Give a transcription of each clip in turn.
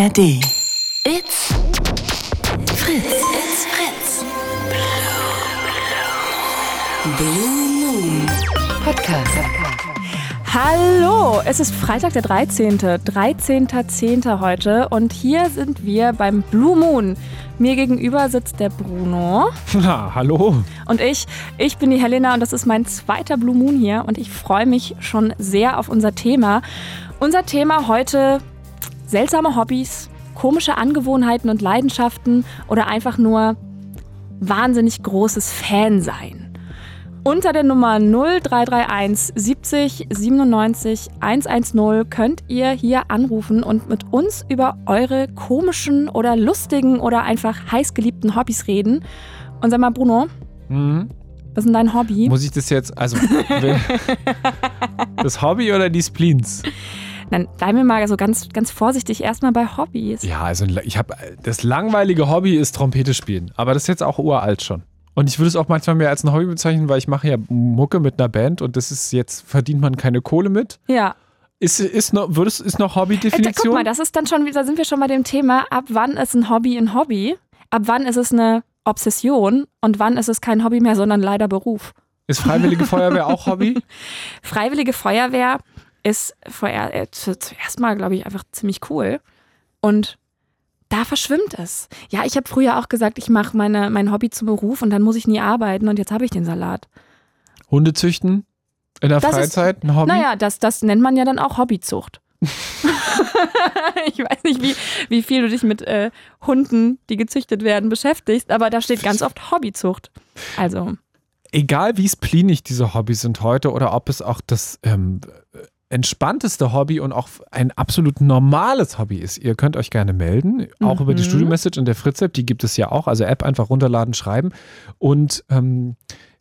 ARD. It's Fritz. It's Fritz. Blue Moon Podcast. Hallo, es ist Freitag der 13. 13.10. heute und hier sind wir beim Blue Moon. Mir gegenüber sitzt der Bruno Na, hallo. und ich. Ich bin die Helena und das ist mein zweiter Blue Moon hier und ich freue mich schon sehr auf unser Thema. Unser Thema heute seltsame Hobbys, komische Angewohnheiten und Leidenschaften oder einfach nur wahnsinnig großes Fansein. Unter der Nummer 0331 70 97 110 könnt ihr hier anrufen und mit uns über eure komischen oder lustigen oder einfach heißgeliebten Hobbys reden. Und sag mal, Bruno, Mhm. was ist denn dein Hobby? Muss ich das jetzt, also das Hobby oder die Spleens? Dann bleiben wir mal so ganz, ganz vorsichtig erstmal bei Hobbys. Ja, also ich habe das langweilige Hobby ist Trompete spielen, aber das ist jetzt auch uralt schon. Und ich würde es auch manchmal mehr als ein Hobby bezeichnen, weil ich mache ja Mucke mit einer Band und das ist jetzt verdient man keine Kohle mit. Ja. Ist ist noch würdest ist noch Äh, Hobbydefinition? guck mal, das ist dann schon wieder, sind wir schon bei dem Thema, ab wann ist ein Hobby ein Hobby? Ab wann ist es eine Obsession und wann ist es kein Hobby mehr, sondern leider Beruf? ist freiwillige Feuerwehr auch Hobby? Freiwillige Feuerwehr ist vorher, äh, zu- zuerst mal, glaube ich, einfach ziemlich cool. Und da verschwimmt es. Ja, ich habe früher auch gesagt, ich mache meine, mein Hobby zum Beruf und dann muss ich nie arbeiten und jetzt habe ich den Salat. Hunde züchten in der Das ist- Freizeit ein Hobby? Naja, das, das nennt man ja dann auch Hobbyzucht. ich weiß nicht, wie, wie viel du dich mit äh, Hunden, die gezüchtet werden, beschäftigst, aber da steht ganz oft Hobbyzucht. Also, egal wie splenig diese Hobbys sind heute oder ob es auch das ähm, entspannteste Hobby und auch ein absolut normales Hobby ist, ihr könnt euch gerne melden, auch über die Mhm. Studio-Message in der Fritz-App, die gibt es ja auch, also App einfach runterladen, schreiben und ähm,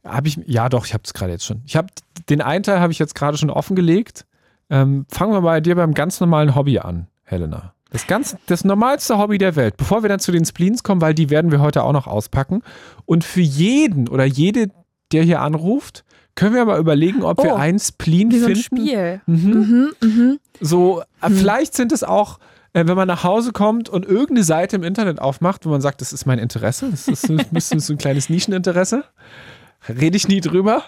habe ich, ja doch, ich habe es gerade jetzt schon. Ich habe den einen Teil habe ich jetzt gerade schon offengelegt. Ähm, fangen wir bei dir beim ganz normalen Hobby an, Helena. Das ganz, das normalste Hobby der Welt. Bevor wir dann zu den Spleens kommen, weil die werden wir heute auch noch auspacken. Und für jeden oder jede, der hier anruft, können wir mal überlegen, ob wir Oh, einen Spleen wie so ein finden. Spiel. Mhm. Mhm, mhm. So, äh, vielleicht sind es auch, äh, wenn man nach Hause kommt und irgendeine Seite im Internet aufmacht, wo man sagt, das ist mein Interesse, das ist ein bisschen so ein kleines Nischeninteresse. Rede ich nie drüber.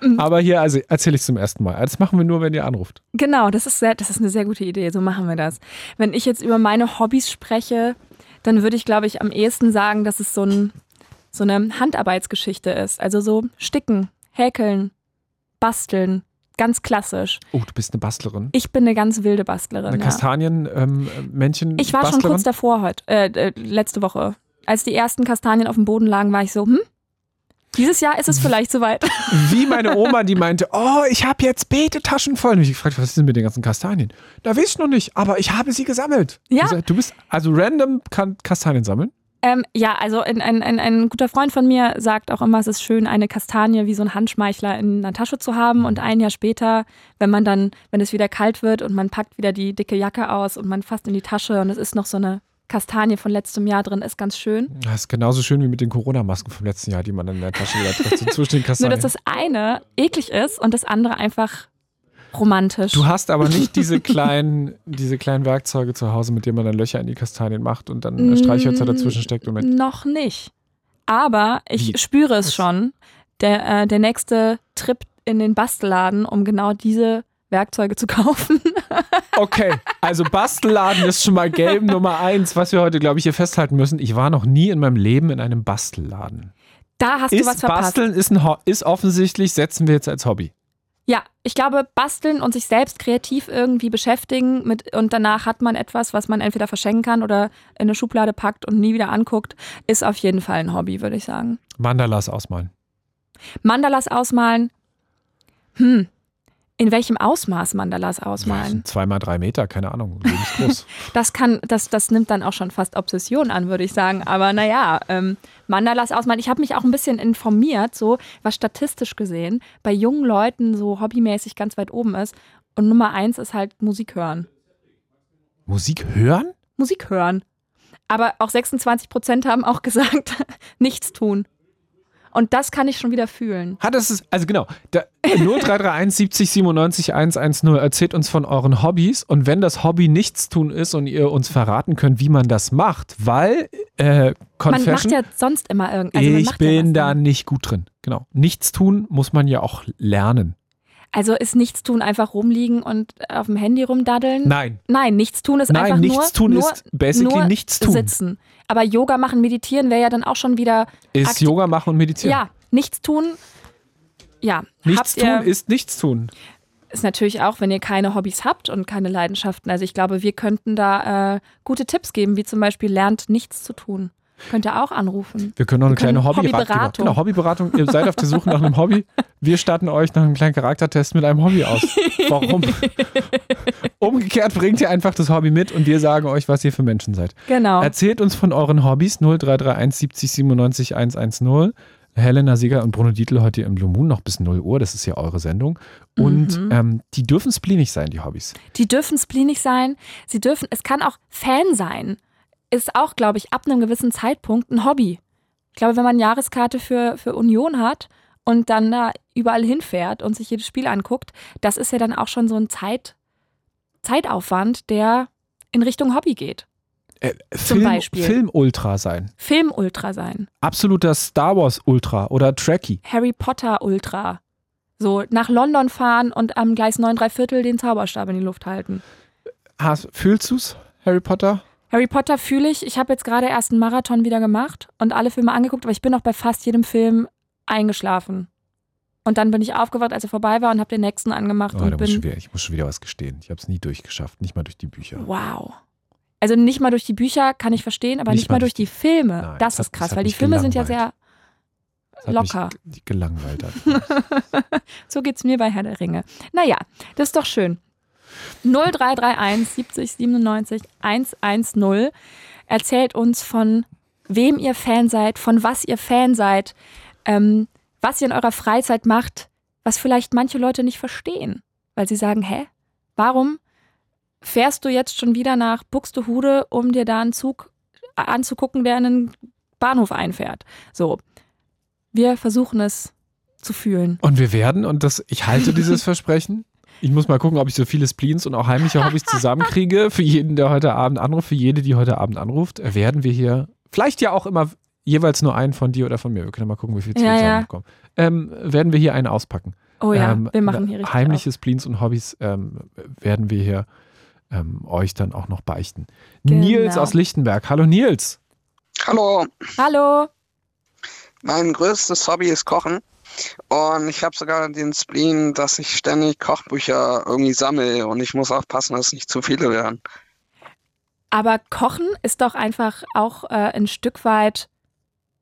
Mhm. Aber hier, also erzähle ich zum ersten Mal. Das machen wir nur, wenn ihr anruft. Genau, das ist, sehr, das ist eine sehr gute Idee. So machen wir das. Wenn ich jetzt über meine Hobbys spreche, dann würde ich, glaube ich, am ehesten sagen, dass es so, ein, so eine Handarbeitsgeschichte ist. Also so sticken, häkeln, basteln. Ganz klassisch. Oh, du bist eine Bastlerin. Ich bin eine ganz wilde Bastlerin. Eine ja. Kastanienmännchen. Ich war schon kurz davor heute, äh, äh, letzte Woche. Als die ersten Kastanien auf dem Boden lagen, war ich so, hm? Dieses Jahr ist es vielleicht soweit. Wie meine Oma, die meinte, oh, ich habe jetzt Beetetaschen voll. Und ich gefragt, was ist denn mit den ganzen Kastanien? Da weiß ich noch nicht, aber ich habe sie gesammelt. Ja. Du bist also random kann Kastanien sammeln? Ähm, ja, also ein, ein, ein, ein guter Freund von mir sagt auch immer, es ist schön, eine Kastanie wie so ein Handschmeichler in einer Tasche zu haben. Und ein Jahr später, wenn man dann, wenn es wieder kalt wird und man packt wieder die dicke Jacke aus und man fasst in die Tasche und es ist noch so eine Kastanie von letztem Jahr drin, ist ganz schön. Das ist genauso schön wie mit den Corona-Masken vom letzten Jahr, die man dann in der Tasche wieder trägt, so zwischen den Nur, Kastanien. dass das eine eklig ist und das andere einfach romantisch. Du hast aber nicht diese kleinen, diese kleinen Werkzeuge zu Hause, mit denen man dann Löcher in die Kastanien macht und dann äh, Streichhölzer Mm, dazwischen steckt und mit. Noch nicht. Aber ich Wie? spüre es Was? schon. Der, äh, der nächste Trip in den Bastelladen, um genau diese Werkzeuge zu kaufen. Okay, also Bastelladen ist schon mal gelb Nummer eins, was wir heute, glaube ich, hier festhalten müssen. Ich war noch nie in meinem Leben in einem Bastelladen. Da hast du was Ist verpasst. Basteln ist, ein Ho ist offensichtlich, setzen wir jetzt als Hobby. Ja, ich glaube, basteln und sich selbst kreativ irgendwie beschäftigen mit und danach hat man etwas, was man entweder verschenken kann oder in eine Schublade packt und nie wieder anguckt, ist auf jeden Fall ein Hobby, würde ich sagen. Mandalas ausmalen. Mandalas ausmalen. Hm. In welchem Ausmaß Mandalas ausmalen? Zweimal drei Meter, keine Ahnung, lebensgroß. Das kann, das, das nimmt dann auch schon fast Obsession an, würde ich sagen. Aber naja, ähm, Mandalas ausmalen. Ich habe mich auch ein bisschen informiert, so was statistisch gesehen bei jungen Leuten so hobbymäßig ganz weit oben ist. Und Nummer eins ist halt Musik hören. Musik hören? Musik hören. Aber auch 26 Prozent haben auch gesagt, nichts tun. Und das kann ich schon wieder fühlen. Hat es, also genau, da, 0331 70 97 110 erzählt uns von euren Hobbys und wenn das Hobby Nichtstun ist und ihr uns verraten könnt, wie man das macht, weil äh, Man macht Confession, ja sonst immer irgendwas. Also ich ja bin was da dann. nicht gut drin. Genau. Nichtstun muss man ja auch lernen. Also ist nichts tun, einfach rumliegen und auf dem Handy rumdaddeln? Nein. Nein, nichts tun ist Nein, einfach nichts tun nur, ist basically nur nichts tun. sitzen. Aber Yoga machen, meditieren wäre ja dann auch schon wieder Ist Yoga machen und meditieren. Ja, nichts tun. Ja, Nichts tun ist nichts tun. ist natürlich auch, wenn ihr keine Hobbys habt und keine Leidenschaften. Also ich glaube, wir könnten da äh, gute Tipps geben, wie zum Beispiel lernt nichts zu tun. Könnt ihr auch anrufen. Wir können noch eine können kleine. Hobbyberatung. Genau, Hobbyberatung. Ihr seid auf der Suche nach einem Hobby. Wir starten euch nach einem kleinen Charaktertest mit einem Hobby aus. Warum? Umgekehrt bringt ihr einfach das Hobby mit und wir sagen euch, was ihr für Menschen seid. Genau. Erzählt uns von euren Hobbys 0331 70 97 110. Helena Sieger und Bruno Dietl heute im Blue Moon noch bis 0 Uhr. Das ist ja eure Sendung. Und Mhm. ähm, die dürfen spleenig sein, die Hobbys. Die dürfen spleenig sein. Sie dürfen, es kann auch Fan sein. Ist auch, glaube ich, ab einem gewissen Zeitpunkt ein Hobby. Ich glaube, wenn man eine Jahreskarte für, für Union hat und dann da überall hinfährt und sich jedes Spiel anguckt, das ist ja dann auch schon so ein Zeit, Zeitaufwand, der in Richtung Hobby geht. Äh, Zum Film, Beispiel. Film-Ultra sein. Film Ultra sein. Absoluter Star Wars Ultra oder Trekkie. Harry Potter Ultra. So nach London fahren und am Gleis 9 3 Viertel den Zauberstab in die Luft halten. Hast, fühlst du's, Harry Potter? Harry Potter fühle ich. Ich habe jetzt gerade erst einen Marathon wieder gemacht und alle Filme angeguckt, aber ich bin auch bei fast jedem Film eingeschlafen. Und dann bin ich aufgewacht, als er vorbei war und habe den nächsten angemacht Oh, und ich, schon bin wieder, ich muss schon wieder was gestehen. Ich habe es nie durchgeschafft, nicht mal durch die Bücher. wow. Also nicht mal durch die Bücher kann ich verstehen, aber nicht, mal durch die Filme. Nein, das das ist krass, weil die Filme sind ja sehr locker. Mich ge- gelangweilt. So geht's mir bei Herr der Ringe. Naja, das ist doch schön. 0331 70 97 110 erzählt uns von wem ihr Fan seid, von was ihr Fan seid, ähm, was ihr in eurer Freizeit macht, was vielleicht manche Leute nicht verstehen, weil sie sagen, hä, warum fährst du jetzt schon wieder nach Buxtehude, um dir da einen Zug anzugucken, der in einen Bahnhof einfährt? So, wir versuchen es zu fühlen. Und wir werden, und das, ich halte dieses Versprechen. Ich muss mal gucken, ob ich so viele Spleens und auch heimliche Hobbys zusammenkriege. Für jeden, der heute Abend anruft, für jede, die heute Abend anruft, werden wir hier, vielleicht ja auch immer jeweils nur einen von dir oder von mir. Wir können ja mal gucken, wie viel Ja, ja. zusammenkommen. Ähm, werden wir hier einen auspacken. Oh ja, ähm, wir machen hier richtig Heimliche Spleens und Hobbys ähm, werden wir hier ähm, euch dann auch noch beichten. Genau. Nils aus Lichtenberg. Hallo Nils. Hallo, auf. Hallo. mein größtes Hobby ist Kochen. Und ich habe sogar den Spleen, dass ich ständig Kochbücher irgendwie sammle und ich muss aufpassen, dass es nicht zu viele werden. Aber Kochen ist doch einfach auch äh, ein Stück weit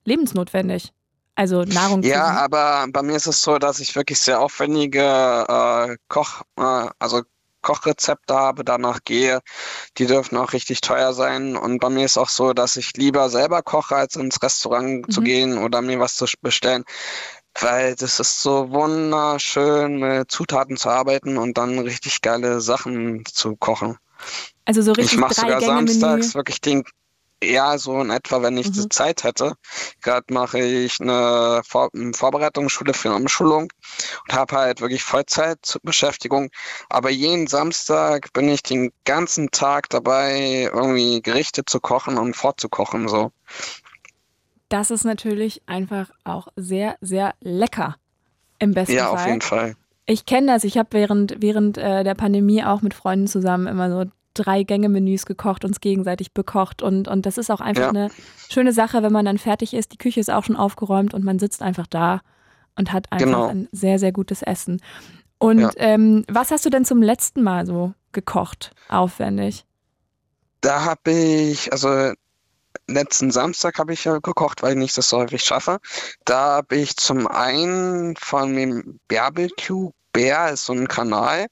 lebensnotwendig. Also Nahrung. zu- Ja, aber bei mir ist es so, dass ich wirklich sehr aufwendige äh, Koch, äh, also Kochrezepte habe, danach gehe. Die dürfen auch richtig teuer sein. Und bei mir ist auch so, dass ich lieber selber koche, als ins Restaurant zu Mhm. gehen oder mir was zu bestellen. Weil das ist so wunderschön, mit Zutaten zu arbeiten und dann richtig geile Sachen zu kochen. also so Ich richtig mache drei sogar samstags wirklich den, ja, so in etwa, wenn ich die Mhm. Zeit hätte. Gerade mache ich eine Vor Vorbereitungsschule für eine Umschulung und habe halt wirklich Vollzeitbeschäftigung. Aber jeden Samstag bin ich den ganzen Tag dabei, irgendwie Gerichte zu kochen und vorzukochen, so. Das ist natürlich einfach auch sehr, sehr lecker. Im besten Ja, Fall. auf jeden Fall. Ich kenne das. Ich habe während, während äh, der Pandemie auch mit Freunden zusammen immer so drei Gänge-Menüs gekocht, uns gegenseitig bekocht. Und, und das ist auch einfach Ja. eine schöne Sache, wenn man dann fertig ist. Die Küche ist auch schon aufgeräumt und man sitzt einfach da und hat einfach Genau. ein sehr, sehr gutes Essen. Und Ja. ähm, was hast du denn zum letzten Mal so gekocht, aufwendig? Da habe ich, also letzten Samstag habe ich ja gekocht, weil ich nicht das so häufig schaffe. Da habe ich zum einen von dem Barbecue Bär ist so ein Kanal,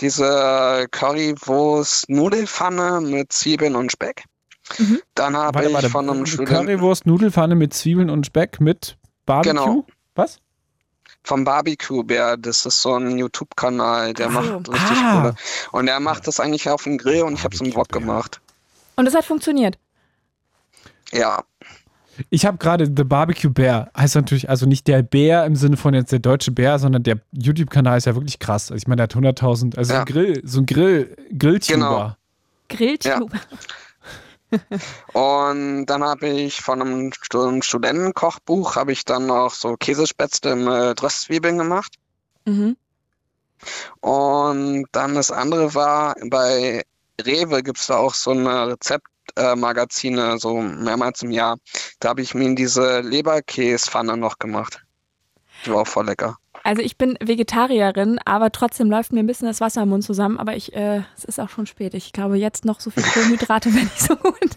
diese Currywurst Nudelfanne mit Zwiebeln und Speck. Mhm. Dann habe Warte, ich warte. von einem Studenten Currywurst, Nudelfanne mit Zwiebeln und Speck mit Barbecue. Genau. Was? vom Barbecue Bär, das ist so ein YouTube-Kanal, der so. macht richtig Ah. coole. Und der macht das eigentlich auf dem Grill und ich habe es im Wok Barbecue-Bär. gemacht. Und das hat funktioniert. Ja, Ich habe gerade The Barbecue Bear. Heißt natürlich, also nicht der Bär im Sinne von jetzt der deutsche Bär, sondern der YouTube-Kanal ist ja wirklich krass. Also ich meine, der hat 100.000, also Ja. ein Grill, so ein Grill, Grilltuber. Genau. Grilltube. Und dann habe ich von einem Stu- einem Studentenkochbuch habe ich dann noch so Käsespätzle mit Röstzwiebeln gemacht. Mhm. Und dann das andere war, bei Rewe gibt es da auch so eine Rezeptmagazine, so mehrmals im Jahr. Da habe ich mir diese Leberkäspfanne noch gemacht. Die war auch voll lecker. Also ich bin Vegetarierin, aber trotzdem läuft mir ein bisschen das Wasser im Mund zusammen. Aber ich, äh, es ist auch schon spät. Ich glaube, jetzt noch so viel Kohlenhydrate wäre nicht so gut.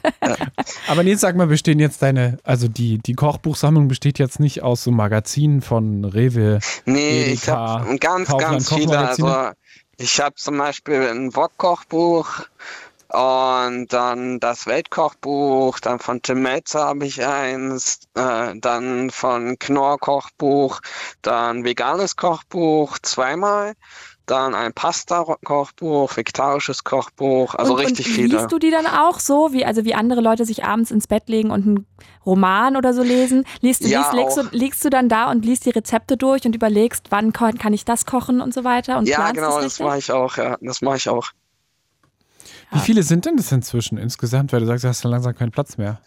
Aber Nils, sag mal, bestehen jetzt deine, also die, die Kochbuchsammlung besteht jetzt nicht aus so Magazinen von Rewe. Nee, ich Edeka, habe ganz, Kaufland, ganz viele. Also ich habe zum Beispiel ein Wok-Kochbuch und dann das Weltkochbuch, dann von Tim Melzer habe ich eins, äh, dann von Knorr Kochbuch, dann veganes Kochbuch zweimal, dann ein Pasta-Kochbuch, vegetarisches Kochbuch, also und, richtig und viele. Liest du die dann auch so, wie, also wie andere Leute sich abends ins Bett legen und einen Roman oder so lesen? Liest du, Ja, liest, legst, du, auch. liegst du dann da und liest die Rezepte durch und überlegst, wann kann ich das kochen und so weiter? Und Ja, genau, das mache ich auch, ja, das mache ich auch. Wie viele sind denn das inzwischen insgesamt, weil du sagst, du hast dann langsam keinen Platz mehr?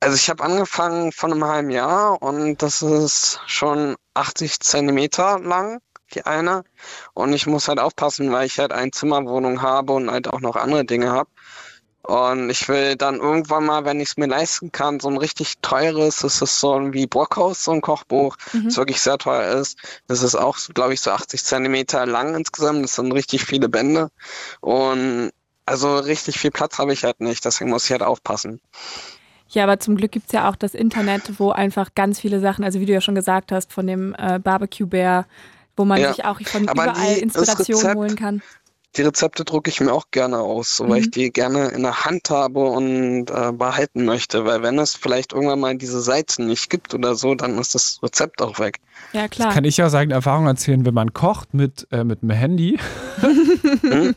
Also ich habe angefangen von einem halben Jahr und das ist schon 80 Zentimeter lang, die eine. Und ich muss halt aufpassen, weil ich halt eine Zimmerwohnung habe und halt auch noch andere Dinge habe. Und ich will dann irgendwann mal, wenn ich es mir leisten kann, so ein richtig teures, das ist so ein wie Brockhaus, so ein Kochbuch, Mhm. das wirklich sehr teuer ist. Das ist auch, glaube ich, so 80 Zentimeter lang insgesamt. Das sind richtig viele Bände. Und also richtig viel Platz habe ich halt nicht, deswegen muss ich halt aufpassen. Ja, aber zum Glück gibt es ja auch das Internet, wo einfach ganz viele Sachen, also wie du ja schon gesagt hast, von dem äh, Barbecue Bär, wo man Ja. sich auch von überall die- Inspiration Rezept- holen kann. Die Rezepte drucke ich mir auch gerne aus, so, weil Mhm. ich die gerne in der Hand habe und äh, behalten möchte. Weil wenn es vielleicht irgendwann mal diese Seiten nicht gibt oder so, dann ist das Rezept auch weg. Ja, klar. Kann ich ja aus eigener Erfahrung erzählen, wenn man kocht mit, äh, mit einem Handy,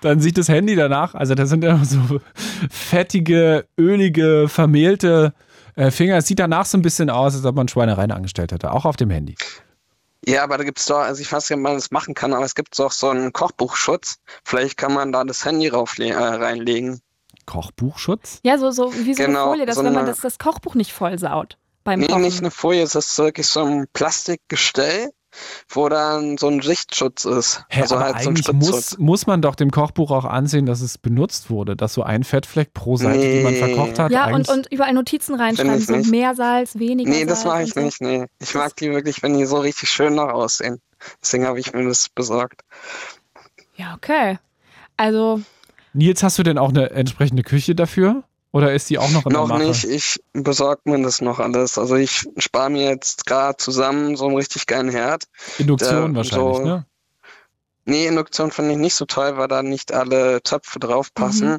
dann sieht das Handy danach, also da sind immer so fettige, ölige, vermehlte äh, Finger. Es sieht danach so ein bisschen aus, als ob man Schweinereien angestellt hätte, auch auf dem Handy. Ja, aber da gibt's doch, also ich weiß nicht, ob man das machen kann, aber es gibt doch so einen Kochbuchschutz. Vielleicht kann man da das Handy raufle äh, reinlegen. Kochbuchschutz? Ja, so, so wie so eine Genau, Folie, dass so wenn man eine- das, das Kochbuch nicht vollsaut beim Nee, Kochen. nicht eine Folie, es ist wirklich so ein Plastikgestell, wo dann so ein Sichtschutz ist. Hä, also halt so ein eigentlich Spritzschutz. muss, muss man doch dem Kochbuch auch ansehen, dass es benutzt wurde, dass so ein Fettfleck pro Seite, die man Nee. verkocht hat, ja, und, und überall Notizen reinschreiben, so nicht. mehr Salz, weniger Nee, das mache ich so. nicht, nee. Ich mag die wirklich, wenn die so richtig schön noch aussehen. Deswegen habe ich mir das besorgt. Ja, okay. Also, Nils, hast du denn auch eine entsprechende Küche dafür? Oder ist die auch noch in Noch der Mache? nicht, ich besorge mir das noch alles. Also ich spare mir jetzt gerade zusammen so einen richtig geilen Herd. Induktion Äh, wahrscheinlich, so- ne? Nee, Induktion finde ich nicht so toll, weil da nicht alle Töpfe drauf passen.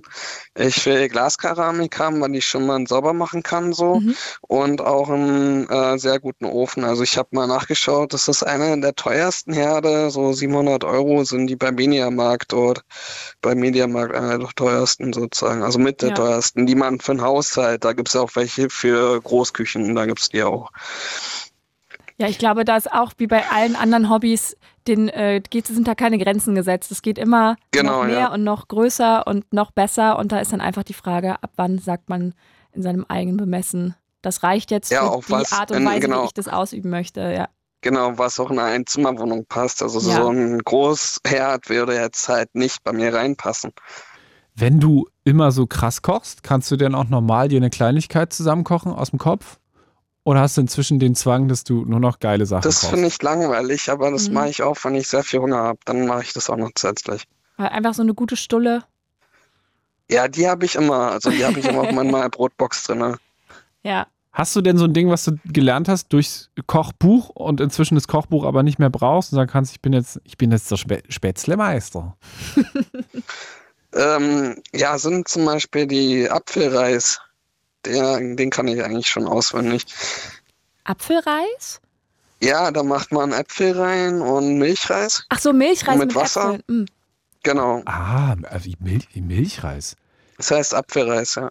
Ich will Glaskeramik haben, weil ich schon mal sauber machen kann so. Mhm. Und auch einen äh, sehr guten Ofen. Also ich habe mal nachgeschaut, das ist eine der teuersten Herde. So 700 Euro sind die beim Mediamarkt dort. Beim Mediamarkt einer der teuersten sozusagen. Also mit der Ja. teuersten, die man für ein Haushalt. Da gibt es auch welche für Großküchen. Da gibt es die auch. ja, ich glaube, da ist auch wie bei allen anderen Hobbys, den, äh, geht, sind da keine Grenzen gesetzt. Es geht immer Genau, noch mehr ja. und noch größer und noch besser. Und da ist dann einfach die Frage, ab wann sagt man in seinem eigenen Bemessen, das reicht jetzt Ja, für auch die was Art und Weise, genau. wie ich das ausüben möchte. Ja. Genau, was auch in eine Einzimmerwohnung passt. Also Ja. so ein Großherd würde jetzt halt nicht bei mir reinpassen. Wenn du immer so krass kochst, kannst du denn auch normal dir eine Kleinigkeit zusammenkochen aus dem Kopf? Oder hast du inzwischen den Zwang, dass du nur noch geile Sachen Das finde ich langweilig, aber das Mhm. mache ich auch, wenn ich sehr viel Hunger habe. Dann mache ich das auch noch zusätzlich. Weil Einfach so eine gute Stulle. Ja, die habe ich immer. Also die habe ich immer auf meiner Brotbox drin. Ja. Hast du denn so ein Ding, was du gelernt hast durchs Kochbuch und inzwischen das Kochbuch aber nicht mehr brauchst und sagen kannst, ich bin jetzt, ich bin jetzt der Spä Spätzlemeister? Ähm, ja, sind zum Beispiel die Apfelreis. Der, den kann ich eigentlich schon auswendig. Apfelreis? Ja, da macht man Äpfel rein und Milchreis. Ach so, Milchreis Mit mit, Wasser? Äpfeln. Mm. Genau. Ah, wie, Mil Milchreis. Das heißt Apfelreis, ja.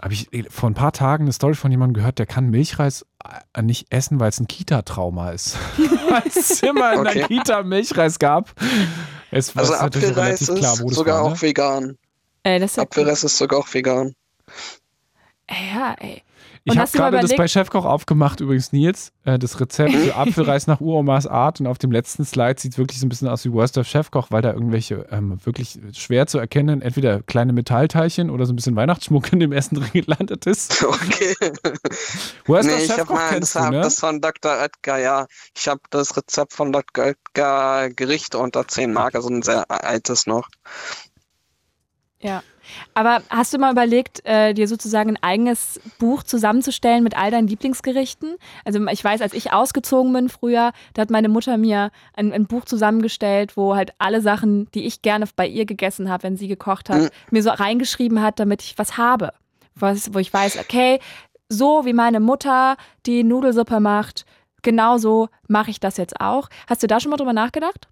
habe ich äh, vor ein paar Tagen eine Story von jemandem gehört, der kann Milchreis äh, nicht essen, weil es ein Kita-Trauma ist. weil es immer in Okay. der Kita Milchreis gab. Es Also war natürlich Apfelreis relativ klar, ist wo das sogar war, auch ne? vegan. Ey, das ist ja cool. Apfelreis ist sogar auch vegan. Ja, ey. Ich habe gerade das bei Chefkoch aufgemacht, übrigens Nils, äh, das Rezept für Apfelreis nach Uromas Art und auf dem letzten Slide sieht wirklich so ein bisschen aus wie Worst of Chefkoch, weil da irgendwelche ähm, wirklich schwer zu erkennen, entweder kleine Metallteilchen oder so ein bisschen Weihnachtsschmuck in dem Essen drin gelandet ist. Okay. Worst nee, of ich habe Chefkoch mal kennst das, du, ne? das von Dr. Oetker, ja. Ich habe das Rezept von Dr. Oetker Gerichte unter 10 Mark, also ein sehr altes noch. Ja. Aber hast du mal überlegt, äh, dir sozusagen ein eigenes Buch zusammenzustellen mit all deinen Lieblingsgerichten? Also ich weiß, als ich ausgezogen bin früher, da hat meine Mutter mir ein, ein Buch zusammengestellt, wo halt alle Sachen, die ich gerne bei ihr gegessen habe, wenn sie gekocht hat, Mhm. mir so reingeschrieben hat, damit ich was habe. Was, wo ich weiß, okay, so wie meine Mutter die Nudelsuppe macht, genauso mache ich das jetzt auch. Hast du da schon mal drüber nachgedacht?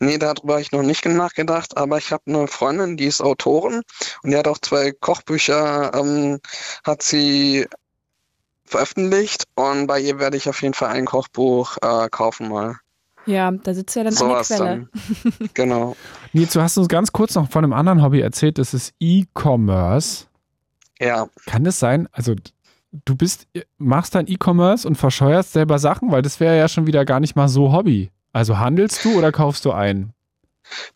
Nee, darüber habe ich noch nicht nachgedacht, aber ich habe eine Freundin, die ist Autorin und die hat auch zwei Kochbücher, ähm, hat sie veröffentlicht und bei ihr werde ich auf jeden Fall ein Kochbuch äh, kaufen mal. Ja, da sitzt ja dann Sowas an der Quelle. dann. Genau. Nils, du hast uns ganz kurz noch von einem anderen Hobby erzählt, das ist E-Commerce. Ja. Kann das sein? Also du bist, machst dann E-Commerce und verscheuerst selber Sachen, weil das wäre ja schon wieder gar nicht mal so Hobby. Also handelst du oder kaufst du ein?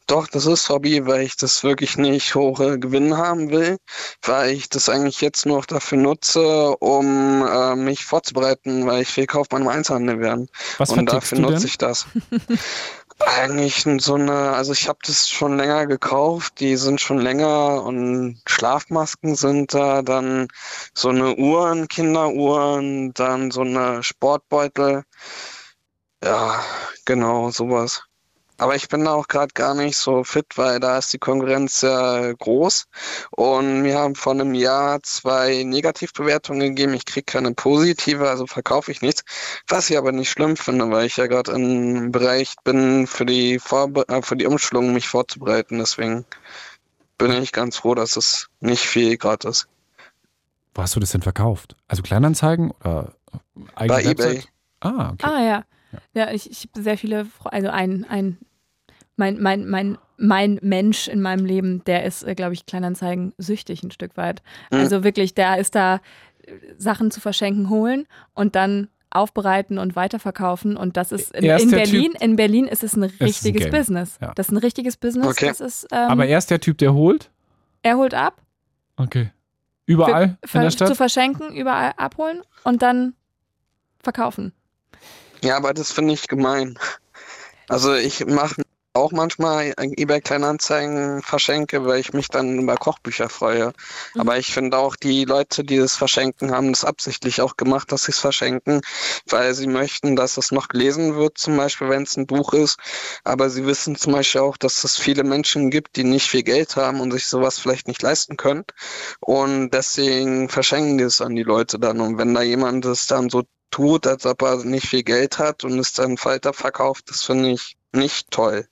Doch, das ist Hobby, weil ich das wirklich nicht hohe Gewinn haben will, weil ich das eigentlich jetzt nur noch dafür nutze, um äh, mich vorzubereiten, weil ich will Kaufmann im Einzelhandel werden. Was Und dafür nutze ich das. Eigentlich so eine, also ich habe das schon länger gekauft, die sind schon länger und Schlafmasken sind da, dann so eine Uhren, Kinderuhren, dann so eine Sportbeutel. Ja, genau, sowas. Aber ich bin da auch gerade gar nicht so fit, weil da ist die Konkurrenz sehr groß. Und mir haben vor einem Jahr zwei Negativbewertungen gegeben. Ich kriege keine positive, also verkaufe ich nichts. Was ich aber nicht schlimm finde, weil ich ja gerade im Bereich bin, für die Vorbe äh, für die Umschulung mich vorzubereiten. Deswegen bin ich ganz froh, dass es nicht viel gerade ist. Wo hast du das denn verkauft? Also Kleinanzeigen oder eigene Bei Website? eBay. Ah, okay. Ah ja. Ja, ich, ich habe sehr viele, also ein, ein mein, mein, mein, mein Mensch in meinem Leben, der ist, äh, glaube ich, Kleinanzeigen süchtig ein Stück weit. Mhm. Also wirklich, der ist da äh, Sachen zu verschenken holen und dann aufbereiten und weiterverkaufen und das ist in, in Berlin, in Berlin ist es ein ein richtiges Game. Business. Ja. Das ist ein richtiges Business. Okay. Ist, ähm, Aber er ist der Typ, der holt? er holt ab, Okay. Überall für, in der zu Stadt? verschenken, überall abholen und dann verkaufen. Ja, aber das finde ich gemein. Also ich mache auch manchmal eBay Kleinanzeigen verschenke, weil ich mich dann über Kochbücher freue. Mhm. Aber ich finde auch, die Leute, die das verschenken, haben das absichtlich auch gemacht, dass sie es verschenken, weil sie möchten, dass es noch gelesen wird, zum Beispiel, wenn es ein Buch ist. Aber sie wissen zum Beispiel auch, dass es viele Menschen gibt, die nicht viel Geld haben und sich sowas vielleicht nicht leisten können. Und deswegen verschenken die es an die Leute dann. Und wenn da jemand es dann so tut, als ob er nicht viel Geld hat und es dann weiter verkauft, das finde ich nicht toll.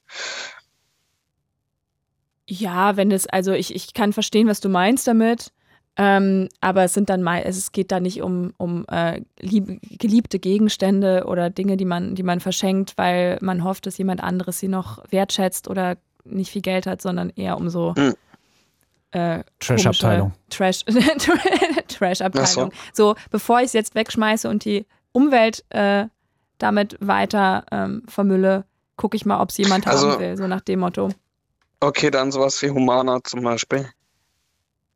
Ja, wenn es, also ich, ich kann verstehen, was du meinst damit. Ähm, aber es sind dann mal, es geht da nicht um, um äh, lieb, geliebte Gegenstände oder Dinge, die man, die man verschenkt, weil man hofft, dass jemand anderes sie noch wertschätzt oder nicht viel Geld hat, sondern eher um so Hm. äh, Trash-Abteilung. Trash, Trash-Abteilung. Ach So, bevor ich es jetzt wegschmeiße und die Umwelt äh, damit weiter ähm, vermülle, gucke ich mal, ob es jemand Also- haben will, so nach dem Motto. Okay, dann sowas wie Humana zum Beispiel.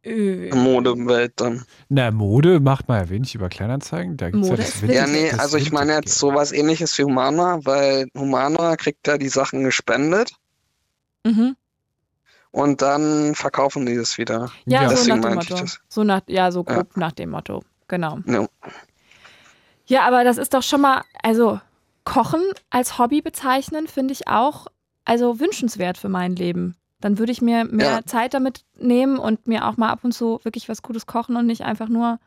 Äh, Modewelt dann. Na, Mode macht man ja wenig über Kleinanzeigen. Da gibt's Mode ja das ist Vintage- Ja, nee, das also ich meine jetzt sowas ähnliches wie Humana, weil Humana kriegt ja die Sachen gespendet Mhm. und dann verkaufen die das wieder. Ja, Ja. so Deswegen nach dem meinte ich Motto. das. So nach, ja, so Ja. grob nach dem Motto. Genau. Ja. Ja, aber das ist doch schon mal, also Kochen als Hobby bezeichnen, finde ich auch, also wünschenswert für mein Leben. Dann würde ich mir mehr Ja. Zeit damit nehmen und mir auch mal ab und zu wirklich was Gutes kochen und nicht einfach nur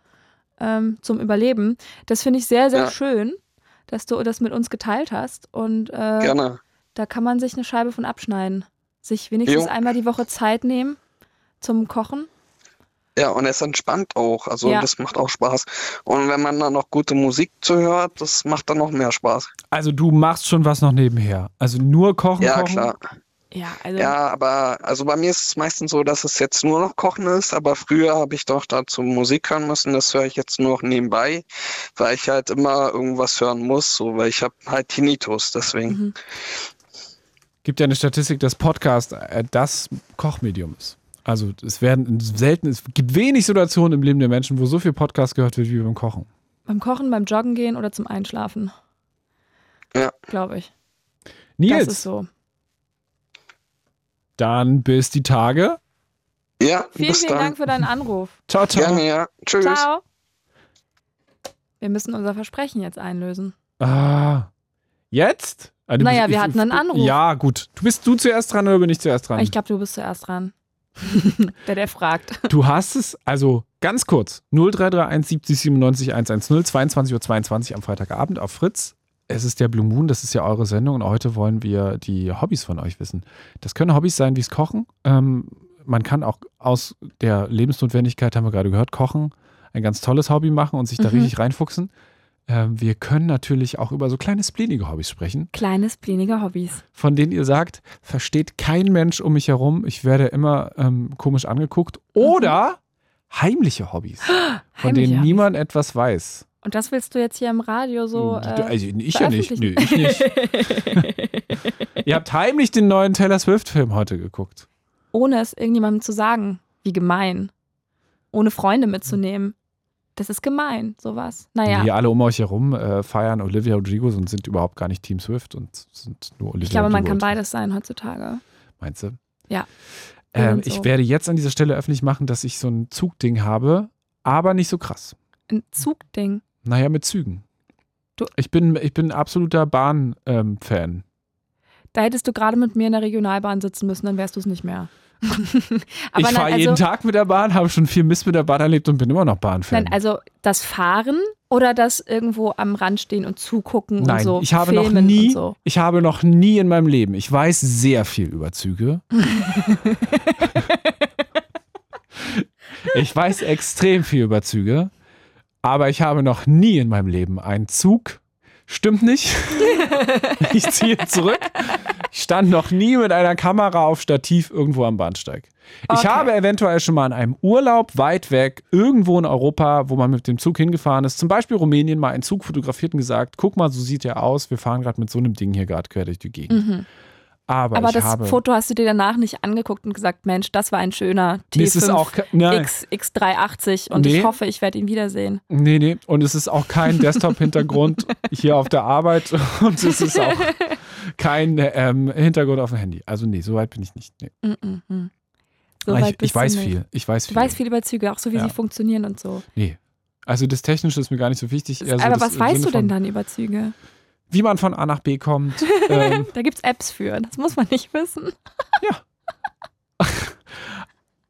ähm, zum Überleben. Das finde ich sehr, sehr Ja. schön, dass du das mit uns geteilt hast. Und äh, Gerne. da kann man sich eine Scheibe von abschneiden. Sich wenigstens Jo. einmal die Woche Zeit nehmen zum Kochen. Ja, und es entspannt auch. Also Ja. das macht auch Spaß. Und wenn man dann noch gute Musik zuhört, das macht dann noch mehr Spaß. Also du machst schon was noch nebenher. Also nur kochen, Ja, kochen. klar. Ja, also Ja, aber also bei mir ist es meistens so, dass es jetzt nur noch Kochen ist, aber früher habe ich doch dazu Musik hören müssen. Das höre ich jetzt nur noch nebenbei, weil ich halt immer irgendwas hören muss, so weil ich habe halt Tinnitus, deswegen. Mhm. Gibt ja eine Statistik, dass Podcast äh, das Kochmedium ist. Also es werden selten, es gibt wenig Situationen im Leben der Menschen, wo so viel Podcast gehört wird wie beim Kochen. beim Kochen, beim Joggen gehen oder zum Einschlafen. Ja. Glaube ich. Nils, Das ist so. dann bis die Tage. Ja, Vielen, bis vielen dann. Dank für deinen Anruf. Ciao, ciao. Gerne, ja. Tschüss. Ciao. Wir müssen unser Versprechen jetzt einlösen. Ah, jetzt? Du Naja, bist- wir ich- hatten einen Anruf. Ja, gut. Du bist du zuerst dran oder bin ich zuerst dran? Ich glaube, du bist zuerst dran. der, der fragt. Du hast es, also ganz kurz, 0331 70 97 110, 22.22 Uhr 22 am Freitagabend auf Fritz. Es ist der Blue Moon, das ist ja eure Sendung und heute wollen wir die Hobbys von euch wissen. Das können Hobbys sein wie das Kochen. Ähm, man kann auch aus der Lebensnotwendigkeit, haben wir gerade gehört, Kochen, ein ganz tolles Hobby machen und sich da Mhm. richtig reinfuchsen. Ähm, wir können natürlich auch über so kleine splenige Hobbys sprechen, Kleines, blinige Hobbys. von denen ihr sagt, versteht kein Mensch um mich herum, ich werde immer ähm, komisch angeguckt. Oder heimliche Hobbys, von Mhm. Heimliche denen Hobbys. niemand etwas weiß. Und das willst du jetzt hier im Radio so. Äh, also ich ja nicht. Nö, ich nicht. ihr habt heimlich den neuen Taylor Swift-Film heute geguckt. Ohne es irgendjemandem zu sagen. Wie gemein. Ohne Freunde mitzunehmen. Das ist gemein, sowas. Naja, Die alle um euch herum äh, feiern Olivia Rodrigo und sind überhaupt gar nicht Team Swift und sind nur Olivia ich glaube, man kann beides sein heutzutage. Meinst du? Ja. Ähm, so. Ich werde jetzt an dieser Stelle öffentlich machen, dass ich so ein Zugding habe, aber nicht so krass. Ein Zugding. Naja, mit Zügen. Du- Ich bin, ich bin ein absoluter Bahn-Fan. Da hättest du gerade mit mir in der Regionalbahn sitzen müssen, dann wärst du es nicht mehr. Ich fahre jeden also, Tag mit der Bahn, habe schon viel Mist mit der Bahn erlebt und bin immer noch Bahn-Fan. Nein, also das Fahren oder das irgendwo am Rand stehen und zugucken Nein, und so. ich habe noch filmen nie, Und so. ich habe noch nie in meinem Leben, ich weiß sehr viel über Züge. ich weiß extrem viel über Züge, aber ich habe noch nie in meinem Leben einen Zug. Stimmt nicht. ich ziehe zurück. Ich stand noch nie mit einer Kamera auf Stativ irgendwo am Bahnsteig. Ich Okay. habe eventuell schon mal in einem Urlaub weit weg, irgendwo in Europa, wo man mit dem Zug hingefahren ist, zum Beispiel Rumänien, mal einen Zug fotografiert und gesagt, guck mal, so sieht er aus, wir fahren gerade mit so einem Ding hier gerade quer durch die Gegend. Mhm. Aber, Aber das habe, Foto hast du dir danach nicht angeguckt und gesagt, Mensch, das war ein schöner Nee, es ist T5 auch nein. X, X380 und Nee. ich hoffe, ich werde ihn wiedersehen. Nee, nee. Und es ist auch kein Desktop-Hintergrund hier auf der Arbeit und es ist auch kein ähm, Hintergrund auf dem Handy. Also nee, so weit bin ich nicht. Nee. Mm -mm -mm. So ich, ich weiß du nicht. viel. Ich weiß Du viel. weißt viel über Züge, auch so wie Ja. sie funktionieren und so. Nee. Also das Technische ist mir gar nicht so wichtig. eher so Aber was weißt du denn dann über Züge? Wie man von A nach B kommt. ähm, Da gibt es Apps für, das muss man nicht wissen.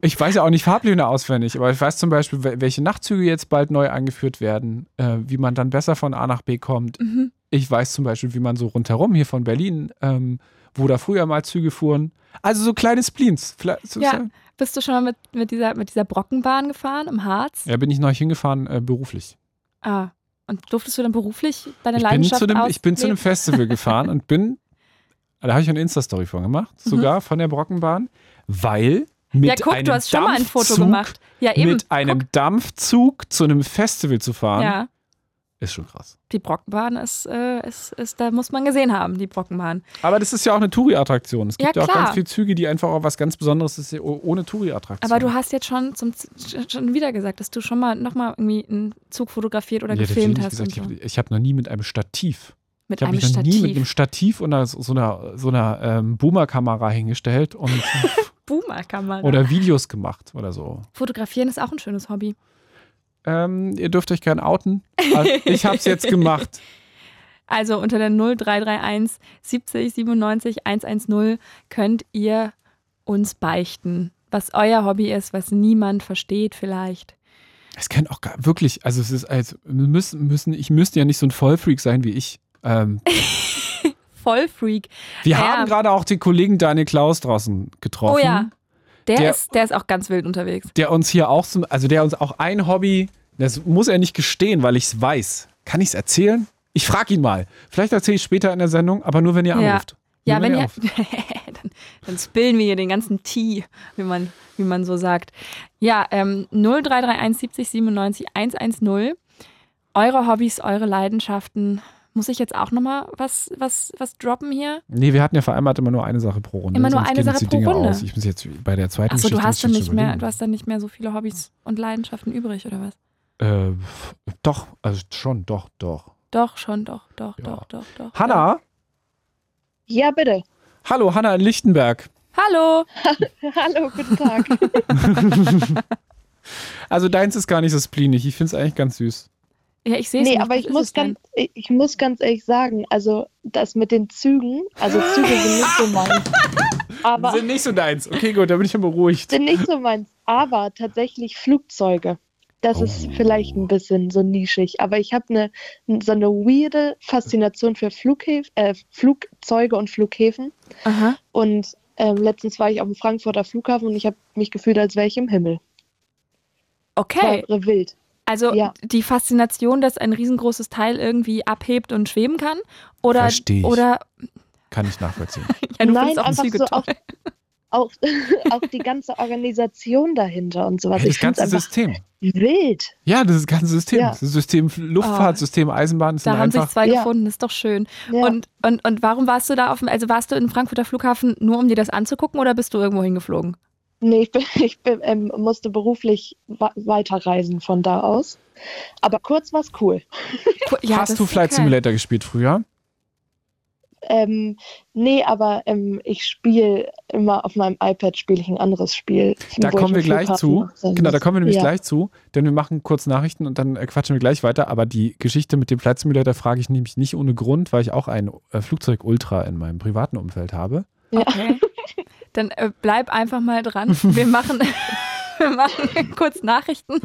ich weiß ja auch nicht Fahrpläne auswendig, aber ich weiß zum Beispiel, wel- welche Nachtzüge jetzt bald neu eingeführt werden, äh, wie man dann besser von A nach B kommt. Mhm. Ich weiß zum Beispiel, wie man so rundherum hier von Berlin, ähm, wo da früher mal Züge fuhren. Also so kleine Spleens. Ja. Bist du schon mal mit, mit, dieser, mit dieser Brockenbahn gefahren im Harz? ja, bin ich neulich hingefahren, äh, beruflich. Ah. Und durftest du dann beruflich deine Ich bin, Leidenschaft zu dem, ich bin zu einem? Festival gefahren und bin, da habe ich eine Insta-Story von gemacht, Mhm. sogar von der Brockenbahn, weil mit Ja, guck, einem du hast schon mal ein Foto Dampfzug- gemacht. Ja, eben. Mit einem Dampfzug zu einem Festival zu fahren, ja, ist schon krass. die Brockenbahn ist, äh, ist, ist, da muss man gesehen haben, die Brockenbahn. Aber das ist ja auch eine Touri-Attraktion. Es gibt Ja, ja, auch ganz viele Züge, die einfach auch was ganz Besonderes ist, oh- ohne Touri-Attraktion. Aber du hast jetzt schon zum, schon wieder gesagt, dass du schon mal nochmal irgendwie einen Zug fotografiert oder Ja, gefilmt hast. gesagt, und so. ich habe hab noch nie mit einem Stativ. Mit Ich habe mich noch Stativ. nie mit einem Stativ und so einer, so einer ähm, Boomer-Kamera hingestellt und Boomer-Kamera. oder Videos gemacht oder so. Fotografieren ist auch ein schönes Hobby. Ähm, ihr dürft euch gern outen. Also ich habe es jetzt gemacht. Also unter der 0331 70 97 110 könnt ihr uns beichten, was euer Hobby ist, was niemand versteht vielleicht. Es kann auch gar, wirklich, also es ist, also, müssen, müssen, ich müsste ja nicht so ein Vollfreak sein wie ich. Ähm, Vollfreak. wir Ja. haben gerade auch den Kollegen Daniel Klaus draußen getroffen. Oh ja. Der, Der- ist, der ist auch ganz wild unterwegs. der uns hier auch, so, also der uns auch ein Hobby, das muss er nicht gestehen, weil ich es weiß. Kann ich es erzählen? Ich frage ihn mal. Vielleicht erzähle ich später in der Sendung, aber nur wenn ihr Ja. anruft. Ja, nur wenn ihr. dann, dann spillen wir hier den ganzen Tee, wie man, wie man so sagt. Ja, ähm, 0331 70 97 110. Eure Hobbys, eure Leidenschaften. Muss ich jetzt auch nochmal was, was, was droppen hier? Nee, wir hatten ja vereinbart immer nur eine Sache pro Runde. Immer nur sonst eine Sache pro Dinge Runde. Aus. Ich muss jetzt bei der zweiten Achso, du Geschichte hast dann nicht mehr, du hast dann nicht mehr so viele Hobbys und Leidenschaften übrig, oder was? Äh, doch, also schon, doch, doch. Doch, schon, doch, doch, Ja. doch, doch, doch. Hanna? Ja, bitte. Hallo, Hanna in Lichtenberg. Hallo! Hallo, guten Tag. Also deins ist gar nicht so spleenig. Ich finde es eigentlich ganz süß. Ja, ich sehe es nee, nicht. aber Was ich ist muss, es denn? ganz, ich, ich muss ganz ehrlich sagen, also das mit den Zügen, also Züge sind nicht so meins. Aber Sind nicht so deins. Okay, gut, da bin ich ja beruhigt. sind nicht so meins. Aber tatsächlich Flugzeuge. Das ist Oh. vielleicht ein bisschen so nischig. Aber ich habe eine, so eine weirde Faszination für Flughäf äh, Flugzeuge und Flughäfen. Aha. Und ähm, letztens war ich auf dem Frankfurter Flughafen und ich habe mich gefühlt, als wäre ich im Himmel. Okay. War wild. Also Ja. die Faszination, dass ein riesengroßes Teil irgendwie abhebt und schweben kann? Oder, Versteh ich. oder Kann ich nachvollziehen. ja, du Nein, findest auch einfach Züge so toll. auch, auch, auch die ganze Organisation dahinter und sowas. das ich ganze System. wild. Ja, das ist das ganze System. Ja. Das System Luftfahrt, Ah. System Eisenbahn ist Da haben sich zwei Ja. gefunden, ist doch schön. Ja. Und, und, und warum warst du da auf dem, also warst du in Frankfurter Flughafen nur um dir das anzugucken oder bist du irgendwo hingeflogen? Nee, ich, bin, ich bin, ähm, musste beruflich wa- weiterreisen von da aus. Aber kurz war es cool. Ja, Hast du Flight okay. Simulator gespielt früher? Ähm, nee, aber ähm, ich spiele immer auf meinem iPad spiele ich ein anderes Spiel. Da kommen wir gleich zu. Genau, da kommen wir nämlich ja. gleich zu, denn wir machen kurz Nachrichten und dann äh, quatschen wir gleich weiter. Aber die Geschichte mit dem Flight Simulator frage ich nämlich nicht ohne Grund, weil ich auch ein äh, Flugzeug-Ultra in meinem privaten Umfeld habe. Okay. Dann äh, bleib einfach mal dran. Wir machen, wir machen kurz Nachrichten.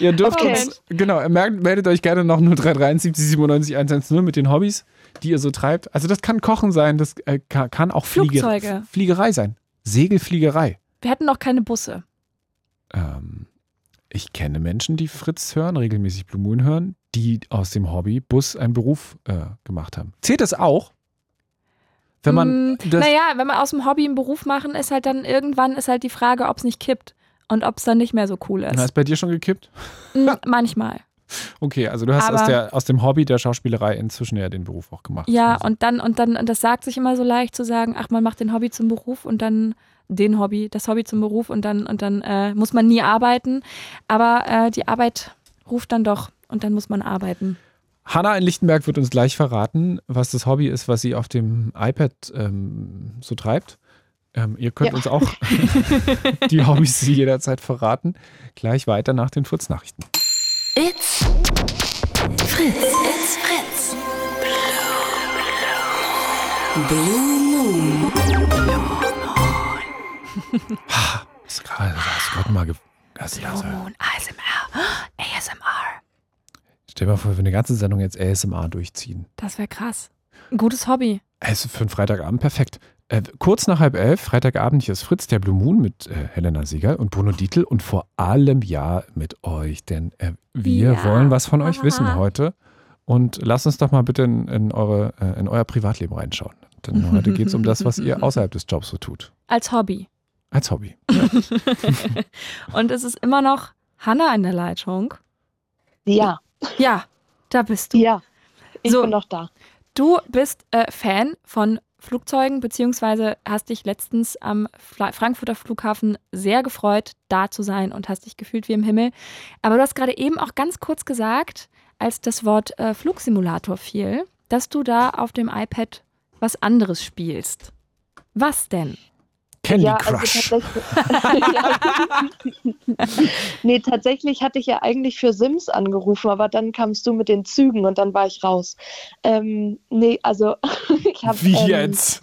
Ihr dürft Okay. uns, genau, merkt, meldet euch gerne noch 0331 70 97 110 mit den Hobbys, die ihr so treibt. Also das kann Kochen sein, das äh, kann, kann auch Flugzeuge. Fliegerei sein. Segelfliegerei. Wir hätten noch keine Busse. Ähm, ich kenne Menschen, die Fritz hören, regelmäßig Blue Moon hören, die aus dem Hobby Bus einen Beruf äh, gemacht haben. Zählt das auch? Wenn man Mm, naja, wenn man aus dem Hobby einen Beruf machen, ist halt dann irgendwann ist halt die Frage, ob es nicht kippt und ob es dann nicht mehr so cool Na, ist. ist bei dir schon gekippt? Mm, Manchmal. Okay, also du hast aus, der, aus dem Hobby der Schauspielerei inzwischen ja den Beruf auch gemacht. Ja, Also, und dann, und dann, und das sagt sich immer so leicht zu sagen, ach, man macht den Hobby zum Beruf und dann den Hobby, das Hobby zum Beruf und dann, und dann äh, muss man nie arbeiten. Aber äh, die Arbeit ruft dann doch und dann muss man arbeiten. Hanna in Lichtenberg wird uns gleich verraten, was das Hobby ist, was sie auf dem iPad ähm, so treibt. Ähm, ihr könnt Ja. uns auch die Hobbys jederzeit verraten. Gleich weiter nach den Furznachrichten. It's Fritz. It's Fritz. Blue Moon. Gerade hast du gerade mal ge hast, Moon, ASMR, ASMR. Stell dir mal vor, wir eine ganze Sendung jetzt ASMR durchziehen. Das wäre krass. Ein gutes Hobby. Es ist für einen Freitagabend perfekt. Äh, kurz nach halb elf, Freitagabend, hier ist Fritz, der Blue Moon mit äh, Helena Sieger und Bruno Dietl und vor allem ja mit euch, denn äh, wir Ja. wollen was von euch wissen Aha. heute. Und lasst uns doch mal bitte in, in, eure, äh, in euer Privatleben reinschauen. Denn heute geht es um das, was ihr außerhalb des Jobs so tut. Als Hobby. Als Hobby. und es ist immer noch Hanna in der Leitung. Ja, Ja, da bist du. ja. Ich So. bin noch da. Du bist äh, Fan von Flugzeugen, beziehungsweise hast dich letztens am Fla Frankfurter Flughafen sehr gefreut, da zu sein und hast dich gefühlt wie im Himmel. Aber du hast gerade eben auch ganz kurz gesagt, als das Wort äh, Flugsimulator fiel, dass du da auf dem iPad was anderes spielst. Was denn? Candy ja, Crush. Also tatsächlich, nee, tatsächlich hatte ich ja eigentlich für Sims angerufen, aber dann kamst du mit den Zügen und dann war ich raus. Ähm, nee, also ich habe. Wie ähm, jetzt?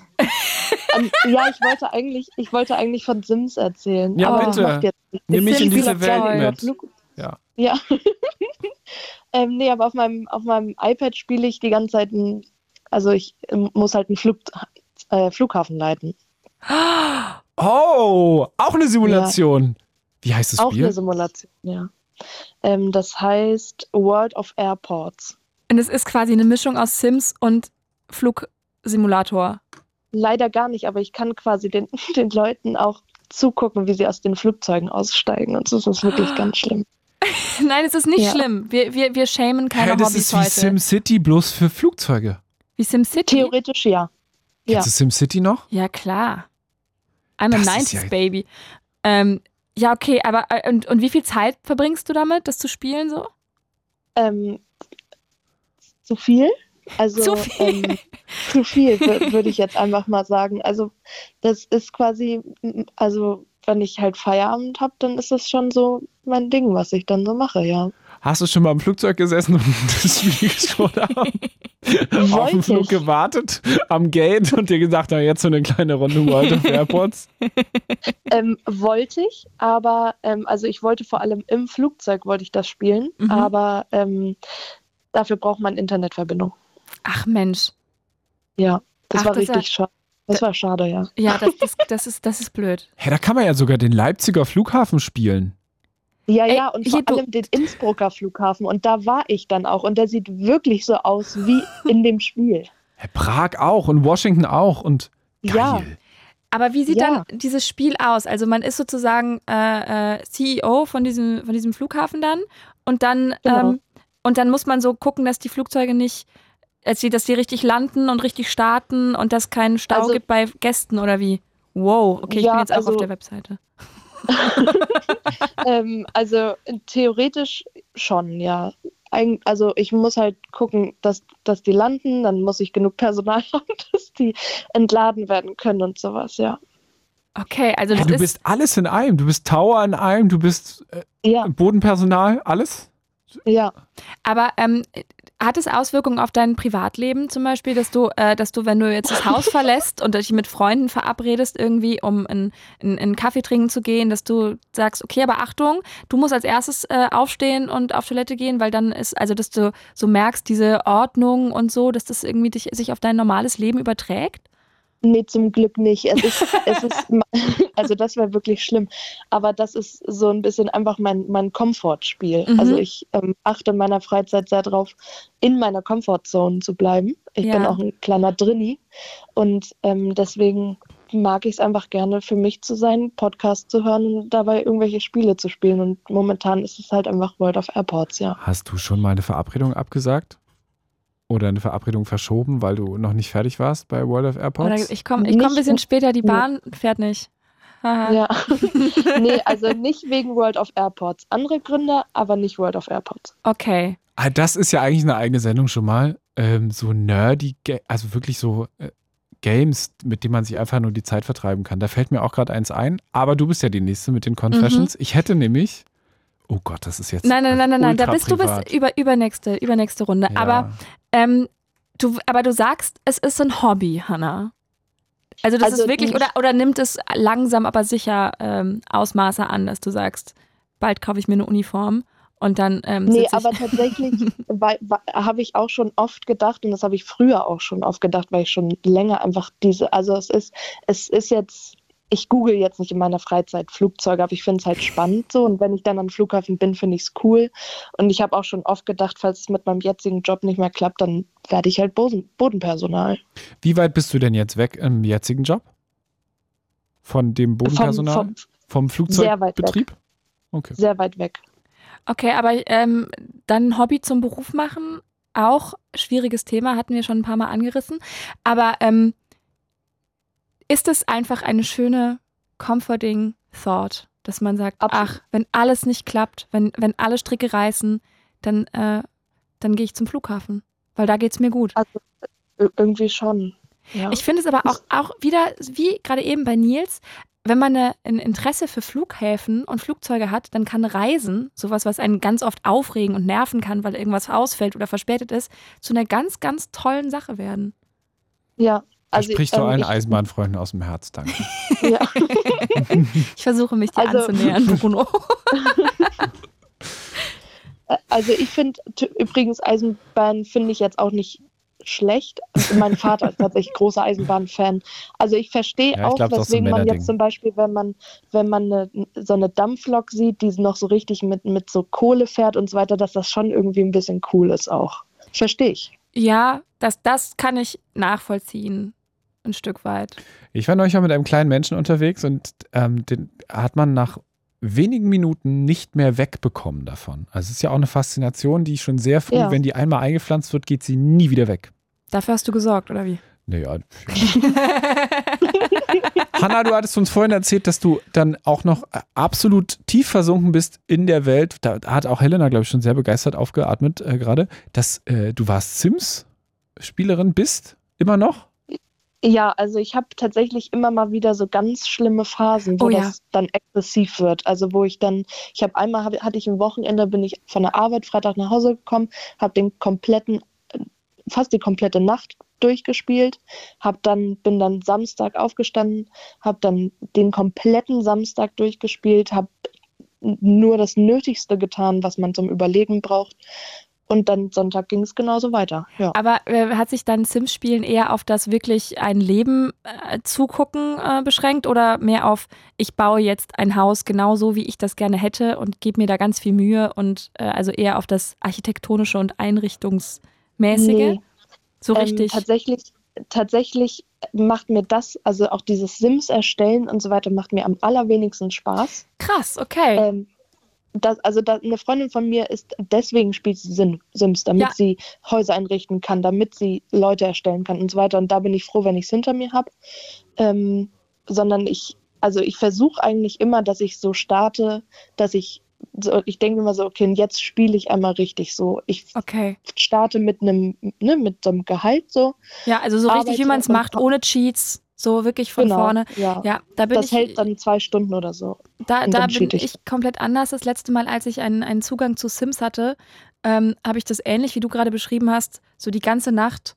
Ähm, ja, ich wollte eigentlich, ich wollte eigentlich von Sims erzählen. Ja, aber das bitte. macht jetzt nichts. Nimm mich in diese Welt mit. Ja. Ja. ähm, nee, aber auf meinem, auf meinem iPad spiele ich die ganze Zeit ein, also ich muss halt einen Flug, äh, Flughafen leiten. Oh, auch eine Simulation. Wie heißt das Auch Spiel? eine Simulation, ja. Ähm, das heißt World of Airports. Und es ist quasi eine Mischung aus Sims und Flugsimulator. Leider gar nicht, aber ich kann quasi den, den Leuten auch zugucken, wie sie aus den Flugzeugen aussteigen. Und das ist wirklich ganz schlimm. Nein, es ist nicht Ja. schlimm. Wir, wir, wir shamen keine Hä, das Hobbys ist wie heute. SimCity, bloß für Flugzeuge. wie SimCity? Theoretisch ja. Ja. Kennst du SimCity noch? Ja, klar. I'm a Das ist 90s ja- Baby. Ähm, ja, okay, aber äh, und, und wie viel Zeit verbringst du damit, das zu spielen so? Ähm, zu viel? Also, Zu viel. Ähm, zu viel, wür- würde ich jetzt einfach mal sagen. Also, das ist quasi, m, also, wenn ich halt Feierabend habe, dann ist das schon so mein Ding, was ich dann so mache, ja. Hast du schon mal im Flugzeug gesessen und das Spiel geschaut haben? Auf den Flug ich. gewartet am Gate und dir gesagt, na jetzt so eine kleine Runde World of Airports? Ähm, wollte ich, aber ähm, also ich wollte vor allem im Flugzeug wollte ich das spielen, Mhm. aber ähm, dafür braucht man Internetverbindung. Ach Mensch. Ja, das Ach, war das richtig schade. Das war schade, ja. Ja, das, das, das, ist, das ist blöd. Hä, da kann man ja sogar den Leipziger Flughafen spielen. Ja, Ey, ja, und hier, vor allem den Innsbrucker Flughafen. Und da war ich dann auch. Und der sieht wirklich so aus wie in dem Spiel. Prag auch und Washington auch und geil. Ja. Aber wie sieht Ja. dann dieses Spiel aus? Also man ist sozusagen äh, äh, CEO von diesem, von diesem Flughafen dann und dann, Genau. ähm, und dann muss man so gucken, dass die Flugzeuge nicht, dass die, dass die richtig landen und richtig starten und dass keinen Stau Also- gibt bei Gästen oder wie? Wow, okay, ich Ja, bin jetzt auch auf also- der Webseite. ähm, also theoretisch schon, ja. Eig also ich muss halt gucken, dass, dass die landen, dann muss ich genug Personal haben, dass die entladen werden können und sowas, ja. Okay, also das du ist, bist alles in einem. Du bist Tower in einem, du bist äh, Ja, Bodenpersonal, alles? ja. aber ähm, hat es Auswirkungen auf dein Privatleben zum Beispiel, dass du, äh, dass du, wenn du jetzt das Haus verlässt und dich mit Freunden verabredest, irgendwie, um einen, einen, einen Kaffee trinken zu gehen, dass du sagst, okay, aber Achtung, du musst als erstes äh, aufstehen und auf Toilette gehen, weil dann ist, also dass du so merkst, diese Ordnung und so, dass das irgendwie dich, sich auf dein normales Leben überträgt? Nee, zum Glück nicht. Es ist, es ist, also das wäre wirklich schlimm. Aber das ist so ein bisschen einfach mein, mein Komfortspiel. Mhm. Also ich ähm, achte in meiner Freizeit sehr darauf, in meiner Comfortzone zu bleiben. Ich bin Ja. auch ein kleiner Drinni und ähm, deswegen mag ich es einfach gerne für mich zu sein, Podcast zu hören und dabei irgendwelche Spiele zu spielen. Und momentan ist es halt einfach World of Airports, ja. Hast du schon mal eine Verabredung abgesagt? Oder eine Verabredung verschoben, weil du noch nicht fertig warst bei World of Airports? Oder ich komme ich komm ein bisschen später, die Nee. Bahn fährt nicht. Haha. Ja. nee, also nicht wegen World of Airports. Andere Gründe, aber nicht World of Airports. Okay. Ah, das ist ja eigentlich eine eigene Sendung schon mal. Ähm, so nerdy, also wirklich so äh, Games, mit denen man sich einfach nur die Zeit vertreiben kann. Da fällt mir auch gerade eins ein. Aber du bist ja die nächste mit den Confessions. Ich hätte nämlich. Oh Gott, das ist jetzt. Nein, nein, nein, nein, nein. Da bist du bist über, übernächste, übernächste Runde. Ja. Aber Ähm, du, aber du sagst, es ist ein Hobby, Hannah. Also das Also ist wirklich, ich- oder, oder nimmt es langsam aber sicher ähm, Ausmaße an, dass du sagst, bald kaufe ich mir eine Uniform und dann ähm, Nee, aber tatsächlich habe ich auch schon oft gedacht, und das habe ich früher auch schon oft gedacht, weil ich schon länger einfach diese, also es ist, es ist jetzt, ich google jetzt nicht in meiner Freizeit Flugzeuge, aber ich finde es halt spannend so. Und wenn ich dann am Flughafen bin, finde ich es cool. Und ich habe auch schon oft gedacht, falls es mit meinem jetzigen Job nicht mehr klappt, dann werde ich halt Boden, Bodenpersonal. Wie weit bist du denn jetzt weg im jetzigen Job? Von dem Bodenpersonal? Vom, Vom Sehr weit Flugzeugbetrieb? Okay. sehr weit weg. Okay, aber ähm, dann ein Hobby zum Beruf machen, auch schwieriges Thema, hatten wir schon ein paar Mal angerissen. Aber ähm, ist es einfach eine schöne, comforting Thought, dass man sagt, Absolut. ach, wenn alles nicht klappt, wenn, wenn alle Stricke reißen, dann, äh, dann gehe ich zum Flughafen, weil da geht's mir gut. Also ir- irgendwie schon. Ja. Ich finde es aber auch, auch wieder, wie gerade eben bei Nils, wenn man eine, ein Interesse für Flughäfen und Flugzeuge hat, dann kann Reisen, sowas, was einen ganz oft aufregen und nerven kann, weil irgendwas ausfällt oder verspätet ist, zu einer ganz, ganz tollen Sache werden. ja. Also, sprichst du ähm, allen ich- Eisenbahnfreunden aus dem Herz, danke. Ja. Ich versuche mich dir Also- anzunähern, Bruno. Also ich finde übrigens Eisenbahn finde ich jetzt auch nicht schlecht. mein Vater ist tatsächlich großer Eisenbahnfan. Also ich verstehe Ja, auch, glaub, weswegen man jetzt zum Beispiel, wenn man, wenn man eine, so eine Dampflok sieht, die noch so richtig mit, mit so Kohle fährt und so weiter, dass das schon irgendwie ein bisschen cool ist auch. Verstehe ich. Ja, das, das kann ich nachvollziehen. Ein Stück weit. Ich war neulich mal mit einem kleinen Menschen unterwegs und ähm, den hat man nach wenigen Minuten nicht mehr wegbekommen davon. Also es ist ja auch eine Faszination, die schon sehr früh, Ja. wenn die einmal eingepflanzt wird, geht sie nie wieder weg. Dafür hast du gesorgt, oder wie? Naja. Hanna, du hattest uns vorhin erzählt, dass du dann auch noch absolut tief versunken bist in der Welt. Da hat auch Helena, glaube ich, schon sehr begeistert aufgeatmet äh, gerade, dass äh, du warst Sims-Spielerin bist, immer noch. Ja, also ich habe tatsächlich immer mal wieder so ganz schlimme Phasen, wo Oh ja. das dann exzessiv wird. Also wo ich dann, ich habe einmal hab, hatte ich ein Wochenende, bin ich von der Arbeit Freitag nach Hause gekommen, habe den kompletten, fast die komplette Nacht durchgespielt, hab dann bin dann Samstag aufgestanden, habe dann den kompletten Samstag durchgespielt, habe nur das Nötigste getan, was man zum Überleben braucht. Und dann Sonntag ging es genauso weiter. Ja. Aber äh, hat sich dann Sims-Spielen eher auf das wirklich ein Leben äh, zugucken äh, beschränkt oder mehr auf, ich baue jetzt ein Haus genauso, wie ich das gerne hätte und gebe mir da ganz viel Mühe und äh, also eher auf das architektonische und einrichtungsmäßige? Nee. So Ähm, richtig. tatsächlich, tatsächlich macht mir das, also auch dieses Sims erstellen und so weiter, macht mir am allerwenigsten Spaß. Krass, okay. Ähm, das, also da, eine Freundin von mir ist, deswegen spielt sie Sim- Sims, damit Ja. sie Häuser einrichten kann, damit sie Leute erstellen kann und so weiter. Und da bin ich froh, wenn ich es hinter mir habe. Ähm, sondern ich, also ich versuche eigentlich immer, dass ich so starte, dass ich, so, ich denke immer so, okay, jetzt spiele ich einmal richtig so. Ich okay. starte mit einem, ne, mit so einem Gehalt so. Ja, also so richtig, wie man es macht, ohne Cheats, so wirklich von genau, vorne. Ja. Ja, da bin das ich. hält dann zwei Stunden oder so. Da, da bin ich. ich komplett anders. Das letzte Mal, als ich einen, einen Zugang zu Sims hatte, ähm, habe ich das ähnlich, wie du gerade beschrieben hast, so die ganze Nacht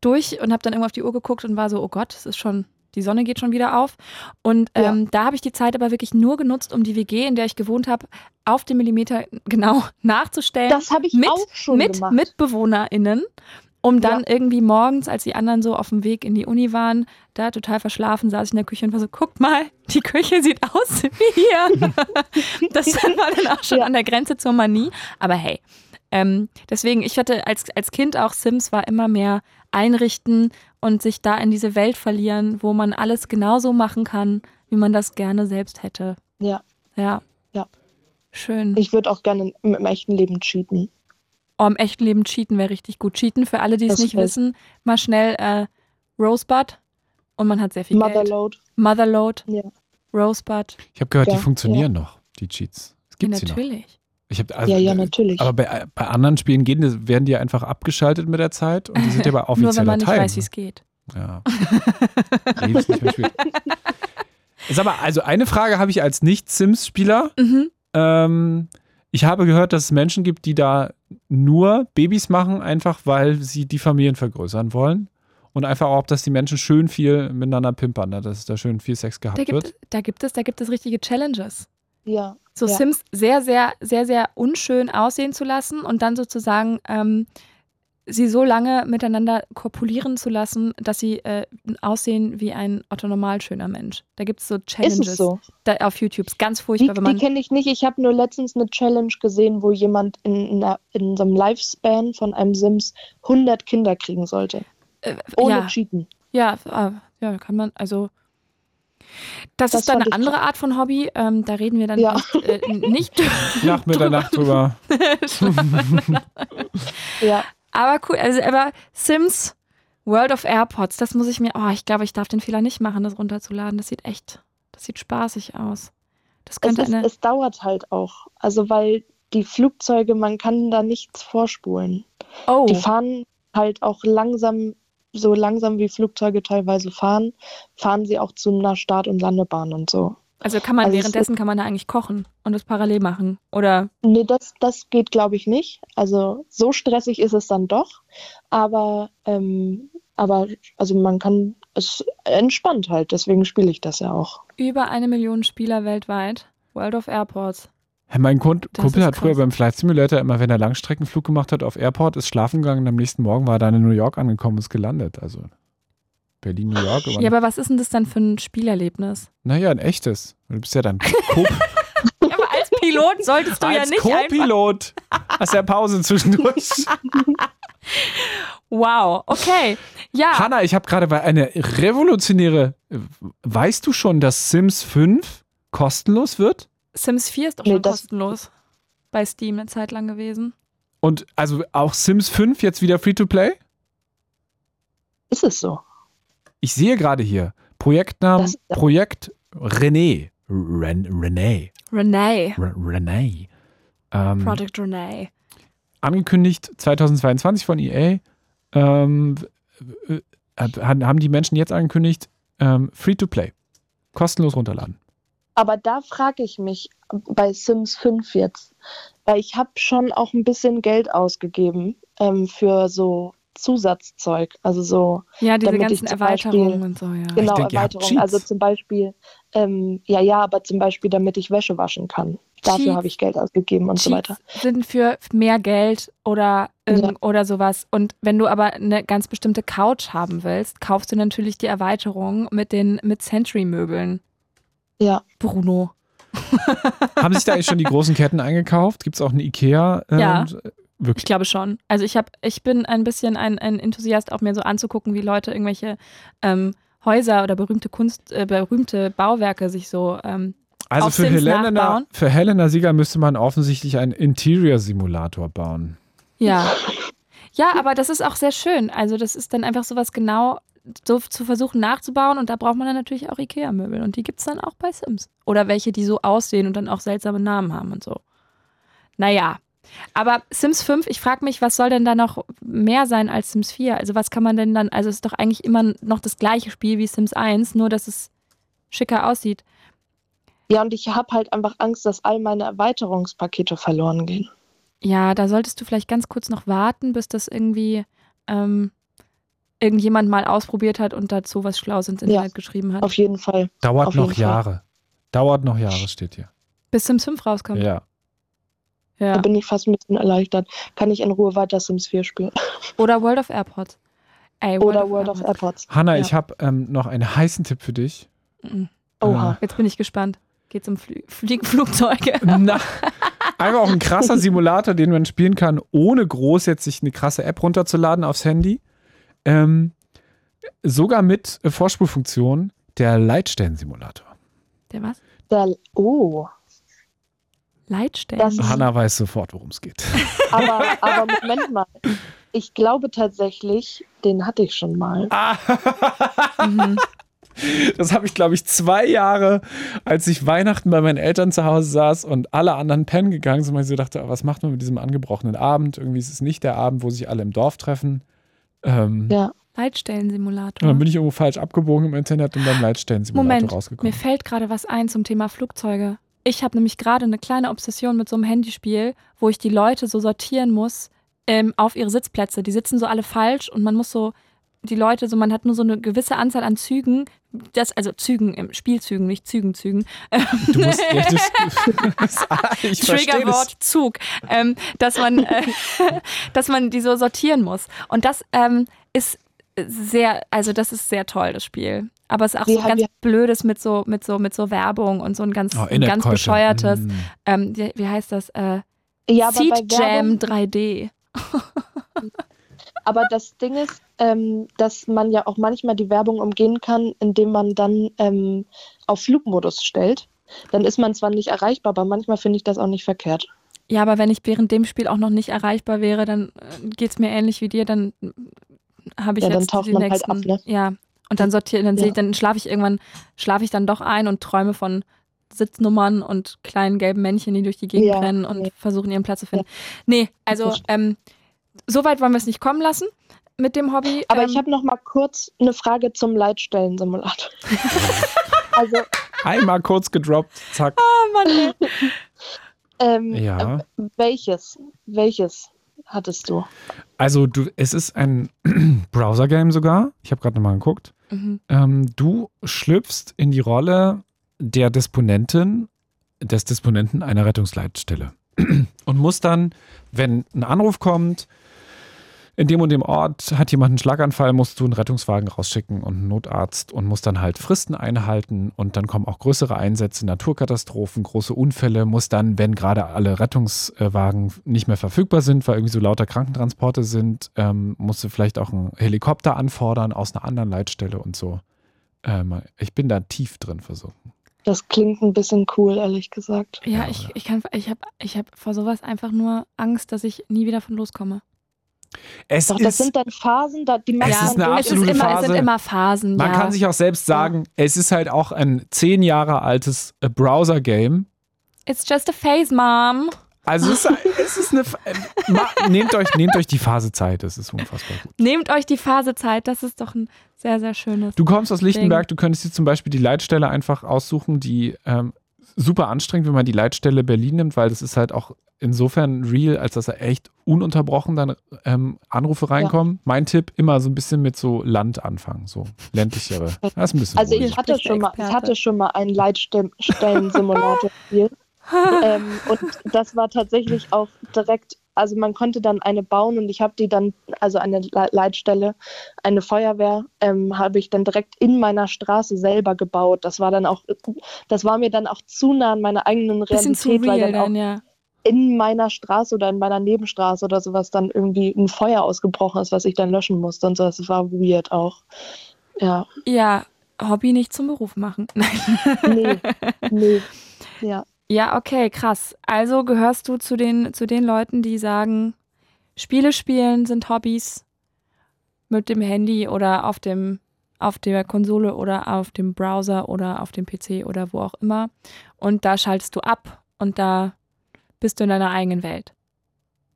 durch und habe dann irgendwann auf die Uhr geguckt und war so, oh Gott, es ist schon, die Sonne geht schon wieder auf. Und Ja. ähm, da habe ich die Zeit aber wirklich nur genutzt, um die WG, in der ich gewohnt habe, auf den Millimeter genau nachzustellen. Das habe ich mit, auch schon mit gemacht. MitbewohnerInnen, um dann irgendwie morgens, als die anderen so auf dem Weg in die Uni waren, da total verschlafen, saß ich in der Küche und war so, guckt mal, die Küche sieht aus wie hier. das war dann auch schon Ja. an der Grenze zur Manie. Aber hey, ähm, deswegen, ich hatte als, als Kind auch Sims, war immer mehr einrichten und sich da in diese Welt verlieren, wo man alles genauso machen kann, wie man das gerne selbst hätte. Ja. Ja. Ja. Schön. Ich würde auch gerne im, im echten Leben cheaten. Oh, im echten Leben cheaten wäre richtig gut. Cheaten, für alle, die es nicht wissen, mal schnell äh, Rosebud und man hat sehr viel Geld. Motherload. Motherload, Ja. Rosebud. Ich habe gehört, die Ja, funktionieren noch, die Cheats. Es Ja, gibt sie noch. natürlich. Ich hab, also, ja, ja, natürlich. Aber bei, bei anderen Spielen gehen, die- werden die einfach abgeschaltet mit der Zeit und die sind ja bei Nur wenn offizieller man nicht Teil. weiß, wie es geht. Ja. Leben ist nicht mehr schwierig. Sag mal, also eine Frage habe ich als Nicht-Sims-Spieler. Mhm. Ähm, ich habe gehört, dass es Menschen gibt, die da nur Babys machen, einfach weil sie die Familien vergrößern wollen. Und einfach auch, dass die Menschen schön viel miteinander pimpern, ne? dass da schön viel Sex Da, gehabt gibt, wird. da gibt es, da gibt es richtige Challenges. ja. So Ja. Sims sehr, sehr, sehr, sehr unschön aussehen zu lassen und dann sozusagen ähm, sie so lange miteinander kopulieren zu lassen, dass sie äh, aussehen wie ein Otto normal schöner Mensch. Da gibt es so Ist Challenges es so? da, auf YouTube. Ist ganz Die, furchtbar, die man. kenne ich nicht. Ich habe nur letztens eine Challenge gesehen, wo jemand in, in, einer, in so einem Lifespan von einem Sims 100 Kinder kriegen sollte. Äh, Ohne ja, Cheaten. ja, äh, ja, kann man, also. Das, Das ist dann eine andere Art von Hobby. Ähm, da reden wir dann Ja. nicht, äh, nicht Nach Mitternacht drüber. Ja. Aber cool, also aber Sims World of Airpods, das muss ich mir, oh, ich glaube, ich darf den Fehler nicht machen, das runterzuladen. Das sieht echt, das sieht spaßig aus. Das Es, könnte ist, eine, es dauert halt auch. Also, weil die Flugzeuge, man kann da nichts vorspulen. oh, Die fahren halt auch langsam, so langsam wie Flugzeuge teilweise fahren, fahren sie auch zu einer Start- und Landebahn und so. also kann man also es währenddessen kann man da eigentlich kochen und das parallel machen oder Nee, das, das geht, glaube ich, nicht. Also so stressig ist es dann doch. Aber, ähm, aber also man kann es entspannt halt, deswegen spiele ich das ja auch. über eine Million Spieler weltweit. World of Airports. Ja, mein Kun- Das Kumpel hat früher beim Flight Simulator immer, wenn er Langstreckenflug gemacht hat auf Airport, ist schlafen gegangen und am nächsten Morgen war er dann in New York angekommen und ist gelandet. Also Berlin, New York. Ja, aber was ist denn das dann für ein Spielerlebnis? naja, ein echtes. Du bist ja dann Co Ja, aber als Pilot solltest du ja als nicht einfach. Co-Pilot. Hast ja Pause zwischendurch. Wow, okay. Ja, Hanna, ich habe gerade bei eine revolutionäre. Weißt du schon, dass Sims 5 kostenlos wird? Sims 4 ist doch Nee, schon kostenlos bei Steam eine Zeit lang gewesen. Und also auch Sims 5 jetzt wieder Free-to-Play? Ist es so? Ich sehe gerade hier Projektnamen Projekt René. Ren, René. Renee. Re- René. Ähm, Project Renee. angekündigt 2022 von EA. Ähm, äh, haben die Menschen jetzt angekündigt, ähm, Free-to-Play. Kostenlos runterladen. Aber da frage ich mich bei Sims 5 jetzt, weil ich habe schon auch ein bisschen Geld ausgegeben ähm, für so Zusatzzeug, also so Ja, diese Damit ich ganzen zum Erweiterungen Beispiel- und so, ja. genau denke, Erweiterungen. Cheats. Also zum Beispiel, ähm, ja, ja, aber zum Beispiel, damit ich Wäsche waschen kann. Dafür Cheats. habe ich Geld ausgegeben und so weiter. Cheats sind für mehr Geld oder, irgend- Ja. oder sowas. Und wenn du aber eine ganz bestimmte Couch haben willst, kaufst du natürlich die Erweiterung mit den mit Century-Möbeln. Ja. Bruno. haben sich da eigentlich schon die großen Ketten eingekauft? Gibt es auch eine Ikea? Äh, Ja. und- Ich Wirklich. glaube schon. Also ich habe, ich bin ein bisschen ein, ein Enthusiast, auch mir so anzugucken, wie Leute irgendwelche ähm, Häuser oder berühmte Kunst, äh, berühmte Bauwerke sich so ähm, Also auf für Sims Helena, nachbauen? für Helena Sieger müsste man offensichtlich einen Interior-Simulator bauen. Ja. Ja, aber das ist auch sehr schön. Also das ist dann einfach sowas genau so zu versuchen nachzubauen und da braucht man dann natürlich auch Ikea-Möbel und die gibt es dann auch bei Sims. Oder welche, die so aussehen und dann auch seltsame Namen haben und so. Naja. Aber Sims 5, ich frage mich, was soll denn da noch mehr sein als Sims 4? Also was kann man denn dann, also es ist doch eigentlich immer noch das gleiche Spiel wie Sims 1, nur dass es schicker aussieht. Ja, und ich habe halt einfach Angst, dass all meine Erweiterungspakete verloren gehen. Ja, da solltest du vielleicht ganz kurz noch warten, bis das irgendwie ähm, irgendjemand mal ausprobiert hat und dazu was Schlaues ins Internet geschrieben hat. Auf jeden Fall. Dauert Auf noch jeden Fall. Jahre. Dauert noch Jahre, steht hier. Bis Sims 5 rauskommt. Ja. Ja. Da bin ich fast ein bisschen erleichtert. Kann ich in Ruhe weiter Sims 4 spielen. Oder World of Airports. Ey, Oder World of Airports. Hanna, Ja. ich habe ähm, noch einen heißen Tipp für dich. Mhm. Oha. Jetzt bin ich gespannt. Geht's um Flü Flieg Flugzeuge? Na, einfach auch ein krasser Simulator, den man spielen kann, ohne groß jetzt sich eine krasse App runterzuladen aufs Handy. Ähm, sogar mit Vorspulfunktion, der Leitstellen-Simulator. Der was? Da, oh, Leitstellen. Hanna weiß sofort, worum es geht. aber, aber Moment mal. Ich glaube tatsächlich, den hatte ich schon mal. Mhm. Das habe ich, glaube ich, zwei Jahre, als ich Weihnachten bei meinen Eltern zu Hause saß und alle anderen pennen gegangen sind, weil ich so dachte, ah, was macht man mit diesem angebrochenen Abend? Irgendwie ist es nicht der Abend, wo sich alle im Dorf treffen. Ähm, Ja. Und Leitstellensimulator. dann bin ich irgendwo falsch abgebogen im Internet und beim Leitstellen-Simulator Moment, mir rausgekommen. fällt gerade was ein zum Thema Flugzeuge. Ich habe nämlich gerade eine kleine Obsession mit so einem Handyspiel, wo ich die Leute so sortieren muss ähm, auf ihre Sitzplätze. Die sitzen so alle falsch und man muss so die Leute, so man hat nur so eine gewisse Anzahl an Zügen, das, also Zügen, im Spielzügen, nicht Zügen, Zügen. Du musst, ja, das, ich verstehe das. Triggerwort Zug, ähm, dass man, äh, dass man die so sortieren muss. Und das ähm, ist sehr, also das ist sehr toll, das Spiel. Aber es ist auch so haben ganz blödes mit so, mit so, mit so Werbung und so ein ganz, Oh, ein ganz bescheuertes, Mm. ähm, wie, wie heißt das? Äh, Ja, aber bei Seed Jam Werbung, 3D. aber das Ding ist, ähm, dass man ja auch manchmal die Werbung umgehen kann, indem man dann ähm, auf Flugmodus stellt. Dann ist man zwar nicht erreichbar, aber manchmal finde ich das auch nicht verkehrt. Ja, aber wenn ich während dem Spiel auch noch nicht erreichbar wäre, dann geht es mir ähnlich wie dir, dann äh, habe ich Ja, dann jetzt taucht die halt nächsten. ab, ne? Ja. Und dann sortiere, dann, Ja. sehe ich- dann schlafe ich irgendwann, schlafe ich dann doch ein und träume von Sitznummern und kleinen gelben Männchen, die durch die Gegend Ja, rennen und nee. versuchen, ihren Platz zu finden. Nee, also ähm, so weit wollen wir es nicht kommen lassen mit dem Hobby. Aber ähm, ich habe noch mal kurz eine Frage zum Leitstellensimulator. also, Einmal kurz gedroppt, zack. oh Mann, ähm, Ja. äh, welches? Welches hattest du? Also du, es ist ein Browser-Game sogar. Ich habe gerade nochmal geguckt. Mhm. Ähm, du schlüpfst in die Rolle der Disponentin des Disponenten einer Rettungsleitstelle und muss dann, wenn ein Anruf kommt, in dem und dem Ort hat jemand einen Schlaganfall, musst du einen Rettungswagen rausschicken und einen Notarzt und musst dann halt Fristen einhalten und dann kommen auch größere Einsätze, Naturkatastrophen, große Unfälle, muss dann, wenn gerade alle Rettungswagen nicht mehr verfügbar sind, weil irgendwie so lauter Krankentransporte sind, ähm, musst du vielleicht auch einen Helikopter anfordern aus einer anderen Leitstelle und so. Ähm, ich bin da tief drin versunken. Das klingt ein bisschen cool, ehrlich gesagt. Ja, ich, ich, kann, ich habe ich hab vor sowas einfach nur Angst, dass ich nie wieder von loskomme. Es Doch, das ist, sind dann Phasen, da, die macht Es ist man eine es, ist immer, es sind Phase. immer Phasen. man ja. kann sich auch selbst sagen, es ist halt auch ein zehn Jahre altes äh, Browser-Game. It's just a phase, Mom. Also es ist, es ist eine. äh, ma, nehmt, euch, nehmt euch die Phase Zeit, das ist unfassbar gut. Nehmt euch die Phasezeit, das ist doch ein sehr, sehr schönes. Du kommst aus Lichtenberg, du könntest dir zum Beispiel die Leitstelle einfach aussuchen, die ähm, super anstrengend, wenn man die Leitstelle Berlin nimmt, weil das ist halt auch insofern real, als dass da echt ununterbrochen dann ähm, Anrufe reinkommen. Mein Tipp, immer so ein bisschen mit so Land anfangen, so ländlichere. Das ist ein bisschen Also ruhig. ich hatte, schon mal, ich hatte schon mal ein Leitstellen-Simulator-Spiel. ähm, und das war tatsächlich auch direkt, also man konnte dann eine bauen und ich habe die dann, also eine Le Leitstelle, eine Feuerwehr, ähm, habe ich dann direkt in meiner Straße selber gebaut. Das war dann auch, das war mir dann auch zu nah an meiner eigenen Realität, weil real dann auch dann, ja. in meiner Straße oder in meiner Nebenstraße oder sowas dann irgendwie ein Feuer ausgebrochen ist, was ich dann löschen musste und so. Das war weird auch. Ja, Ja, Hobby nicht zum Beruf machen. Nein. nee, nee. Ja. Ja, okay, krass. Also gehörst du zu den, zu den Leuten, die sagen, Spiele spielen sind Hobbys mit dem Handy oder auf dem auf der Konsole oder auf dem Browser oder auf dem PC oder wo auch immer. Und da schaltest du ab und da bist du in deiner eigenen Welt.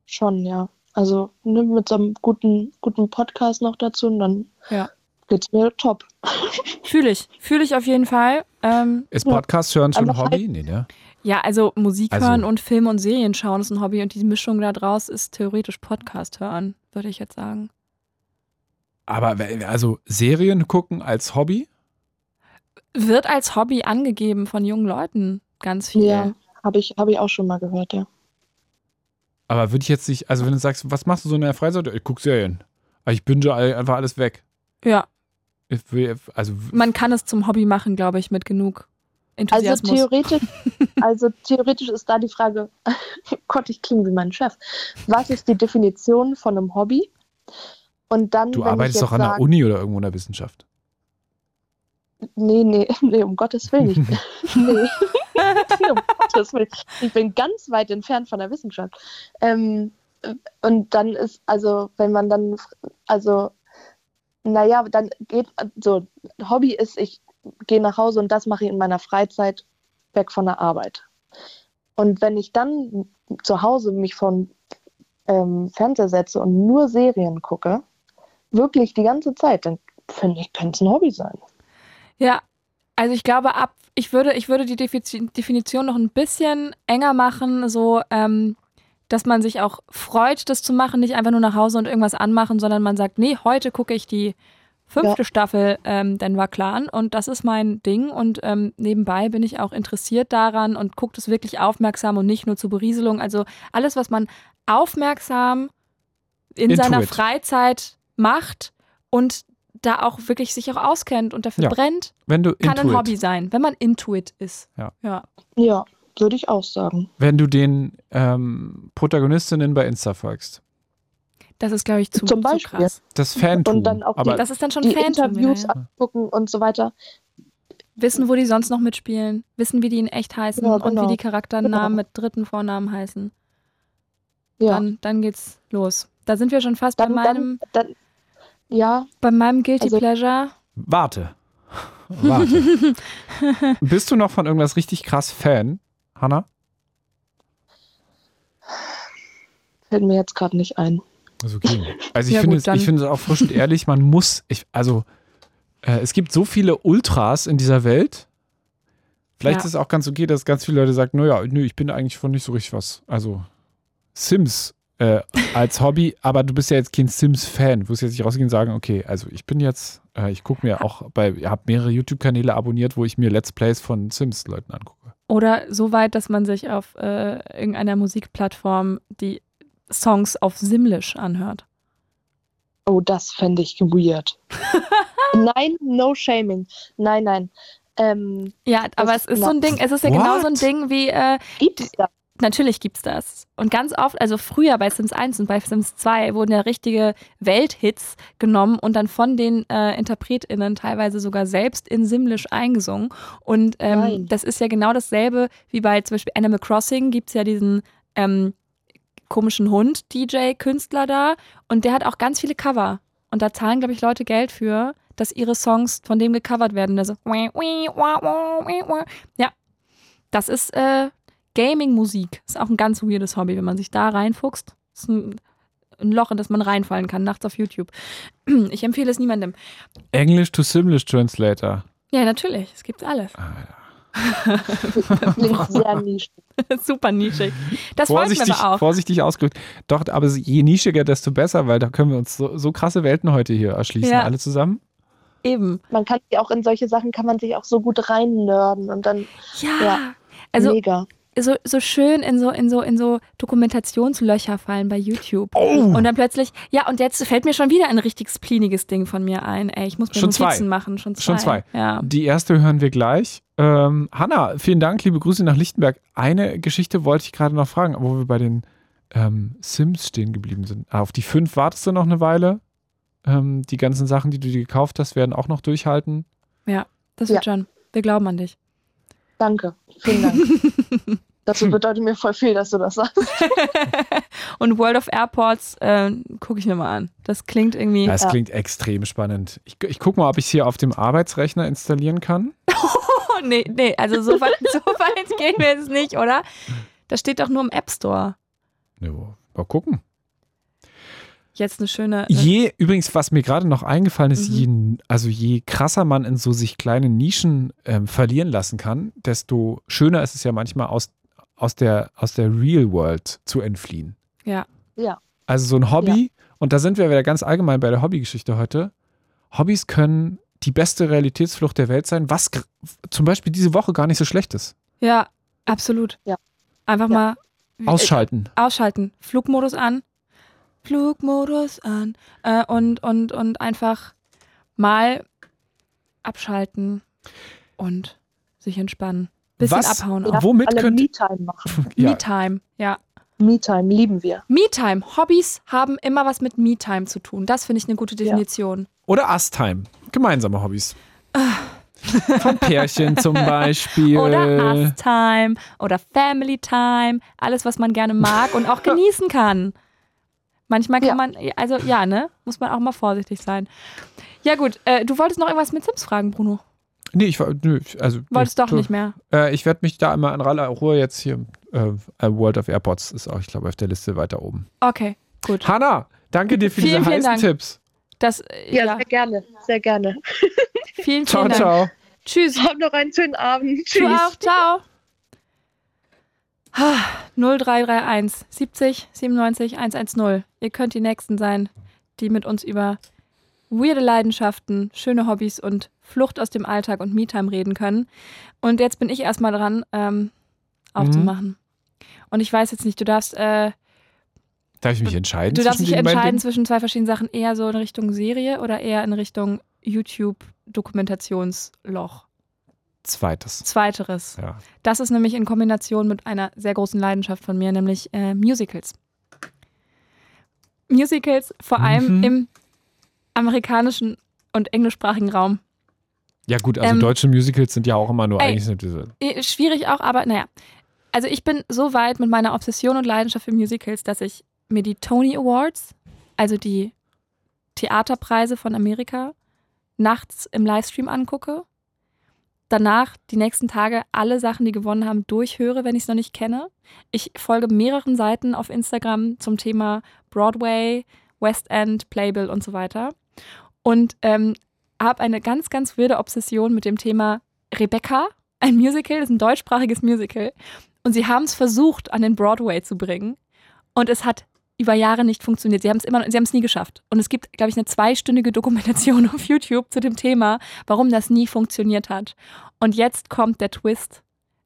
Schon, ja. Also ne, mit so einem guten, guten Podcast noch dazu und dann Ja. geht's mir top. Fühle ich. Fühle ich auf jeden Fall. Ähm, Ist Podcast hören schon ein Hobby? Nee, ne? Ja, also Musik Also- hören und Film und Serien schauen ist ein Hobby und die Mischung da draus ist theoretisch Podcast hören, würde ich jetzt sagen. Aber also Serien gucken als Hobby? Wird als Hobby angegeben von jungen Leuten ganz viel. Ja, habe ich, hab ich auch schon mal gehört, ja. Aber würde ich jetzt nicht, also wenn du sagst, was machst du so in der Freizeit? Ich gucke Serien. Aber ich binge einfach alles weg. Ja, Ich will- Also man kann es zum Hobby machen, glaube ich, mit genug Also Enthusiasmus. theoretisch, also theoretisch ist da die Frage, Gott, ich klinge wie mein Chef. Was ist die Definition von einem Hobby? Und dann, du wenn ich arbeitest jetzt doch an der sage, Uni oder irgendwo in der Wissenschaft. Nee, nee, nee, um Gottes Willen nicht. nee. nee, um Gottes Willen. Ich bin ganz weit entfernt von der Wissenschaft. Ähm, und dann ist, also, wenn man dann, also, naja, dann geht, so, Hobby ist, ich gehe nach Hause und das mache ich in meiner Freizeit weg von der Arbeit. Und wenn ich dann zu Hause mich von ähm, Fernseher setze und nur Serien gucke, wirklich die ganze Zeit, dann finde ich, könnte es ein Hobby sein. Ja, also ich glaube, ab, ich würde, ich würde die Definition noch ein bisschen enger machen, so, ähm, dass man sich auch freut, das zu machen, nicht einfach nur nach Hause und irgendwas anmachen, sondern man sagt, nee, heute gucke ich die fünfte Staffel ähm, Denver Clan und das ist mein Ding und ähm, nebenbei bin ich auch interessiert daran und gucke das wirklich aufmerksam und nicht nur zur Berieselung. Also alles, was man aufmerksam in Into seiner it. Freizeit macht und da auch wirklich sich auch auskennt und dafür Ja. brennt, Wenn du kann ein Intuit, Hobby sein, wenn man Intuit ist. Ja. ja. Ja, würde ich auch sagen. wenn du den ähm, Protagonistinnen bei Insta folgst. Das ist, glaube ich, zu, Zum zu Beispiel. krass. Das Fantum. Und dann auch aber Das ist dann schon Die Fantum. Interviews wieder, ja. angucken und so weiter. Wissen, wo die sonst noch mitspielen, wissen, wie die in echt heißen Ja, und genau. wie die Charakternamen Genau. mit dritten Vornamen heißen. Ja. Dann, dann geht's los. Da sind wir schon fast Dann, bei meinem, dann, dann, ja, bei meinem Guilty Also- Pleasure. warte. Warte. Bist du noch von irgendwas richtig krass Fan, Hanna? fällt mir jetzt gerade nicht ein. Also, okay. also ich Ja, finde gut, es, ich finde es auch frisch und ehrlich, man muss, ich, also äh, es gibt so viele Ultras in dieser Welt. Vielleicht Ja. ist es auch ganz okay, dass ganz viele Leute sagen, naja, nö, ich bin eigentlich von nicht so richtig was. Also Sims äh, als Hobby, aber du bist ja jetzt kein Sims-Fan. Du wirst jetzt nicht rausgehen und sagen, okay, also ich bin jetzt, äh, ich gucke mir auch bei, ihr habt mehrere YouTube-Kanäle abonniert, wo ich mir Let's Plays von Sims-Leuten angucke. Oder so weit, dass man sich auf äh, irgendeiner Musikplattform die Songs auf Simlish anhört. Oh, das fände ich weird. nein, no shaming. Nein, nein. Ähm, Ja, aber es ist so ein Ding, es ist ja genau so ein What? Ding wie, äh, gibt's da? natürlich gibt's das. Und ganz oft, also früher bei Sims 1 und bei Sims 2 wurden ja richtige Welthits genommen und dann von den äh, InterpretInnen teilweise sogar selbst in Simlish eingesungen. Und ähm, das ist ja genau dasselbe wie bei zum Beispiel Animal Crossing gibt's ja diesen ähm, komischen Hund, DJ-Künstler da. Und der hat auch ganz viele Cover. Und da zahlen, glaube ich, Leute Geld für, dass ihre Songs von dem gecovert werden. Also, ja, das ist äh, Gaming-Musik. Ist auch ein ganz weirdes Hobby, wenn man sich da reinfuchst. Ist ein, ein Loch, in das man reinfallen kann, nachts auf YouTube. Ich empfehle es niemandem. English to Simlish Translator. Ja, natürlich. Es gibt alles. Klingt sehr nischig. Super nischig. Das wollten wir Vorsichtig, aber auch. vorsichtig ausgedrückt. Doch, aber je nischiger, desto besser, weil da können wir uns so, so krasse Welten heute hier erschließen, Ja. alle zusammen. Eben. Man kann sich auch in solche Sachen kann man sich auch so gut reinnörden und dann Ja. Ja. Also mega. so, so schön in so, in so, in so Dokumentationslöcher fallen bei YouTube. Oh! Und dann plötzlich, ja, und jetzt fällt mir schon wieder ein richtig spliniges Ding von mir ein. Ey, ich muss mir Schon Notizen zwei. machen. Schon zwei. Schon zwei. Ja. Die erste hören wir gleich. Ähm, Hanna, vielen Dank, liebe Grüße nach Lichtenberg. Eine Geschichte wollte ich gerade noch fragen, wo wir bei den ähm, Sims stehen geblieben sind. Ah, Auf die fünf wartest du noch eine Weile. Ähm, die ganzen Sachen, die du dir gekauft hast, werden auch noch durchhalten. Das wird schon. Wir glauben an dich. Danke. Vielen Dank. Das bedeutet mir voll viel, dass du das sagst. und World of Airports äh, gucke ich mir mal an. Das klingt irgendwie. Das Ja. klingt extrem spannend. Ich, ich gucke mal, ob ich es hier auf dem Arbeitsrechner installieren kann. Nee, nee, also so weit, so weit gehen wir jetzt nicht, oder? Das steht doch nur im App Store. Jo, mal gucken. Jetzt eine schöne. Je, übrigens, was mir gerade noch eingefallen ist, Mhm. je, also je krasser man in so sich kleine Nischen ähm, verlieren lassen kann, desto schöner ist es ja manchmal aus, aus, der, aus der Real World zu entfliehen. Ja. Ja. Also so ein Hobby, und da sind wir wieder ganz allgemein bei der Hobbygeschichte heute. Hobbys können die beste Realitätsflucht der Welt sein, was zum Beispiel diese Woche gar nicht so schlecht ist. Ja, absolut. Ja. Einfach Ja. mal Ausschalten. Äh, ausschalten. Flugmodus an. Flugmodus an. Äh, und, und, und einfach mal abschalten und sich entspannen. Bisschen Was? abhauen Ja. auch. Womit alle könnt- Me-Time machen. Ja, Me-Time, ja. Me-Time lieben wir. Me-Time. Hobbys haben immer was mit Me-Time zu tun. Das finde ich eine gute Ja. Oder Us-Time. Gemeinsame Hobbys. Von Pärchen zum Beispiel. Oder Us-Time oder Family-Time. Alles, was man gerne mag und auch genießen kann. Manchmal kann Ja. man, also ja, ne? Muss man auch mal vorsichtig sein. Ja, gut. Äh, du wolltest noch irgendwas mit Sims fragen, Bruno. Nee, ich war, nö, also. Wolltest nee, doch nicht mehr. Äh, ich werde mich da einmal in aller Ruhe jetzt hier. Äh, World of Airpods ist auch, ich glaube, auf der Liste weiter oben. Okay, gut. Hanna, danke dir für Vielen, diese vielen heißen Dank. Tipps. Das, äh, Ja, ja, sehr gerne. Sehr gerne. vielen, Ciao, vielen Dank. ciao. Tschüss. Hab noch einen schönen Abend. Du Tschüss. auch. Ciao. Ah, 0331 70 97 110. Ihr könnt die Nächsten sein, die mit uns über weirde Leidenschaften, schöne Hobbys und Flucht aus dem Alltag und Me-Time reden können. Und jetzt bin ich erstmal dran, ähm, aufzumachen. Und ich weiß jetzt nicht, du darfst, äh, Darf ich mich entscheiden? du darfst zwischen dich entscheiden zwischen zwei verschiedenen Sachen, eher so in Richtung Serie oder eher in Richtung YouTube-Dokumentationsloch. Zweites. Zweiteres. Ja. Das ist nämlich in Kombination mit einer sehr großen Leidenschaft von mir, nämlich äh, Musicals. Musicals vor allem Mhm. im amerikanischen und englischsprachigen Raum. ja, gut, also Ähm, deutsche Musicals sind ja auch immer nur ey. eigentlich diese. Schwierig auch, aber naja. Also ich bin so weit mit meiner Obsession und Leidenschaft für Musicals, dass ich mir die Tony Awards, also die Theaterpreise von Amerika, nachts im Livestream angucke. Danach die nächsten Tage alle Sachen, die gewonnen haben, durchhöre, wenn ich es noch nicht kenne. Ich folge mehreren Seiten auf Instagram zum Thema Broadway, West End, Playbill und so weiter. Und ähm, habe eine ganz, ganz wilde Obsession mit dem Thema Rebecca, ein Musical, das ist ein deutschsprachiges Musical. Und sie haben es versucht, an den Broadway zu bringen. Und es hat über Jahre nicht funktioniert. Sie haben es immer, sie haben es nie geschafft. Und es gibt, glaube ich, eine zweistündige Dokumentation auf YouTube zu dem Thema, warum das nie funktioniert hat. Und jetzt kommt der Twist.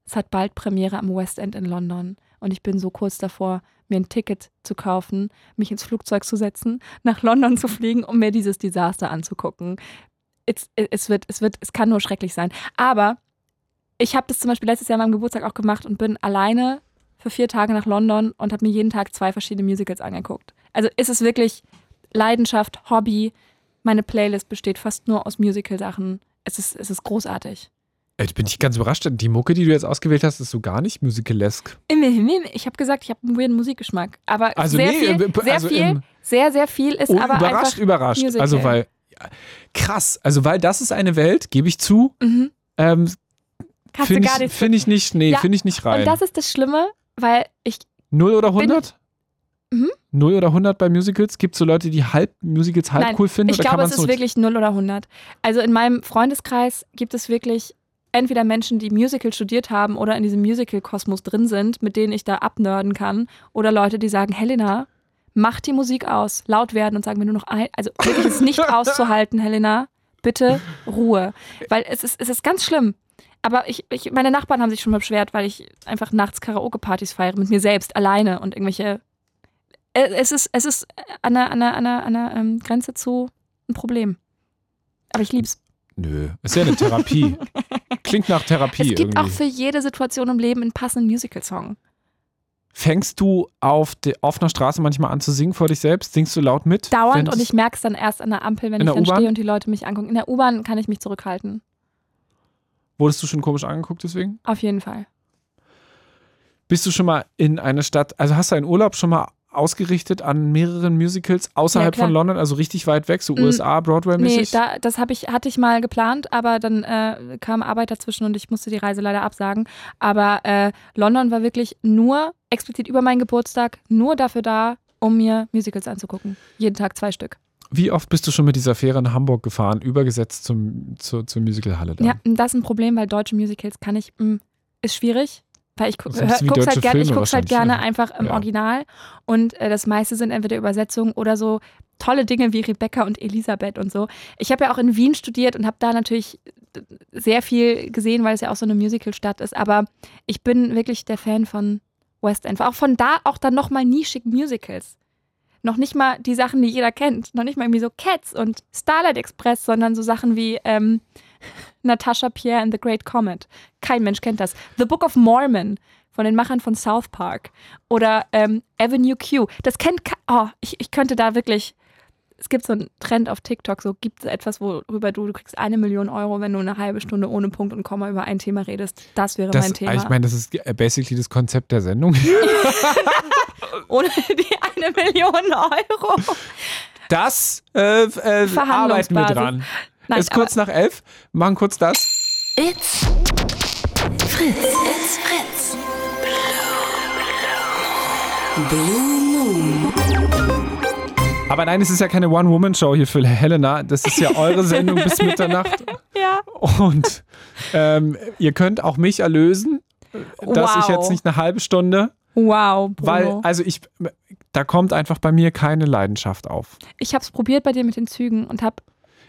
es hat bald Premiere am West End in London und ich bin so kurz davor, mir ein Ticket zu kaufen, mich ins Flugzeug zu setzen, nach London zu fliegen, um mir dieses Desaster anzugucken. Es, es, wird, es, wird, es kann nur schrecklich sein. Aber ich habe das zum Beispiel letztes Jahr an meinem Geburtstag auch gemacht und bin alleine für vier Tage nach London und habe mir jeden Tag zwei verschiedene Musicals angeguckt. Also ist es wirklich Leidenschaft, Hobby. Meine Playlist besteht fast nur aus Musical-Sachen. Es ist, es ist großartig. Ey, bin ich ganz überrascht. Die Mucke, die du jetzt ausgewählt hast, ist so gar nicht musicalesk. Ich habe gesagt, ich habe einen weirden Musikgeschmack. Aber Also sehr, nee, viel, äh, sehr, also viel, im- sehr, sehr viel ist Oh, aber überrascht, einfach überrascht. Musical. Also weil ja, krass. Also weil das ist eine Welt, gebe ich zu. Mhm. Ähm, finde ich, nicht finde ich nicht. Nee, Ja, finde ich nicht rein. Und das ist das Schlimme, weil ich, 0 oder 100? Mhm. 0 oder 100 bei Musicals? Gibt es so Leute, die halb Musicals halb Nein, cool finden? ich glaube, es ist wirklich 0 oder 100. Also in meinem Freundeskreis gibt es wirklich entweder Menschen, die Musical studiert haben oder in diesem Musical-Kosmos drin sind, mit denen ich da abnörden kann, oder Leute, die sagen, Helena, mach die Musik aus, laut werden und sagen, wenn du noch ein, also wirklich ist nicht auszuhalten, Helena, bitte Ruhe. Weil es ist, es ist ganz schlimm. Aber ich, ich, meine Nachbarn haben sich schon mal beschwert, weil ich einfach nachts Karaoke-Partys feiere mit mir selbst, alleine und irgendwelche. Äh, Es ist, es ist an der, an der, an der, an der ähm, Grenze zu ein Problem. Aber ich lieb's. Nö, ist ja eine Therapie. Klingt nach Therapie Es gibt irgendwie. auch für jede Situation im Leben einen passenden Musical-Song. Fängst du auf der offener Straße manchmal an zu singen vor dich selbst? Singst du laut mit? Dauernd und ich merke es dann erst an der Ampel, wenn ich dann stehe und die Leute mich angucken. In der U-Bahn kann ich mich zurückhalten. Wurdest du schon komisch angeguckt deswegen? Auf jeden Fall. Bist du schon mal in eine Stadt, also hast du einen Urlaub schon mal ausgerichtet an mehreren Musicals außerhalb klar. von London, also richtig weit weg, so Mm, USA, Nee, Broadway-mäßig? da, das ich, hatte ich mal geplant, aber dann äh, kam Arbeit dazwischen und ich musste die Reise leider absagen. Aber äh, London war wirklich nur explizit über meinen Geburtstag, nur dafür da, um mir Musicals anzugucken. Jeden Tag zwei Stück. Wie oft bist du schon mit dieser Fähre nach Hamburg gefahren, übergesetzt zum, zur, zur Musicalhalle dann? Ja, das ist ein Problem, weil deutsche Musicals kann ich, mh, ist schwierig. Weil ich gu Das ist ein bisschen wie guck's halt, gerne, ich guck's halt gerne ne? einfach im Ja. Original. Und äh, das meiste sind entweder Übersetzungen oder so tolle Dinge wie Rebecca und Elisabeth und so. Ich habe ja auch in Wien studiert und habe da natürlich sehr viel gesehen, weil es ja auch so eine Musical-Stadt ist. Aber ich bin wirklich der Fan von West End. Auch von da auch dann nochmal nischig Musicals. Noch nicht mal die Sachen, die jeder kennt. Noch nicht mal irgendwie so Cats und Starlight Express, sondern so Sachen wie ähm, Natasha Pierre and the Great Comet. Kein Mensch kennt das. The Book of Mormon von den Machern von South Park. Oder ähm, Avenue Q. Das kennt. ke- Oh, ich, ich könnte da wirklich. Es gibt so einen Trend auf TikTok, so gibt es etwas, worüber du, du kriegst eine Million Euro, wenn du eine halbe Stunde ohne Punkt und Komma über ein Thema redest. Das wäre Das, mein Thema. Ich meine, das ist basically das Konzept der Sendung. ohne die eine Million Euro. Das äh, äh, arbeiten wir dran. Nein, ist kurz nach elf. Machen kurz das. It's Fritz. It's Fritz. Blue Moon. Aber nein, es ist ja keine One-Woman-Show hier für Helena. Das ist ja eure Sendung bis Mitternacht. Ja. Und ähm, ihr könnt auch mich erlösen, dass ich Wow. jetzt nicht eine halbe Stunde, Wow, Bruno. weil, also ich, da kommt einfach bei mir keine Leidenschaft auf. ich habe es probiert bei dir mit den Zügen und habe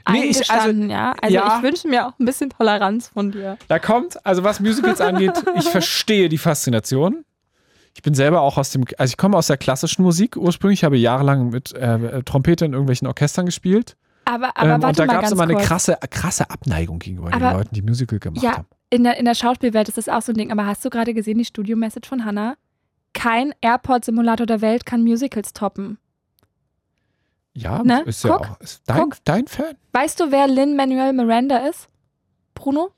Nee, ich- also- ja. Also ja. ich wünsche mir auch ein bisschen Toleranz von dir. Da kommt, also was Musicals angeht, ich verstehe die Faszination. Ich bin selber auch aus dem, also ich komme aus der klassischen Musik ursprünglich, ich habe jahrelang mit äh, Trompete in irgendwelchen Orchestern gespielt. Aber, aber ähm, und da gab es immer eine kurz. krasse, krasse Abneigung gegenüber den Aber- Leuten, die Musical gemacht Ja, haben. in der, in der Schauspielwelt ist das auch so ein Ding. Aber hast du gerade gesehen, die Studio-Message von Hannah? Kein Airport-Simulator der Welt kann Musicals toppen. Ja, Ne? ist ja Guck, auch. Ist dein, guck. dein Fan? Weißt du, wer Lin-Manuel Miranda ist? Bruno?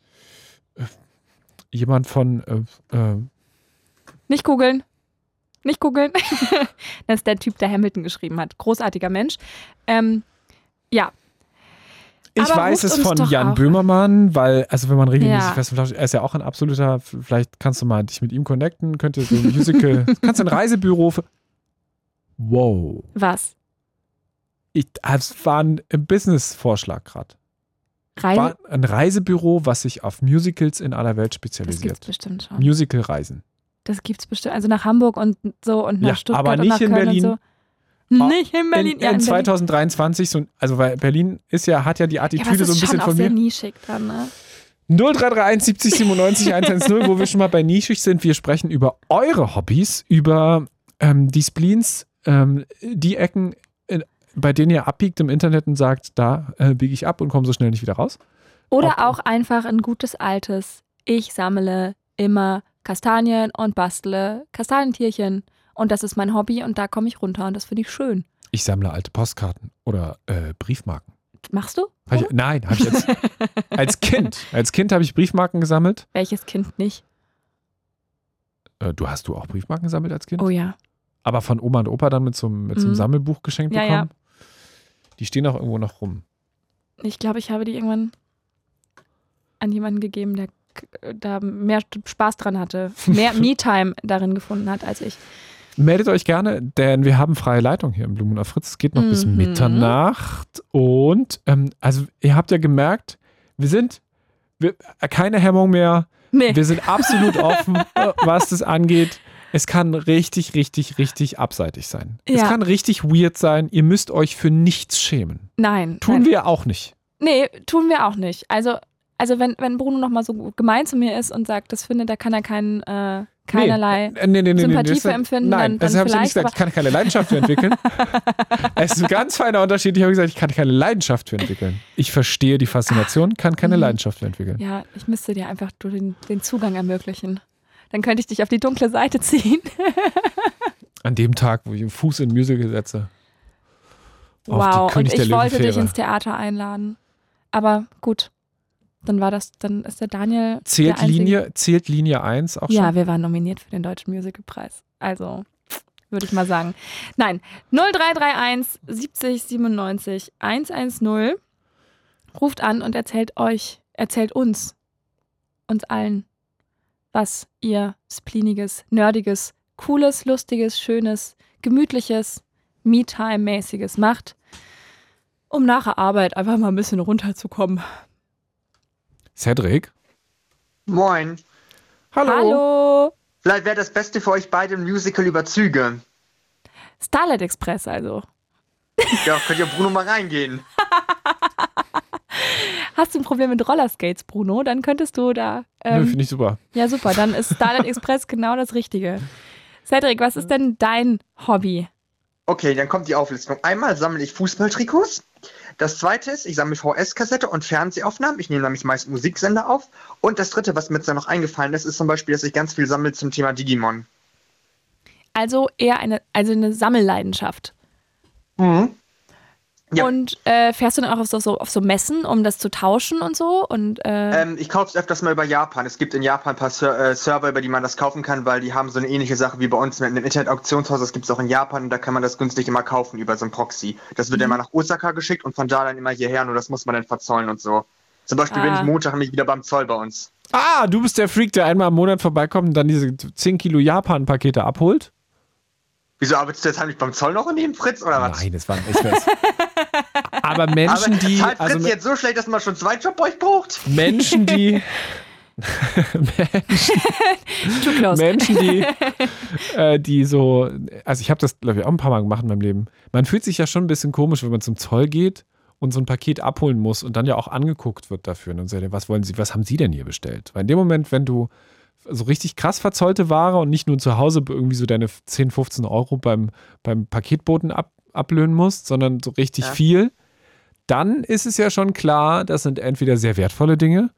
Jemand von äh, äh, Nicht googeln. Nicht googeln. das ist der Typ, der Hamilton geschrieben hat. Großartiger Mensch. Ähm, ja, Ich Aber weiß es von Jan. Böhmermann, weil, also wenn man regelmäßig Ja. Fest und er ist ja auch ein absoluter, vielleicht kannst du mal dich mit ihm connecten, könnt ihr so ein Musical, kannst du ein Reisebüro für, Wow. was? Ich, es war ein Business-Vorschlag gerade. Reise? Ein Reisebüro, was sich auf Musicals in aller Welt Das spezialisiert. gibt's bestimmt schon. Musical-Reisen. Das gibt's bestimmt. Also nach Hamburg und so und nach Ja, Stuttgart aber und nicht nach in Köln Berlin. und so. Nicht in Berlin. In, ja, in in Berlin. 2023, so, also weil Berlin ist ja, hat ja die Ja, Attitüde es so ein ist bisschen von mir. nischig dann, ne? 0331 70 97 110, wo wir schon mal bei nischig sind. Wir sprechen über eure Hobbys, über ähm, die Spleens, ähm, die Ecken, äh, bei denen ihr abbiegt im Internet und sagt, da äh, biege ich ab und komme so schnell nicht wieder raus. Oder Okay. auch einfach ein gutes altes. Ich sammle immer Kastanien und bastle Kastanientierchen. Und das ist mein Hobby und da komme ich runter und das finde ich schön. Ich sammle alte Postkarten oder äh, Briefmarken. Machst du? Hab ich, nein, habe ich jetzt als Kind. Als Kind habe ich Briefmarken gesammelt. Welches Kind nicht? Äh, du hast du auch Briefmarken gesammelt als Kind? Oh ja. Aber von Oma und Opa dann mit so, einem- mit so einem Mhm. Sammelbuch geschenkt Ja, bekommen? ja. Die stehen auch irgendwo noch rum. Ich glaube, ich habe die irgendwann an jemanden gegeben, der k- da mehr Spaß dran hatte, mehr Me-Time darin gefunden hat als ich. Meldet euch gerne, denn wir haben freie Leitung hier im Blumen auf Fritz. Es geht noch bis Mhm. Mitternacht. Und ähm, also ihr habt ja gemerkt, wir sind wir, äh, keine Hemmung mehr. Nee. Wir sind absolut offen, äh, was das angeht. Es kann richtig, richtig, richtig abseitig sein. Es Ja. kann richtig weird sein. Ihr müsst euch für nichts schämen. Nein. Tun nein. wir auch nicht. Nee, tun wir auch nicht. Also, also wenn, wenn Bruno nochmal so gemein zu mir ist und sagt, das findet, da kann er kein, äh, keinerlei. Nee, nee, nee, nee, Sympathie das- für empfinden, Nein, dann- das habe ich nicht gesagt. Ich kann keine Leidenschaft für entwickeln. es ist ein ganz feiner Unterschied. Ich habe gesagt, ich kann keine Leidenschaft für entwickeln. Ich verstehe die Faszination, kann keine Mhm. Leidenschaft für entwickeln. Ja, ich müsste dir einfach den, den Zugang ermöglichen. Dann könnte ich dich auf die dunkle Seite ziehen. An dem Tag, wo ich einen Fuß in Musical setze. Wow, und ich wollte dich ins Theater einladen. Aber gut, dann war das, dann ist der Daniel. Zählt der Linie, zählt Linie 1 auch Ja, schon? wir waren nominiert für den Deutschen Musicalpreis. Also, würde ich mal sagen. Nein, 0331 70 97 110 ruft an und erzählt euch, erzählt uns, uns allen, was ihr spleeniges, nerdiges, cooles, lustiges, schönes, gemütliches, Me-Time-mäßiges macht, um nach der Arbeit einfach mal ein bisschen runterzukommen. Cedric? Moin. Hallo. Hallo! Vielleicht wäre das Beste für euch beide ein Musical über Züge. Starlight Express also. Ja, könnt ihr Bruno mal reingehen. Hast du ein Problem mit Rollerskates, Bruno? Dann könntest du da. Nö, Ähm, finde ich super. ja, super. Dann ist Starlight Express genau das Richtige. Cedric, was ist denn dein Hobby? Okay, dann kommt die Auflistung. Einmal sammle ich Fußballtrikots. Das zweite ist, ich sammle VS-Kassette und Fernsehaufnahmen. Ich nehme nämlich meist Musiksender auf. Und das dritte, was mir jetzt noch eingefallen ist, ist zum Beispiel, dass ich ganz viel sammle zum Thema Digimon. Also eher eine, also eine Sammelleidenschaft. Mhm. Ja. Und äh, fährst du dann auch auf so, so, auf so Messen, um das zu tauschen und so? Und äh, Ähm, ich kaufe es öfters mal über Japan. Es gibt in Japan ein paar Ser äh, Server, über die man das kaufen kann, weil die haben so eine ähnliche Sache wie bei uns mit einem Internet-Auktionshaus. Das gibt es auch in Japan und da kann man das günstig immer kaufen über so ein Proxy. Das wird Mhm. immer nach Osaka geschickt und von da dann immer hierher, nur das muss man dann verzollen und so. Zum Beispiel bin Ah. ich Montag nämlich wieder beim Zoll bei uns. Ah, du bist der Freak, der einmal im Monat vorbeikommt und dann diese 10 Kilo Japan-Pakete abholt? Wieso arbeitest du jetzt heimlich beim Zoll noch in dem Fritz oder was? Nein, das war nicht was. Aber Menschen, Aber die. Fritz Also jetzt so schlecht, dass man schon zwei Job bei euch braucht? Menschen, die. close. Menschen, die, äh, die so, also ich habe das, glaube ich, auch ein paar Mal gemacht in meinem Leben. Man fühlt sich ja schon ein bisschen komisch, wenn man zum Zoll geht und so ein Paket abholen muss und dann ja auch angeguckt wird dafür. Und sagt, was wollen Sie, was haben Sie denn hier bestellt? Weil in dem Moment, wenn du so richtig krass verzollte Ware und nicht nur zu Hause irgendwie so deine 10, 15 Euro beim, beim Paketboten ab, ablöhnen musst, sondern so richtig Ja. viel, dann ist es ja schon klar, das sind entweder sehr wertvolle Dinge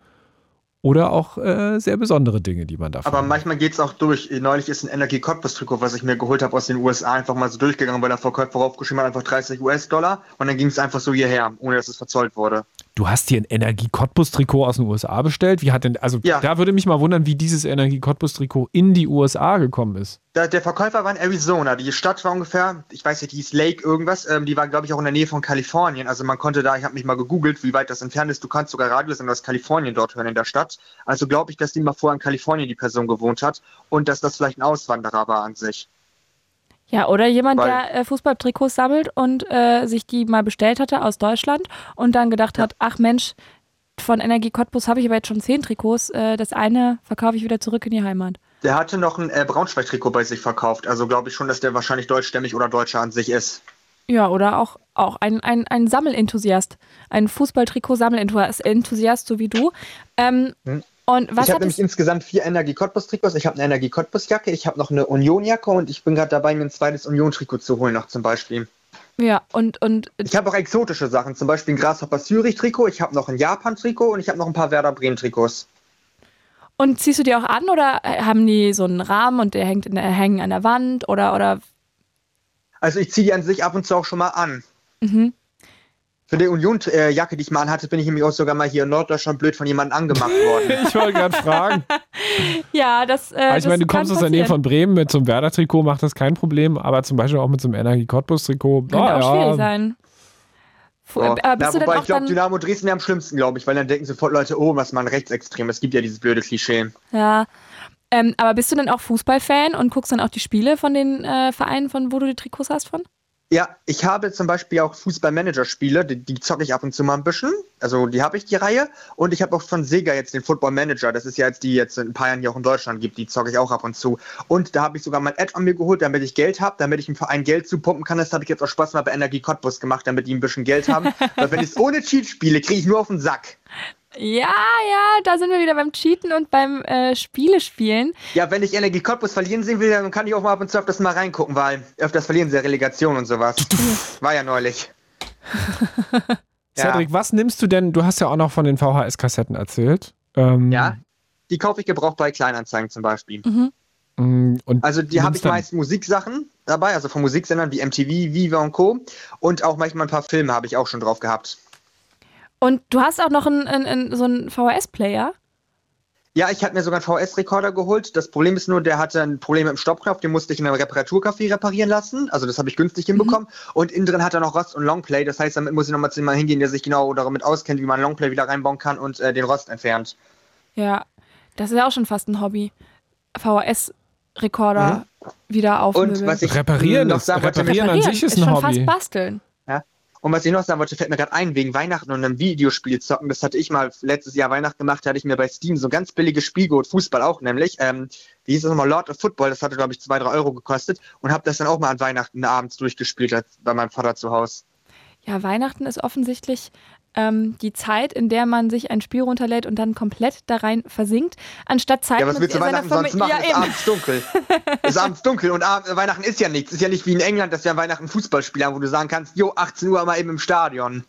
oder auch äh, sehr besondere Dinge, die man dafür Aber manchmal geht's auch durch. Neulich ist ein Energie Cottbus Trikot, was ich mir geholt habe aus den USA, einfach mal so durchgegangen, weil der Verkäufer aufgeschrieben hat, einfach 30 US-Dollar und dann ging es einfach so hierher, ohne dass es verzollt wurde. Du hast dir ein Energie Cottbus Trikot aus den USA bestellt. Wie hat denn, also Ja. da würde mich mal wundern, wie dieses Energie Cottbus Trikot in die USA gekommen ist. Der, der Verkäufer war in Arizona. Die Stadt war ungefähr, ich weiß nicht, die hieß Lake irgendwas. Ähm, die war, glaube ich, auch in der Nähe von Kalifornien. Also man konnte da, ich habe mich mal gegoogelt, wie weit das entfernt ist. Du kannst sogar Radiosender aus Kalifornien dort hören in der Stadt. Also glaube ich, dass die mal vorher in Kalifornien die Person gewohnt hat und dass das vielleicht ein Auswanderer war an sich. Ja, oder jemand, Weil- der äh, Fußballtrikots sammelt und äh, sich die mal bestellt hatte aus Deutschland und dann gedacht hat, ach Mensch, von Energie Cottbus habe ich aber jetzt schon zehn Trikots. Äh, das eine verkaufe ich wieder zurück in die Heimat. Der hatte noch ein äh, Braunschweig-Trikot bei sich verkauft. Also glaube ich schon, dass der wahrscheinlich deutschstämmig oder Deutscher an sich ist. Ja, oder auch auch ein, ein, ein Sammelenthusiast, ein Fußballtrikot-Sammelenthusiast, so wie du. Ähm, Hm. Und was ich habe nämlich es, insgesamt vier Energie Cottbus Trikots. Ich habe eine Energie Cottbus Jacke, ich habe noch eine Union Jacke und ich bin gerade dabei, mir ein zweites Union Trikot zu holen noch zum Beispiel. ja, und, und Ich habe auch exotische Sachen, zum Beispiel ein Grasshopper Zürich Trikot, ich habe noch ein Japan Trikot und ich habe noch ein paar Werder Bremen Trikots. Und ziehst du die auch an oder haben die so einen Rahmen und der hängt in der, hängen an der Wand oder, oder Also ich ziehe die an sich ab und zu auch schon mal an. Mhm. Für die Union-Jacke, die ich mal anhatte, bin ich nämlich auch sogar mal hier in Norddeutschland blöd von jemandem angemacht worden. Ich wollte gerade fragen. ja, das. Äh, ich das meine, du kann kommst aus der Nähe von Bremen mit so einem Werder-Trikot, macht das kein Problem, aber zum Beispiel auch mit so einem Energie Cottbus-Trikot. Könnte ah, auch schwierig ja. sein. Aber bist Ja, du dann wobei auch ich glaube, Dynamo Dresden wäre am schlimmsten, glaube ich, weil dann denken sofort Leute, oh, was mal ein Rechtsextrem. Es gibt ja dieses blöde Klischee. Ja. Ähm, aber bist du dann auch Fußballfan und guckst dann auch die Spiele von den äh, Vereinen, von wo du die Trikots hast von? Ja, ich habe zum Beispiel auch Fußball-Manager-Spiele, die, die zocke ich ab und zu mal ein bisschen. Also die habe ich, die Reihe. Und ich habe auch von Sega jetzt den Football Manager. Das ist ja jetzt die jetzt in ein paar Jahren hier auch in Deutschland gibt. Die zocke ich auch ab und zu. Und da habe ich sogar mein Ad an mir geholt, damit ich Geld habe, damit ich dem Verein Geld zupumpen kann. Das habe ich jetzt auch Spaß mal bei Energie Cottbus gemacht, damit die ein bisschen Geld haben. Weil wenn ich es ohne Cheat spiele, kriege ich nur auf den Sack. Ja, ja, da sind wir wieder beim Cheaten und beim äh, Spiele spielen. Ja, wenn ich Energie Cottbus verlieren sehen will, dann kann ich auch mal ab und zu auf das mal reingucken, weil öfters verlieren sie ja Relegation und sowas. War ja neulich. Cedric, was nimmst du denn? Du hast ja auch noch von den VHS-Kassetten erzählt. Ähm, Ja, die kaufe ich gebraucht bei Kleinanzeigen zum Beispiel. Mhm. mm, Und Also die habe ich meist Musiksachen dabei, also von Musiksendern wie MTV, Viva und Co. Und auch manchmal ein paar Filme habe ich auch schon drauf gehabt. Und du hast auch noch einen, einen, einen, so einen VHS-Player. Ja, ich habe mir sogar einen VS-Rekorder geholt. Das Problem ist nur, der hatte ein Problem mit dem Stoppknopf, den musste ich in einem Reparaturcafé reparieren lassen. Also das habe ich günstig hinbekommen. Und innen drin hat er noch Rost und Longplay. Das heißt, damit muss ich nochmal zu jemandem hingehen, der sich genau damit auskennt, wie man Longplay wieder reinbauen kann und äh, den Rost entfernt. Ja, das ist ja auch schon fast ein Hobby. VHS-Rekorder wieder Mhm. Und aufmöbeln. was ich Reparieren, noch ist, sagen wollte, reparieren an sich ist ein schon Hobby. fast basteln. Und was ich noch sagen wollte, fällt mir gerade ein, wegen Weihnachten und einem Videospiel zocken. Das hatte ich mal letztes Jahr Weihnachten gemacht, da hatte ich mir bei Steam so ein ganz billiges Spielgut, Fußball auch nämlich, ähm, wie hieß das nochmal, Lord of Football, das hatte glaube ich zwei, drei Euro gekostet und habe das dann auch mal an Weihnachten abends durchgespielt bei meinem Vater zu Hause. Ja, Weihnachten ist offensichtlich ähm, die Zeit, in der man sich ein Spiel runterlädt und dann komplett da rein versinkt, anstatt Zeit Ja, was mit willst du seiner Weihnachten sonst machen? Ja, ist abends dunkel. ist abends dunkel und ab Weihnachten ist ja nichts. Ist ja nicht wie in England, dass wir an Weihnachten Fußball spielen, wo du sagen kannst, jo, 18 Uhr mal eben im Stadion.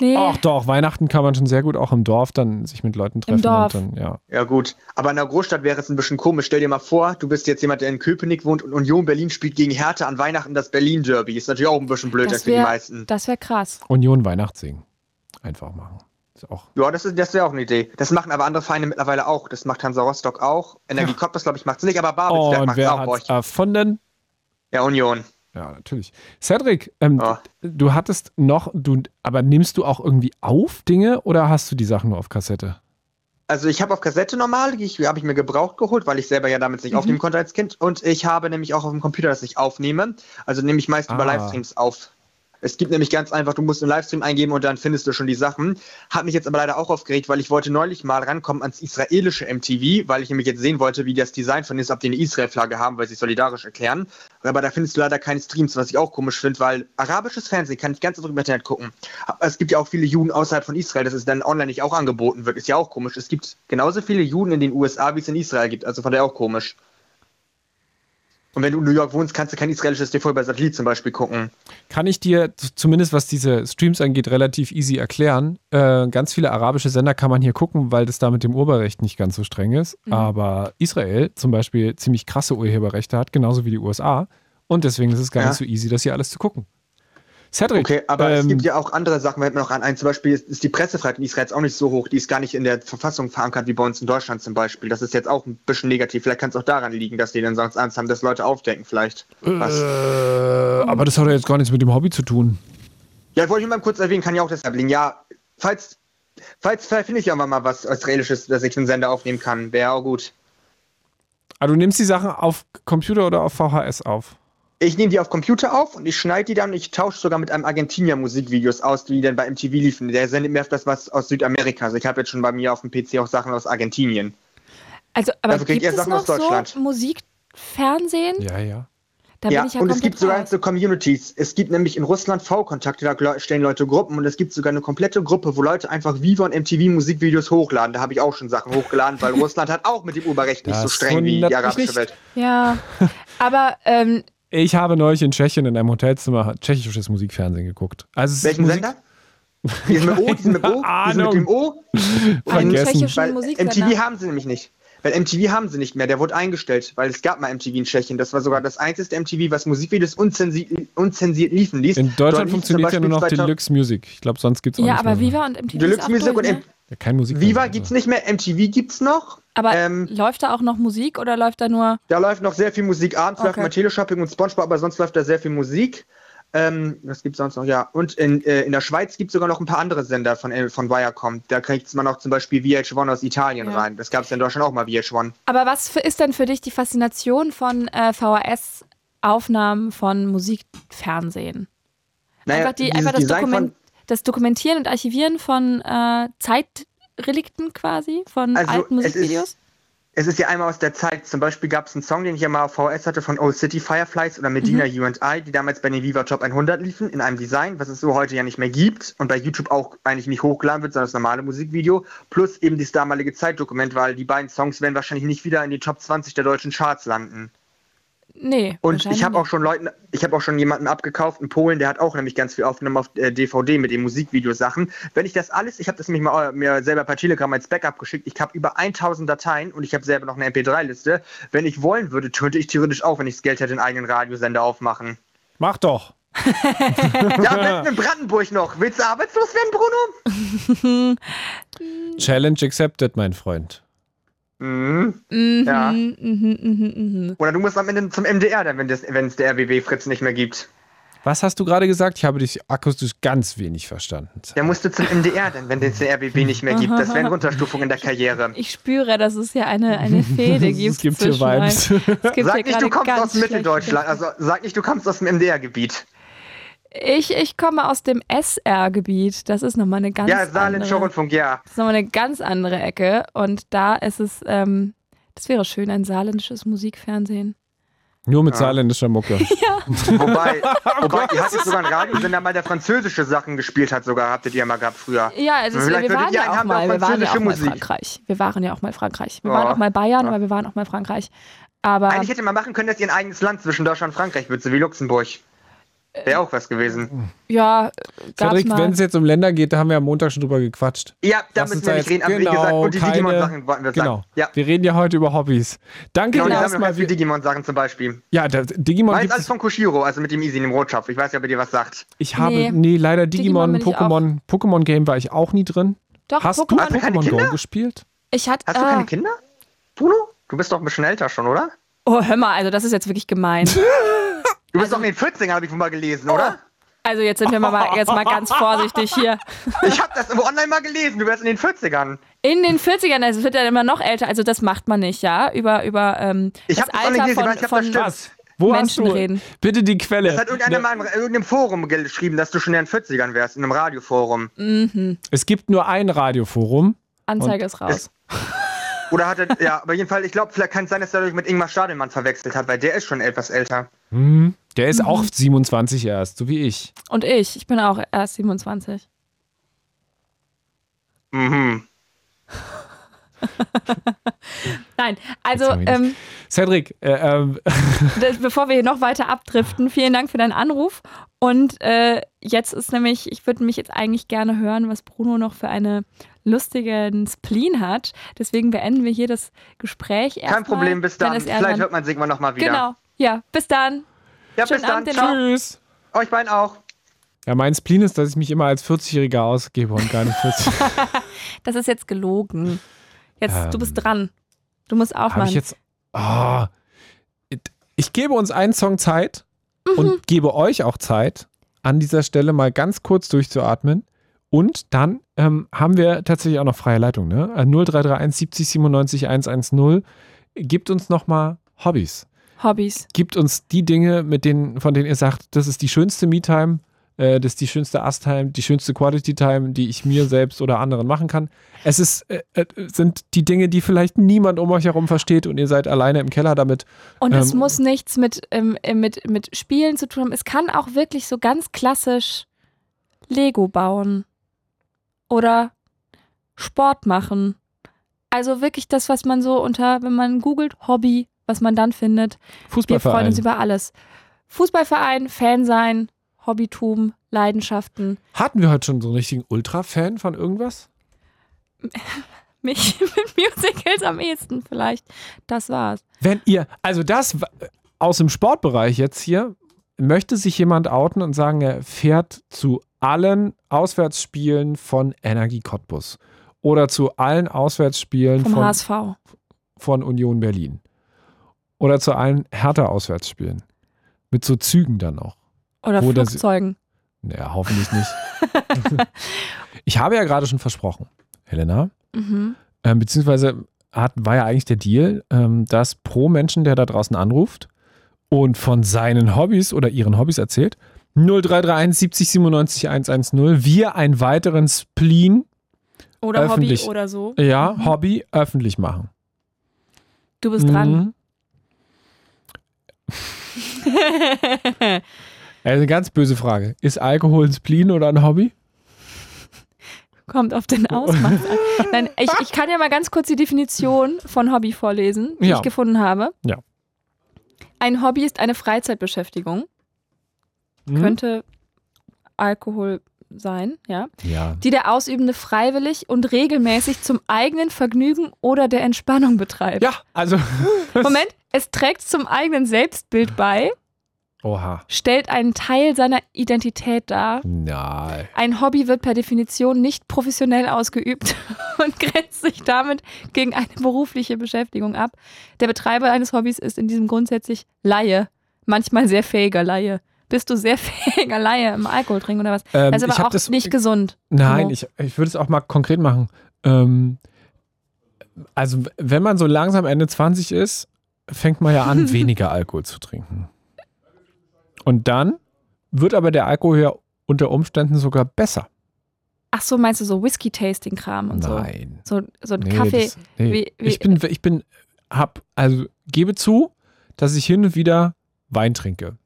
Nee, Ach doch, Weihnachten kann man schon sehr gut auch im Dorf dann sich mit Leuten treffen. Dorf. Und dann, ja. Ja gut, aber in der Großstadt wäre es ein bisschen komisch. Stell dir mal vor, du bist jetzt jemand, der in Köpenick wohnt und Union Berlin spielt gegen Hertha an Weihnachten das Berlin Derby. Ist natürlich auch ein bisschen blöd das für die wäre meisten. das wär krass. Union Weihnachtssingen. Einfach machen. Ist auch. Ja, das, ist- das wäre auch eine Idee. Das machen aber andere Vereine mittlerweile auch. Das macht Hansa Rostock auch. Energie Cottbus, glaube ich, macht es nicht, aber Babelsberg Und macht es wer auch. euch. erfunden? Ja, Union. Ja, natürlich. Cedric, ähm, Ja. du hattest noch, du, aber nimmst du auch irgendwie auf Dinge oder hast du die Sachen nur auf Kassette? Also ich habe auf Kassette normal, die habe ich mir gebraucht geholt, weil ich selber ja damit nicht aufnehmen konnte als Kind. Und ich habe nämlich auch auf dem Computer, das ich aufnehme. Also nehme ich meist über Ah. Livestreams auf. Es gibt nämlich ganz einfach, du musst einen Livestream eingeben und dann findest du schon die Sachen. Hat mich jetzt aber leider auch aufgeregt, weil ich wollte neulich mal rankommen ans israelische MTV, weil ich nämlich jetzt sehen wollte, wie das Design von ist, ob die eine Israel-Flagge haben, weil sie solidarisch erklären. Aber da findest du leider keine Streams, was ich auch komisch finde, weil arabisches Fernsehen kann ich ganz einfach im Internet gucken. Aber es gibt ja auch viele Juden außerhalb von Israel, dass es dann online nicht auch angeboten wird, ist ja auch komisch. Es gibt genauso viele Juden in den USA, wie es in Israel gibt, also von daher auch komisch. Und wenn du in New York wohnst, kannst du kein israelisches TV über Satellit zum Beispiel gucken. Kann ich dir zumindest, was diese Streams angeht, relativ easy erklären. Äh, ganz viele arabische Sender kann man hier gucken, weil das da mit dem Urheberrecht nicht ganz so streng ist. Mhm. Aber Israel zum Beispiel ziemlich krasse Urheberrechte hat, genauso wie die USA. Und deswegen ist es gar Ja. nicht so easy, das hier alles zu gucken. Cedric, Okay, aber es ähm, gibt ja auch andere Sachen, fällt mir noch an. Ein, zum Beispiel ist, ist die Pressefreiheit in Israel jetzt auch nicht so hoch. Die ist gar nicht in der Verfassung verankert wie bei uns in Deutschland zum Beispiel. Das ist jetzt auch ein bisschen negativ. Vielleicht kann es auch daran liegen, dass die dann sonst Angst haben, dass Leute aufdecken vielleicht. Was? äh, aber das hat ja jetzt gar nichts mit dem Hobby zu tun. Ja, wollte ich mal kurz erwähnen, kann ja auch deshalb liegen. Ja, falls, falls, vielleicht finde ich ja mal was Israelisches, dass ich einen Sender aufnehmen kann. Wäre auch gut. Aber du nimmst die Sachen auf Computer oder auf VHS auf? Ich nehme die auf Computer auf und ich schneide die dann und ich tausche sogar mit einem Argentinier Musikvideos aus, die dann bei MTV liefen. Der sendet mir öfters was aus Südamerika. Also ich habe jetzt schon bei mir auf dem PC auch Sachen aus Argentinien. Also, aber Dafür kriegt gibt ihr es Sachen noch aus Deutschland. so Musikfernsehen? Ja, ja. Da ja, bin ich ja und es gibt sogar so Communities. Es gibt nämlich in Russland V-Kontakte, da stellen Leute Gruppen und es gibt sogar eine komplette Gruppe, wo Leute einfach Viva und MTV Musikvideos hochladen. Da habe ich auch schon Sachen hochgeladen, weil Russland hat auch mit dem Urheberrecht nicht so streng wie die arabische. Welt. Ja, aber ähm, Ich habe neulich in Tschechien in einem Hotelzimmer tschechisches Musikfernsehen geguckt. Also es Welchen Musik Sender? Diesen mit O, diesen mit O, diesen mit dem O. Vergessen. tschechischen Weil. MTV haben sie nämlich nicht. Weil MTV haben sie nicht mehr, der wurde eingestellt, weil es gab mal MTV in Tschechien. Das war sogar das einzige MTV, was Musikvideos unzensi unzensiert liefen ließ. In Dort Deutschland lief funktioniert ja nur noch Beispiel 2000 Deluxe Music. Ich glaube, sonst gibt es auch Ja, nicht aber mehr so. Viva und MTV Deluxe ist auch Music durch, und ne? Ja, kein Musik. Viva gibt's nicht mehr, MTV gibt's noch. Aber ähm, läuft da auch noch Musik oder läuft da nur... Da läuft noch sehr viel Musik. Abends läuft Okay. mal Teleshopping und Spongebob, aber sonst läuft da sehr viel Musik. Ähm, was gibt's sonst noch? Ja, und in, äh, in der Schweiz gibt es sogar noch ein paar andere Sender von, äh, von Viacom. Da kriegt man auch zum Beispiel VH1 aus Italien Ja. rein. Das gab es in Deutschland auch mal VH1. Aber was für, ist denn für dich die Faszination von äh, VHS-Aufnahmen von Musikfernsehen? einfach die, einfach das, Dokument, das Dokumentieren und Archivieren von äh, Zeitrelikten quasi, von Also, alten es ist- Musikvideos? Es ist ja einmal aus der Zeit. Zum Beispiel gab es einen Song, den ich ja mal auf VS hatte von Old City Fireflies oder Medina Mhm. You and I, die damals bei den Viva Top 100 liefen, in einem Design, was es so heute ja nicht mehr gibt und bei YouTube auch eigentlich nicht hochgeladen wird, sondern das normale Musikvideo. Plus eben dieses damalige Zeitdokument, weil die beiden Songs werden wahrscheinlich nicht wieder in die Top 20 der deutschen Charts landen. Nee. Und ich habe auch nicht. schon Leuten, ich habe auch schon jemanden abgekauft in Polen, der hat auch nämlich ganz viel aufgenommen auf äh, DVD mit den Musikvideosachen. Wenn ich das alles, ich habe das nämlich mal äh, mir selber per Telegram als Backup geschickt. Ich habe über 1000 Dateien und ich habe selber noch eine MP3-Liste. Wenn ich wollen würde, könnte ich theoretisch auch, wenn ich das Geld hätte, einen eigenen Radiosender aufmachen. Mach doch. Ja, am besten in Brandenburg noch. Willst du arbeitslos werden, Bruno? Challenge accepted, mein Freund. Mhm. Mhm, Ja. mhm, mhm, mhm. Oder du musst am Ende zum MDR, dann, wenn es der RBB Fritz nicht mehr gibt. Was hast du gerade gesagt? Ich habe dich akustisch ganz wenig verstanden. Der musste zum MDR, dann, wenn es den RBB nicht mehr gibt. Das wäre eine Runterstufung in der Karriere. Ich spüre, dass es hier eine, eine Fehde gibt. es gibt hier. Vibes. Es gibt hier Sag nicht, gerade du kommst aus Mitteldeutschland. Also sag nicht, du kommst aus dem MDR-Gebiet. Ich, ich komme aus dem SR-Gebiet. Das ist nochmal eine ganz Ja, Saarländischer andere, Rundfunk, ja. das ist noch mal eine ganz andere Ecke. Und da ist es, ähm, das wäre schön, ein saarländisches Musikfernsehen. Nur mit Ja. saarländischer Mucke. Wobei, wobei ihr hattet sogar einen Radiosender mal, der französische Sachen gespielt hat, sogar habtet ihr mal gehabt früher. Ja, also Vielleicht wir waren würdet ja auch mal, wir waren ja französische auch mal Musik. Frankreich. Wir waren ja auch mal Frankreich. Wir Ja. waren auch mal Bayern, Ja. aber wir waren auch mal Frankreich. Aber Eigentlich hätte man machen können, dass ihr ein eigenes Land zwischen Deutschland und Frankreich wird, so wie Luxemburg. Wäre auch was gewesen. ja, gab's Cedric, wenn es jetzt um Länder geht, da haben wir am Montag schon drüber gequatscht. Ja, da Lass müssen wir da nicht reden, aber wie genau, gesagt, und die keine- Digimon-Sachen wollten wir Genau. sagen. Ja. Wir reden ja heute über Hobbys. Danke Genau, die erstmal. viele Digimon-Sachen zum Beispiel. Ja, der Digimon Meins alles es. von Koshiro, also mit dem Easy, dem Rotschopf. Ich weiß nicht, ob ihr dir was sagt. Ich habe, Nee. nee, leider Digimon Digimon, Pokémon, Pokémon Game war ich auch nie drin. Doch, Hast Pokémon. du Pokémon Go gespielt? Ich hatte. Hast du keine Kinder? Bruno? Du bist doch ein bisschen älter schon, oder? Oh, hör mal, also das ist jetzt wirklich gemein. Du bist doch in den 14ern, habe ich wohl mal gelesen, oder? Also jetzt sind wir mal, jetzt mal ganz vorsichtig hier. Ich habe das irgendwo online mal gelesen. Du wärst in den 40ern. In den 40ern, also es wird ja immer noch älter, also das macht man nicht, ja? Über, über ähm, Ich das Alter gelesen, von, aber ich hab das von? Wo Menschen hast du? reden. Bitte die Quelle. Das hat irgendeiner Ne- mal in irgendeinem Forum geschrieben, dass du schon in den 40ern wärst, in einem Radioforum. Mhm. Es gibt nur ein Radioforum. Anzeige ist raus. Oder hat er, ja, aber jedenfalls, ich glaube, vielleicht kann es sein, dass er dadurch mit Ingmar Stadelmann verwechselt hat, weil der ist schon etwas älter. Hm, der ist Mhm. auch 27 erst, so wie ich. Und ich, ich bin auch erst 27. Mhm. Nein, also ähm, Cedric, äh, ähm, das, bevor wir hier noch weiter abdriften, vielen Dank für deinen Anruf. Und äh, jetzt ist nämlich, ich würde mich jetzt eigentlich gerne hören, was Bruno noch für eine lustigen Spleen hat. Deswegen beenden wir hier das Gespräch erstmal. Kein Problem, bis dann. es Vielleicht hört man sich irgendwann nochmal wieder. Genau, ja, bis dann. Ja, Schönen bis dann. Abend Ciao. tschüss. Euch beiden auch. Ja, mein Spleen ist, dass ich mich immer als 40-Jähriger ausgebe und gar nicht 40. Das ist jetzt gelogen. Jetzt, du Ähm, bist dran. Du musst auch Habe mal. ich jetzt. Ah. ich gebe uns einen Song Zeit Mhm. und gebe euch auch Zeit, an dieser Stelle mal ganz kurz durchzuatmen. Und dann ähm, haben wir tatsächlich auch noch freie Leitung, ne? Äh, 0331 70 97 110. Gibt uns nochmal Hobbys. Hobbys. Gibt uns die Dinge, mit denen, von denen ihr sagt, das ist die schönste Me-Time. Äh, das ist die schönste Ast-Time, die schönste Quality-Time, die ich mir selbst oder anderen machen kann. Es ist, äh, äh, sind die Dinge, die vielleicht niemand um euch herum versteht und ihr seid alleine im Keller damit. Und es Ähm, muss nichts mit, ähm, äh, mit, mit Spielen zu tun haben. Es kann auch wirklich so ganz klassisch Lego bauen oder Sport machen. Also wirklich das, was man so unter, wenn man googelt, Hobby, was man dann findet. Wir freuen uns Fußballverein. über alles. Fußballverein, Fan sein, Hobbytum, Leidenschaften. Hatten wir heute schon so einen richtigen Ultra-Fan von irgendwas? Mich mit Musicals am ehesten vielleicht. Das war's. Wenn ihr, also das w- aus dem Sportbereich jetzt hier, möchte sich jemand outen und sagen, er fährt zu allen Auswärtsspielen von Energie Cottbus oder zu allen Auswärtsspielen Vom von, HSV. von Union Berlin oder zu allen Hertha-Auswärtsspielen. Mit so Zügen dann auch. Oder Wo das- Flugzeugen. Naja, hoffentlich nicht. ich habe ja gerade schon versprochen, Helena, Mhm. ähm, beziehungsweise hat, war ja eigentlich der Deal, ähm, dass pro Menschen, der da draußen anruft und von seinen Hobbys oder ihren Hobbys erzählt, 0331 70 97 110, wir einen weiteren Spleen, Oder Öffentlich. Hobby oder so. ja, Mhm. Hobby, öffentlich machen. Du bist dran. Also eine ganz böse Frage. Ist Alkohol ein Spleen oder ein Hobby? Kommt auf den Ausmaß an. Nein, ich, ich kann ja mal ganz kurz die Definition von Hobby vorlesen, die Ja. ich gefunden habe. Ja. Ein Hobby ist eine Freizeitbeschäftigung. Hm? Könnte Alkohol sein, ja. Ja. Die der Ausübende freiwillig und regelmäßig zum eigenen Vergnügen oder der Entspannung betreibt. Ja, also. Moment, es trägt zum eigenen Selbstbild bei, Oha. stellt einen Teil seiner Identität dar. Nein. Ein Hobby wird per Definition nicht professionell ausgeübt und grenzt sich damit gegen eine berufliche Beschäftigung ab. Der Betreiber eines Hobbys ist in diesem grundsätzlich Laie, manchmal sehr fähiger Laie. Bist du sehr fähiger Laie im Alkohol trinken oder was? Ähm, Das ist aber auch das, nicht gesund. Nein, ich, ich würde es auch mal konkret machen. Ähm, also, wenn man so langsam Ende 20 ist, fängt man ja an, weniger Alkohol zu trinken. Und dann wird aber der Alkohol ja unter Umständen sogar besser. Ach so, meinst du so Whisky-Tasting-Kram und Nein. so? So, so ein Nee, Kaffee. das, nee. wie- wie- ich bin, ich bin, hab, also gebe zu, dass ich hin und wieder Wein trinke.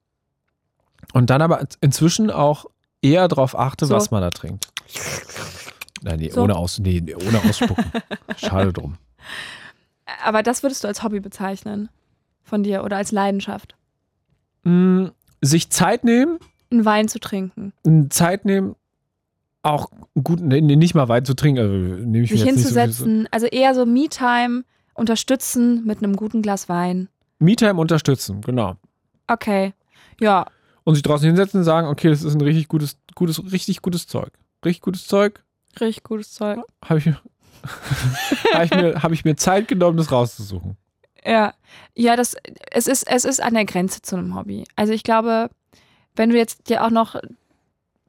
Und dann aber inzwischen auch eher darauf achte, So. was man da trinkt. Nein, nee, So. ohne, aus, nee, ohne ausspucken. Schade drum. Aber das würdest du als Hobby bezeichnen von dir oder als Leidenschaft, Mm, sich Zeit nehmen, einen Wein zu trinken. Zeit nehmen, auch gut, nee, nicht mal Wein zu trinken, also nehme ich Sich nicht so, hinzusetzen, also eher so Me-Time unterstützen mit einem guten Glas Wein. Me-Time unterstützen, genau. Okay. Ja, Und sich draußen hinsetzen und sagen, okay, das ist ein richtig gutes, gutes, richtig gutes Zeug. Richtig gutes Zeug, richtig gutes Zeug. habe ich, mir- hab ich, mir- hab ich mir Zeit genommen, das rauszusuchen. Ja, ja, das, es ist, es ist an der Grenze zu einem Hobby. Also ich glaube, wenn du jetzt dir auch noch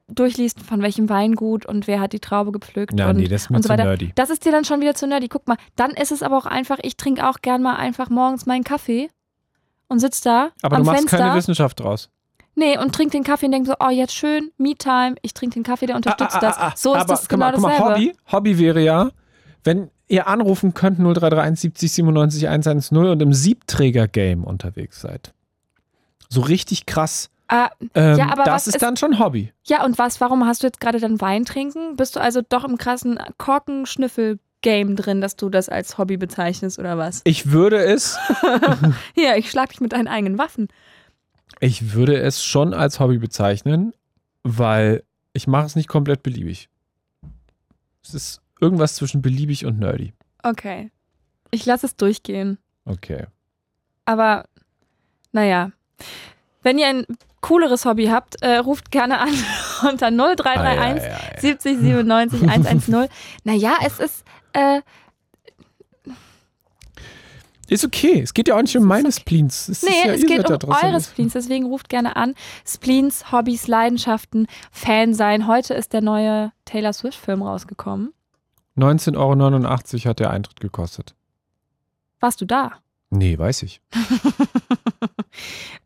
durchliest, von welchem Weingut und wer hat die Traube gepflückt Ja, und, nee, das ist mir und so zu weiter. nerdy. Das ist dir dann schon wieder zu nerdy. Guck mal, dann ist es aber auch einfach, ich trinke auch gern mal einfach morgens meinen Kaffee und sitz da Aber am du machst Fenster. keine Wissenschaft draus. Nee, und trink den Kaffee und denk so, oh, jetzt schön, Me-Time, ich trinke den Kaffee, der unterstützt Ah, ah, das. ah, ah. So ist Aber das guck genau mal. Hobby, Hobby wäre ja, wenn ihr anrufen könnt 0331 70 97 110 und im Siebträger-Game unterwegs seid. So richtig krass. Ah, Ähm, Ja, aber das was ist ist- dann schon Hobby. ja, und was, warum hast du jetzt gerade dann Wein trinken? Bist du also doch im krassen Korkenschnüffel-Game drin, dass du das als Hobby bezeichnest oder was? Ich würde es, Hier, ich schlag dich mit deinen eigenen Waffen. Ich würde es schon als Hobby bezeichnen, weil ich mache es nicht komplett beliebig. Es ist irgendwas zwischen beliebig und nerdy. Okay. Ich lasse es durchgehen. Okay. Aber naja. Wenn ihr ein cooleres Hobby habt, äh, ruft gerne an unter 0331 Ei, ei, ei. 70 97 110. Naja, es ist. Äh, Ist okay. Es geht ja auch nicht um meine Spleens. Es nee, ja, es geht um eure Spleens, deswegen ruft gerne an. Spleens, Hobbys, Leidenschaften, Fan sein. Heute ist der neue Taylor Swift-Film rausgekommen. 19,89 Euro hat der Eintritt gekostet. Warst du da? Nee, weiß ich.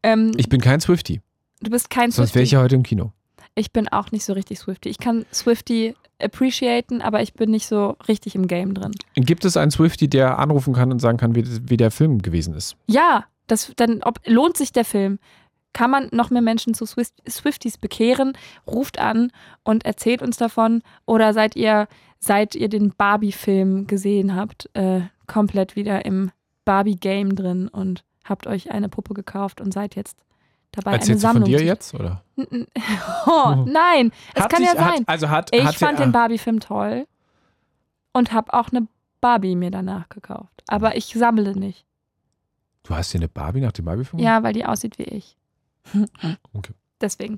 Ähm, Ich bin kein Swifty. du bist kein Sonst wäre ich ja heute im Kino. Ich bin auch nicht so richtig Swifty. Ich kann Swifty appreciaten, aber ich bin nicht so richtig im Game drin. Gibt es einen Swifty, der anrufen kann und sagen kann, wie, wie der Film gewesen ist? Ja, das, dann ob, lohnt sich der Film. Kann man noch mehr Menschen zu Swift, Swifties bekehren? Ruft an und erzählt uns davon. Oder seid ihr, seit ihr den Barbie-Film gesehen habt, äh, komplett wieder im Barbie-Game drin und habt euch eine Puppe gekauft und seid jetzt dabei, eine Erzählst du von Sammlung dir jetzt? Oder? Oh, nein, es Hat kann ja dich- hat- sein. also hat, Ich hat fand der- den Barbie-Film toll und habe auch eine Barbie mir danach gekauft. Aber ich sammle nicht. Du hast dir eine Barbie nach dem Barbie-Film? Ja, weil die aussieht wie ich. Okay. Deswegen.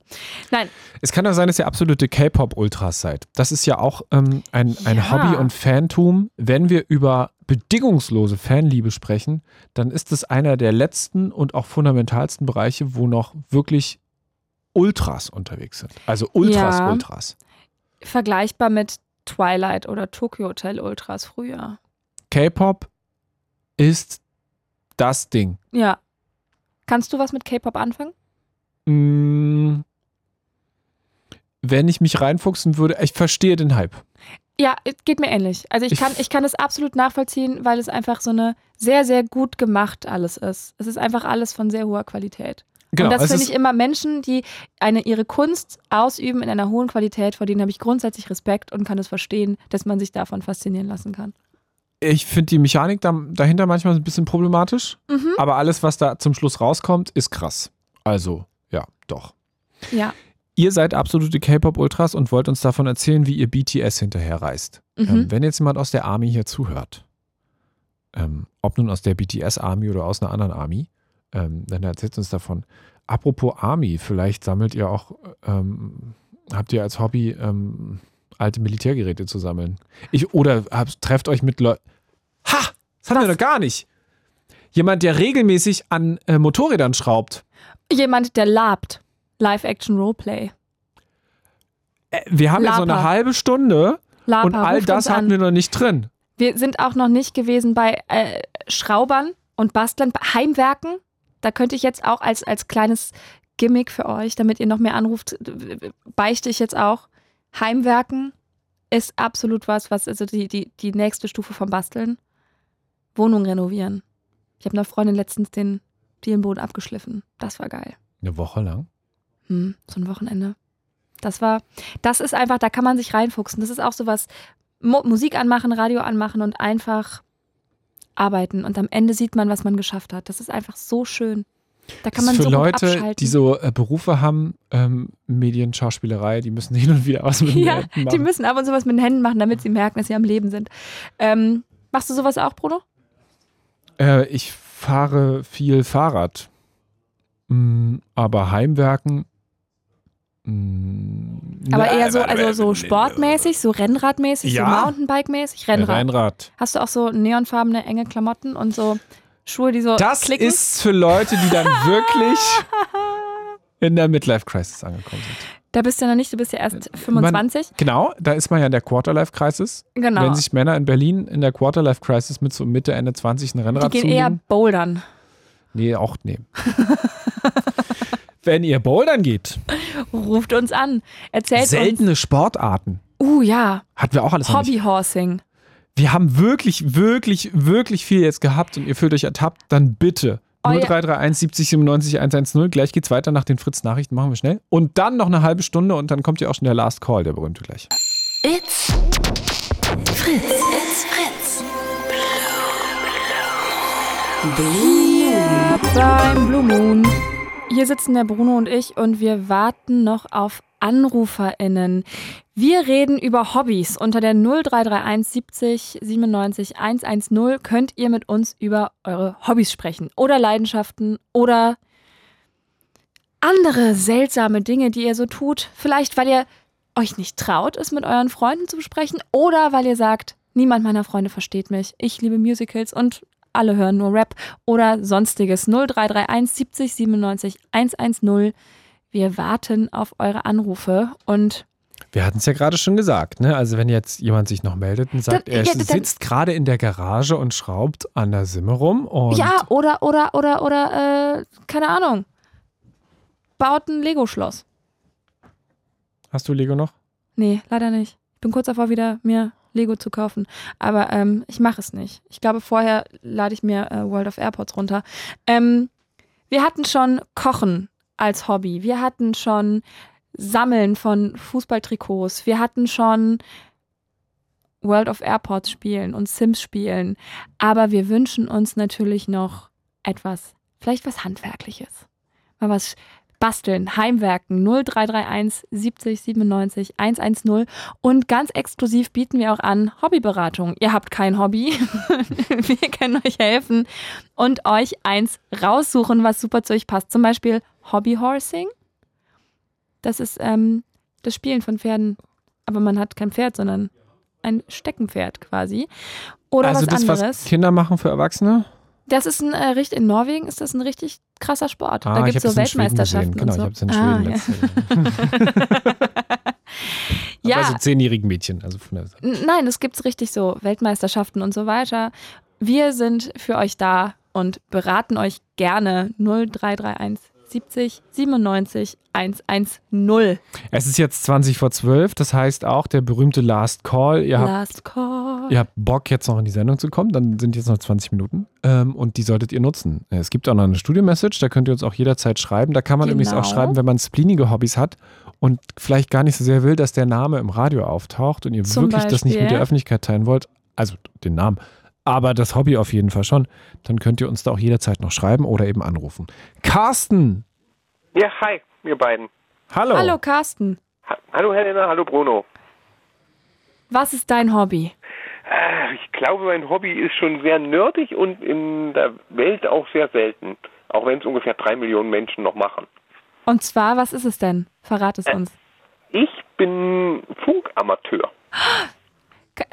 Nein, Es kann doch sein, dass ihr absolute K-Pop-Ultras seid. Das ist ja auch ähm, ein, ein Ja. Hobby und Fantum. Wenn wir über bedingungslose Fanliebe sprechen, dann ist es einer der letzten und auch fundamentalsten Bereiche, wo noch wirklich Ultras unterwegs sind. Also Ultras, Ja. Ultras. vergleichbar mit Twilight oder Tokyo Hotel Ultras früher. K-Pop ist das Ding. Ja. Kannst du was mit K-Pop anfangen? Mm, wenn ich mich reinfuchsen würde, ich verstehe den Hype. Ja, es geht mir ähnlich. Also ich kann, ich kann es absolut nachvollziehen, weil es einfach so eine sehr, sehr gut gemacht alles ist. Es ist einfach alles von sehr hoher Qualität. Genau, und das es finde ich immer Menschen, die eine, ihre Kunst ausüben in einer hohen Qualität, vor denen habe ich grundsätzlich Respekt und kann es verstehen, dass man sich davon faszinieren lassen kann. Ich finde die Mechanik da, dahinter manchmal ein bisschen problematisch, Mhm. aber alles, was da zum Schluss rauskommt, ist krass. Also, doch. Ja. Ihr seid absolute K-Pop-Ultras und wollt uns davon erzählen, wie ihr BTS hinterher reist. Mhm. Ähm, wenn jetzt jemand aus der Army hier zuhört, ähm, ob nun aus der BTS-Army oder aus einer anderen Army, ähm, dann erzählt uns davon. Apropos Army, vielleicht sammelt ihr auch, ähm, habt ihr als Hobby ähm, alte Militärgeräte zu sammeln. Ich, oder habt, trefft euch mit Leuten. Ha! Das haben wir noch gar nicht. Jemand, der regelmäßig an äh, Motorrädern schraubt. Jemand, der labt. Live-Action-Roleplay. Äh, wir haben jetzt noch Lapa. eine halbe Stunde Lapa, und all das hatten an. wir noch nicht drin. Wir sind auch noch nicht gewesen bei äh, Schraubern und Bastlern, bei Heimwerken. Da könnte ich jetzt auch als, als kleines Gimmick für euch, damit ihr noch mehr anruft, beichte ich jetzt auch. Heimwerken ist absolut was, was, also die, die, die nächste Stufe vom Basteln. Wohnung renovieren. Ich habe einer Freundin letztens den Dielenboden abgeschliffen. Das war geil. Eine Woche lang. Hm, so ein Wochenende. Das war, das ist einfach, da kann man sich reinfuchsen. Das ist auch sowas, Mu Musik anmachen, Radio anmachen und einfach arbeiten. Und am Ende sieht man, was man geschafft hat. Das ist einfach so schön. Da kann das man ist für so Leute, abschalten. die so äh, Berufe haben, ähm, Medien, Schauspielerei, die müssen hin und wieder was mit den ja, Händen die machen. müssen ab und zu was mit den Händen machen, damit sie merken, dass sie am Leben sind. Ähm, machst du sowas auch, Bruno? Äh, ich fahre viel Fahrrad. Mm, aber Heimwerken. mm, Aber eher so, also so sportmäßig, so Rennradmäßig, Ja. so Mountainbike-mäßig, Rennrad. Rennrad. Hast du auch so neonfarbene, enge Klamotten und so Schuhe, die so Das klicken? ist für Leute, die dann wirklich in der Midlife-Crisis angekommen sind. Da bist du ja noch nicht, du bist ja erst 25. Genau, da ist man ja in der Quarterlife-Crisis. genau. Wenn sich Männer in Berlin in der Quarterlife-Crisis mit so Mitte, Ende 20 ein die Rennrad gehen zulegen. eher bouldern. Nee, auch nee. Wenn ihr Bouldern geht, Ruft uns an. Erzählt seltene Sportarten. uns. Uh, ja. Hatten wir auch alles. Hobbyhorsing. Wir haben wirklich, wirklich, wirklich viel jetzt gehabt und ihr fühlt euch ertappt, dann bitte. Euer- 0331 70 97 110. Gleich geht's weiter nach den Fritz-Nachrichten. Machen wir schnell. Und dann noch eine halbe Stunde und dann kommt ja auch schon der Last Call, der berühmte gleich. It's Fritz. It's Fritz. Blue Moon. Beim Blue Moon. Hier sitzen der Bruno und ich und wir warten noch auf AnruferInnen. Wir reden über Hobbys. Unter der 0331 70 97 110 könnt ihr mit uns über eure Hobbys sprechen oder Leidenschaften oder andere seltsame Dinge, die ihr so tut. Vielleicht, weil ihr euch nicht traut, es mit euren Freunden zu besprechen oder weil ihr sagt, niemand meiner Freunde versteht mich. Ich liebe Musicals und alle hören nur Rap oder sonstiges. 0331 70 97 110. Wir warten auf eure Anrufe und Wir hatten es ja gerade schon gesagt, ne? Also wenn jetzt jemand sich noch meldet und sagt, Dann- er ja, dann- sitzt gerade in der Garage und schraubt an der Simme rum und ja, oder, oder, oder, oder, äh, keine Ahnung. Baut ein Lego-Schloss. Hast du Lego noch? Nee, leider nicht. Ich bin kurz davor, wieder mir Lego zu kaufen. Aber ähm, ich mache es nicht. Ich glaube, vorher lade ich mir äh, World of Airports runter. Ähm, wir hatten schon Kochen als Hobby. Wir hatten schon Sammeln von Fußballtrikots. Wir hatten schon World of Airports spielen und Sims spielen. Aber wir wünschen uns natürlich noch etwas, vielleicht was Handwerkliches. Mal was basteln, Heimwerken 0331 70 97 110 und ganz exklusiv bieten wir auch an Hobbyberatung. Ihr habt kein Hobby, wir können euch helfen und euch eins raussuchen, was super zu euch passt. Zum Beispiel Hobbyhorsing. Das ist ähm, das Spielen von Pferden, aber man hat kein Pferd, sondern ein Steckenpferd quasi. Oder also was das, anderes. was Kinder machen für Erwachsene? Das ist ein äh, richtig, in Norwegen ist das ein richtig krasser Sport. Ah, da gibt es so Weltmeisterschaften. Genau, so. ich habe es in Ah, Schweden Jahr. ja. Bei so zehnjährigen Mädchen. Also von der N- Nein, es gibt richtig so Weltmeisterschaften und so weiter. Wir sind für euch da und beraten euch gerne 0331 70 97 110. Es ist jetzt 20 vor 12, das heißt auch der berühmte Last Call. Ihr habt, Last Call. ihr habt Bock, jetzt noch in die Sendung zu kommen, dann sind jetzt noch 20 Minuten ähm, und die solltet ihr nutzen. Es gibt auch noch eine Studio-Message, da könnt ihr uns auch jederzeit schreiben. Da kann man übrigens auch Genau. schreiben, wenn man spleenige Hobbys hat und vielleicht gar nicht so sehr will, dass der Name im Radio auftaucht und ihr Zum wirklich das nicht mit Beispiel. der Öffentlichkeit teilen wollt, also den Namen, aber das Hobby auf jeden Fall schon, dann könnt ihr uns da auch jederzeit noch schreiben oder eben anrufen. Carsten! Ja, hi, ihr beiden. Hallo! Hallo Carsten, Ha hallo Helena, hallo Bruno. was ist dein Hobby? Äh, ich glaube, mein Hobby ist schon sehr nerdig und in der Welt auch sehr selten. Auch wenn es ungefähr drei Millionen Menschen noch machen. Und zwar, was ist es denn? Verrat es uns. Ich bin Funkamateur.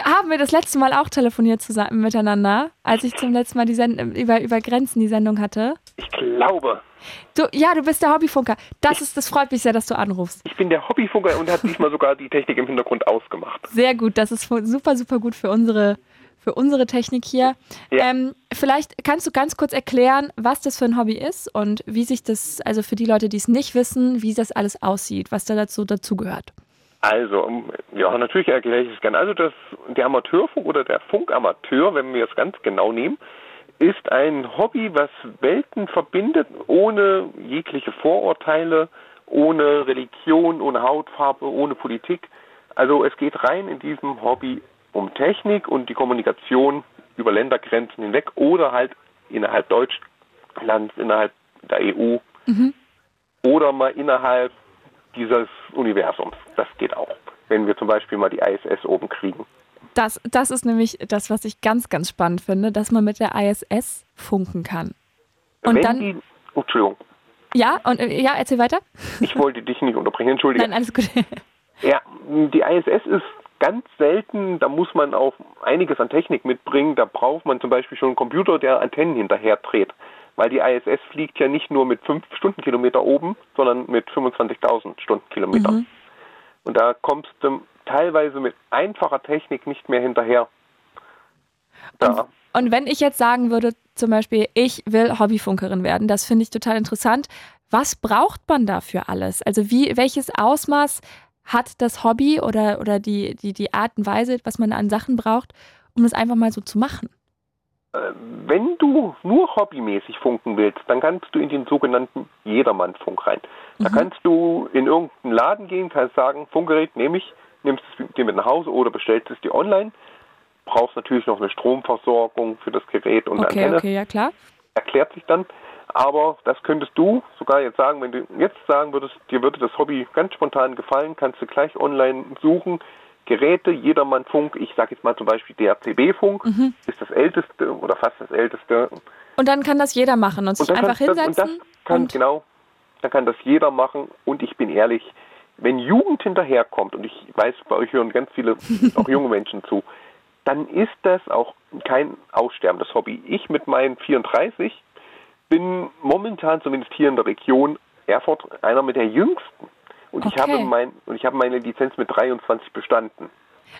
Haben wir das letzte Mal auch telefoniert zusammen miteinander, als ich zum letzten Mal die Send über, über Grenzen die Sendung hatte? Ich glaube, Du, ja, du bist der Hobbyfunker. Das ist, das freut mich sehr, dass du anrufst. ich bin der Hobbyfunker und hat diesmal sogar die Technik im Hintergrund ausgemacht. Sehr gut, das ist super, super gut für unsere, für unsere Technik hier. Ja. Ähm, vielleicht kannst du ganz kurz erklären, was das für ein Hobby ist und wie sich das, also für die Leute, die es nicht wissen, wie das alles aussieht, was da dazu dazugehört. Also, ja, natürlich erkläre ich es gerne. Also, das, der Amateurfunk oder der Funkamateur, wenn wir es ganz genau nehmen, ist ein Hobby, was Welten verbindet, ohne jegliche Vorurteile, ohne Religion, ohne Hautfarbe, ohne Politik. Also, es geht rein in diesem Hobby um Technik und die Kommunikation über Ländergrenzen hinweg oder halt innerhalb Deutschlands, innerhalb der EU oder mal innerhalb dieses Universums. Das geht auch, wenn wir zum Beispiel mal die ISS oben kriegen. Das, das ist nämlich das, was ich ganz, ganz spannend finde, dass man mit der ISS funken kann. Und wenn dann, die, oh, Entschuldigung, ja, und äh, ja, erzähl weiter. ich wollte dich nicht unterbrechen, entschuldige. Nein, alles gut. Ja, die ISS ist ganz selten, da muss man auch einiges an Technik mitbringen. Da braucht man zum Beispiel schon einen Computer, der Antennen hinterher dreht. Weil die ISS fliegt ja nicht nur mit 5 Stundenkilometer oben, sondern mit 25.000 Stundenkilometern. Mhm. Und da kommst du teilweise mit einfacher Technik nicht mehr hinterher. Da. Und wenn ich jetzt sagen würde, zum Beispiel, ich will Hobbyfunkerin werden, das finde ich total interessant. Was braucht man dafür alles? Also wie, welches Ausmaß hat das Hobby oder, oder die, die, die Art und Weise, was man an Sachen braucht, um das einfach mal so zu machen? Äh, Wenn du nur hobbymäßig funken willst, dann kannst du in den sogenannten Jedermann-Funk rein. Da kannst du in irgendeinen Laden gehen, kannst sagen, Funkgerät nehme ich, nimmst es dir mit nach Hause oder bestellst es dir online. Brauchst natürlich noch eine Stromversorgung für das Gerät und Okay, Antenne. okay, ja klar. Erklärt sich dann. Aber das könntest du sogar jetzt sagen, wenn du jetzt sagen würdest, dir würde das Hobby ganz spontan gefallen, kannst du gleich online suchen. Geräte, jedermann Funk, ich sage jetzt mal zum Beispiel DRCB-Funk, Mhm. ist das älteste oder fast das älteste Und dann kann das jeder machen und sich dann einfach kann, das, und hinsetzen. das kann, und- genau, dann kann das jeder machen. Und ich bin ehrlich, wenn Jugend hinterherkommt, und ich weiß, bei euch hören ganz viele, auch junge Menschen zu, dann ist das auch kein aussterbendes Hobby. Ich mit meinen 34 bin momentan zumindest hier in der Region Erfurt einer mit der jüngsten. Und ich Okay. habe mein, und ich habe meine Lizenz mit 23 bestanden.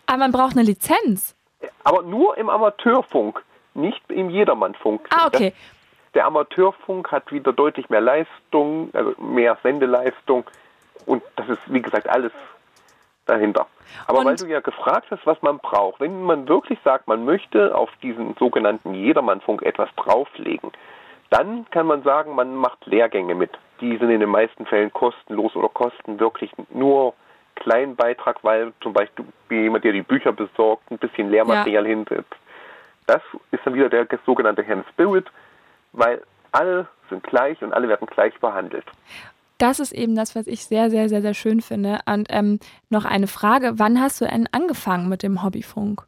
Aber man braucht eine Lizenz. Aber nur im Amateurfunk, nicht im Jedermannfunk. Ah, okay. Das, der Amateurfunk hat wieder deutlich mehr Leistung, also mehr Sendeleistung. Und das ist, wie gesagt, alles dahinter. Aber Und- weil du ja gefragt hast, was man braucht, wenn man wirklich sagt, man möchte auf diesen sogenannten Jedermannfunk etwas drauflegen, dann kann man sagen, man macht Lehrgänge mit. Die sind in den meisten Fällen kostenlos oder kosten wirklich nur kleinen Beitrag, weil zum Beispiel jemand, der die Bücher besorgt, ein bisschen Lehrmaterial hinsetzt. Das ist dann wieder der sogenannte Hand Spirit, weil alle sind gleich und alle werden gleich behandelt. Das ist eben das, was ich sehr, sehr, sehr, sehr schön finde. Und ähm, noch eine Frage: Wann hast du denn angefangen mit dem Hobbyfunk?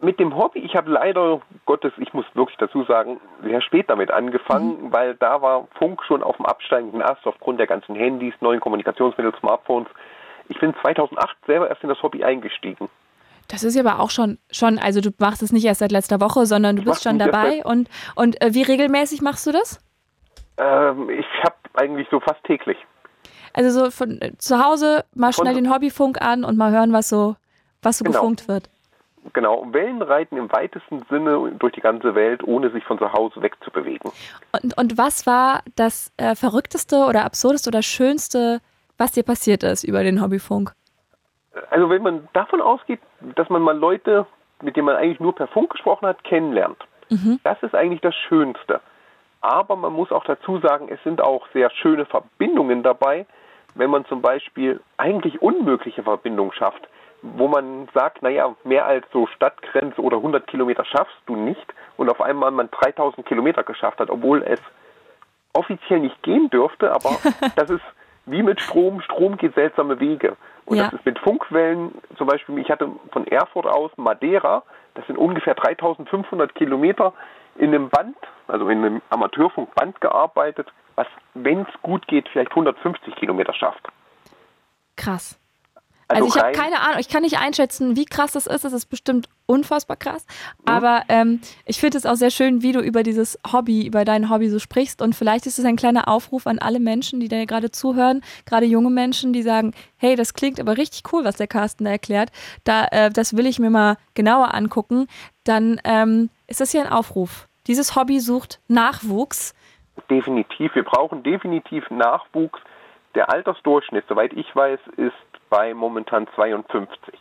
Mit dem Hobby, ich habe leider Gottes, ich muss wirklich dazu sagen, sehr spät damit angefangen, weil da war Funk schon auf dem absteigenden Ast aufgrund der ganzen Handys, neuen Kommunikationsmittel, Smartphones. Ich bin 2008 selber erst in das Hobby eingestiegen. Das ist ja aber auch schon, schon, also du machst es nicht erst seit letzter Woche, sondern du Ich bist schon dabei. Und, und äh, wie regelmäßig machst du das? Ähm, ich habe eigentlich so fast täglich. Also so von äh, zu Hause mal Von- schnell den Hobbyfunk an und mal hören, was so, was so Genau. gefunkt wird. Genau, Wellenreiten im weitesten Sinne durch die ganze Welt, ohne sich von zu Hause wegzubewegen. Und, und was war das äh, Verrückteste oder Absurdeste oder Schönste, was dir passiert ist über den Hobbyfunk? Also wenn man davon ausgeht, dass man mal Leute, mit denen man eigentlich nur per Funk gesprochen hat, kennenlernt, das ist eigentlich das Schönste. Aber man muss auch dazu sagen, es sind auch sehr schöne Verbindungen dabei, wenn man zum Beispiel eigentlich unmögliche Verbindungen schafft, wo man sagt, naja, mehr als so Stadtgrenze oder 100 Kilometer schaffst du nicht und auf einmal man 3000 Kilometer geschafft hat, obwohl es offiziell nicht gehen dürfte, aber das ist wie mit Strom, Strom geht seltsame Wege. Und Ja. das ist mit Funkwellen, zum Beispiel, ich hatte von Erfurt aus Madeira, das sind ungefähr 3500 Kilometer in einem Band, also in einem Amateurfunkband gearbeitet, was, wenn es gut geht, vielleicht 150 Kilometer schafft. Krass. Also, ich habe keine Ahnung, ich kann nicht einschätzen, wie krass das ist. Das ist bestimmt unfassbar krass. Aber ähm, ich finde es auch sehr schön, wie du über dieses Hobby, über dein Hobby so sprichst. Und vielleicht ist es ein kleiner Aufruf an alle Menschen, die dir gerade zuhören, gerade junge Menschen, die sagen, hey, das klingt aber richtig cool, was der Carsten da erklärt. Da, äh, das will ich mir mal genauer angucken. Dann ähm, ist das hier ein Aufruf. Dieses Hobby sucht Nachwuchs. Definitiv. Wir brauchen definitiv Nachwuchs. Der Altersdurchschnitt, soweit ich weiß, ist bei momentan 52.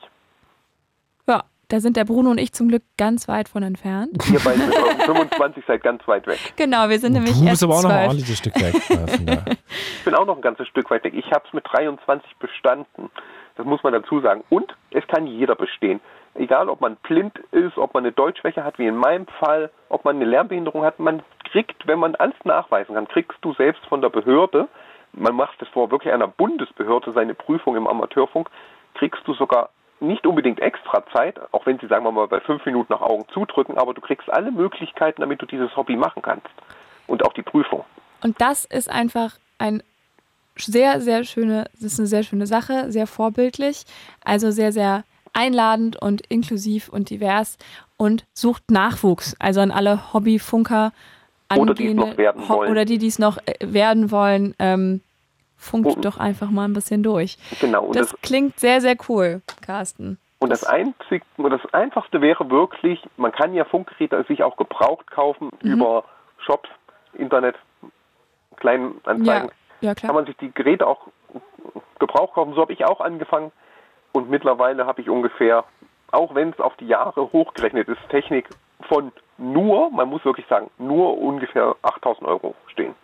Ja, da sind der Bruno und ich zum Glück ganz weit von entfernt. Ihr beiden mit euren 25 seid ganz weit weg. Genau, wir sind nämlich Du bist erst aber auch noch ein ordentliches Stück weg. da. Ich bin auch noch ein ganzes Stück weit weg. Ich habe es mit 23 bestanden. Das muss man dazu sagen. Und es kann jeder bestehen. Egal, ob man blind ist, ob man eine Deutschschwäche hat, wie in meinem Fall, ob man eine Lernbehinderung hat. Man kriegt, wenn man alles nachweisen kann, kriegst du selbst von der Behörde, man macht es vor wirklich einer Bundesbehörde, seine Prüfung im Amateurfunk, kriegst du sogar nicht unbedingt extra Zeit, auch wenn sie, sagen wir mal, bei fünf Minuten nach Augen zudrücken, aber du kriegst alle Möglichkeiten, damit du dieses Hobby machen kannst. Und auch die Prüfung. Und das ist einfach ein sehr, sehr schöne, das ist eine sehr schöne Sache, sehr vorbildlich, also sehr, sehr einladend und inklusiv und divers und sucht Nachwuchs, also an alle Hobbyfunker, Oder die es angehende noch werden wollen. oder die, die es noch äh, werden wollen, ähm, funkt Und- doch einfach mal ein bisschen durch. Genau. Und Das klingt sehr, sehr cool, Carsten. Und das einzig, und das einfachste wäre wirklich, man kann ja Funkgeräte sich auch gebraucht kaufen Mhm. über Shops, Internet, kleinen Anzeigen. Ja, ja Kann klar. man sich die Geräte auch gebraucht kaufen. So habe ich auch angefangen. Und mittlerweile habe ich ungefähr, auch wenn es auf die Jahre hochgerechnet ist, Technik von nur, man muss wirklich sagen, nur ungefähr 8000 Euro stehen.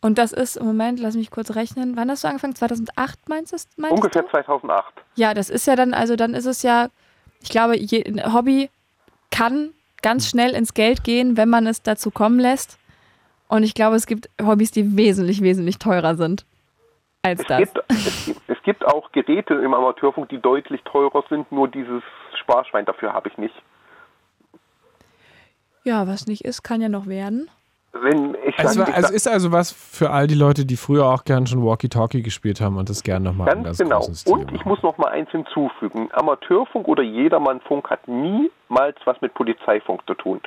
Und das ist im Moment, lass mich kurz rechnen, wann hast du angefangen? 2008 meinst du? Meinst Ungefähr du? 2008. Ja, das ist ja dann, also dann ist es ja, ich glaube, je, ein Hobby kann ganz schnell ins Geld gehen, wenn man es dazu kommen lässt. Und ich glaube, es gibt Hobbys, die wesentlich, wesentlich teurer sind als Es das. gibt, es, gibt, es gibt auch Geräte im Amateurfunk, die deutlich teurer sind, nur dieses Sparschwein dafür habe ich nicht. Ja, was nicht ist, kann ja noch werden. Wenn ich Also, sag, ich also sag- ist also was für all die Leute, die früher auch gern schon Walkie-Talkie gespielt haben und das gern nochmal ganz ganz genau. Und ich muss noch mal eins hinzufügen. Amateurfunk oder Jedermannfunk hat niemals was mit Polizeifunk zu tun.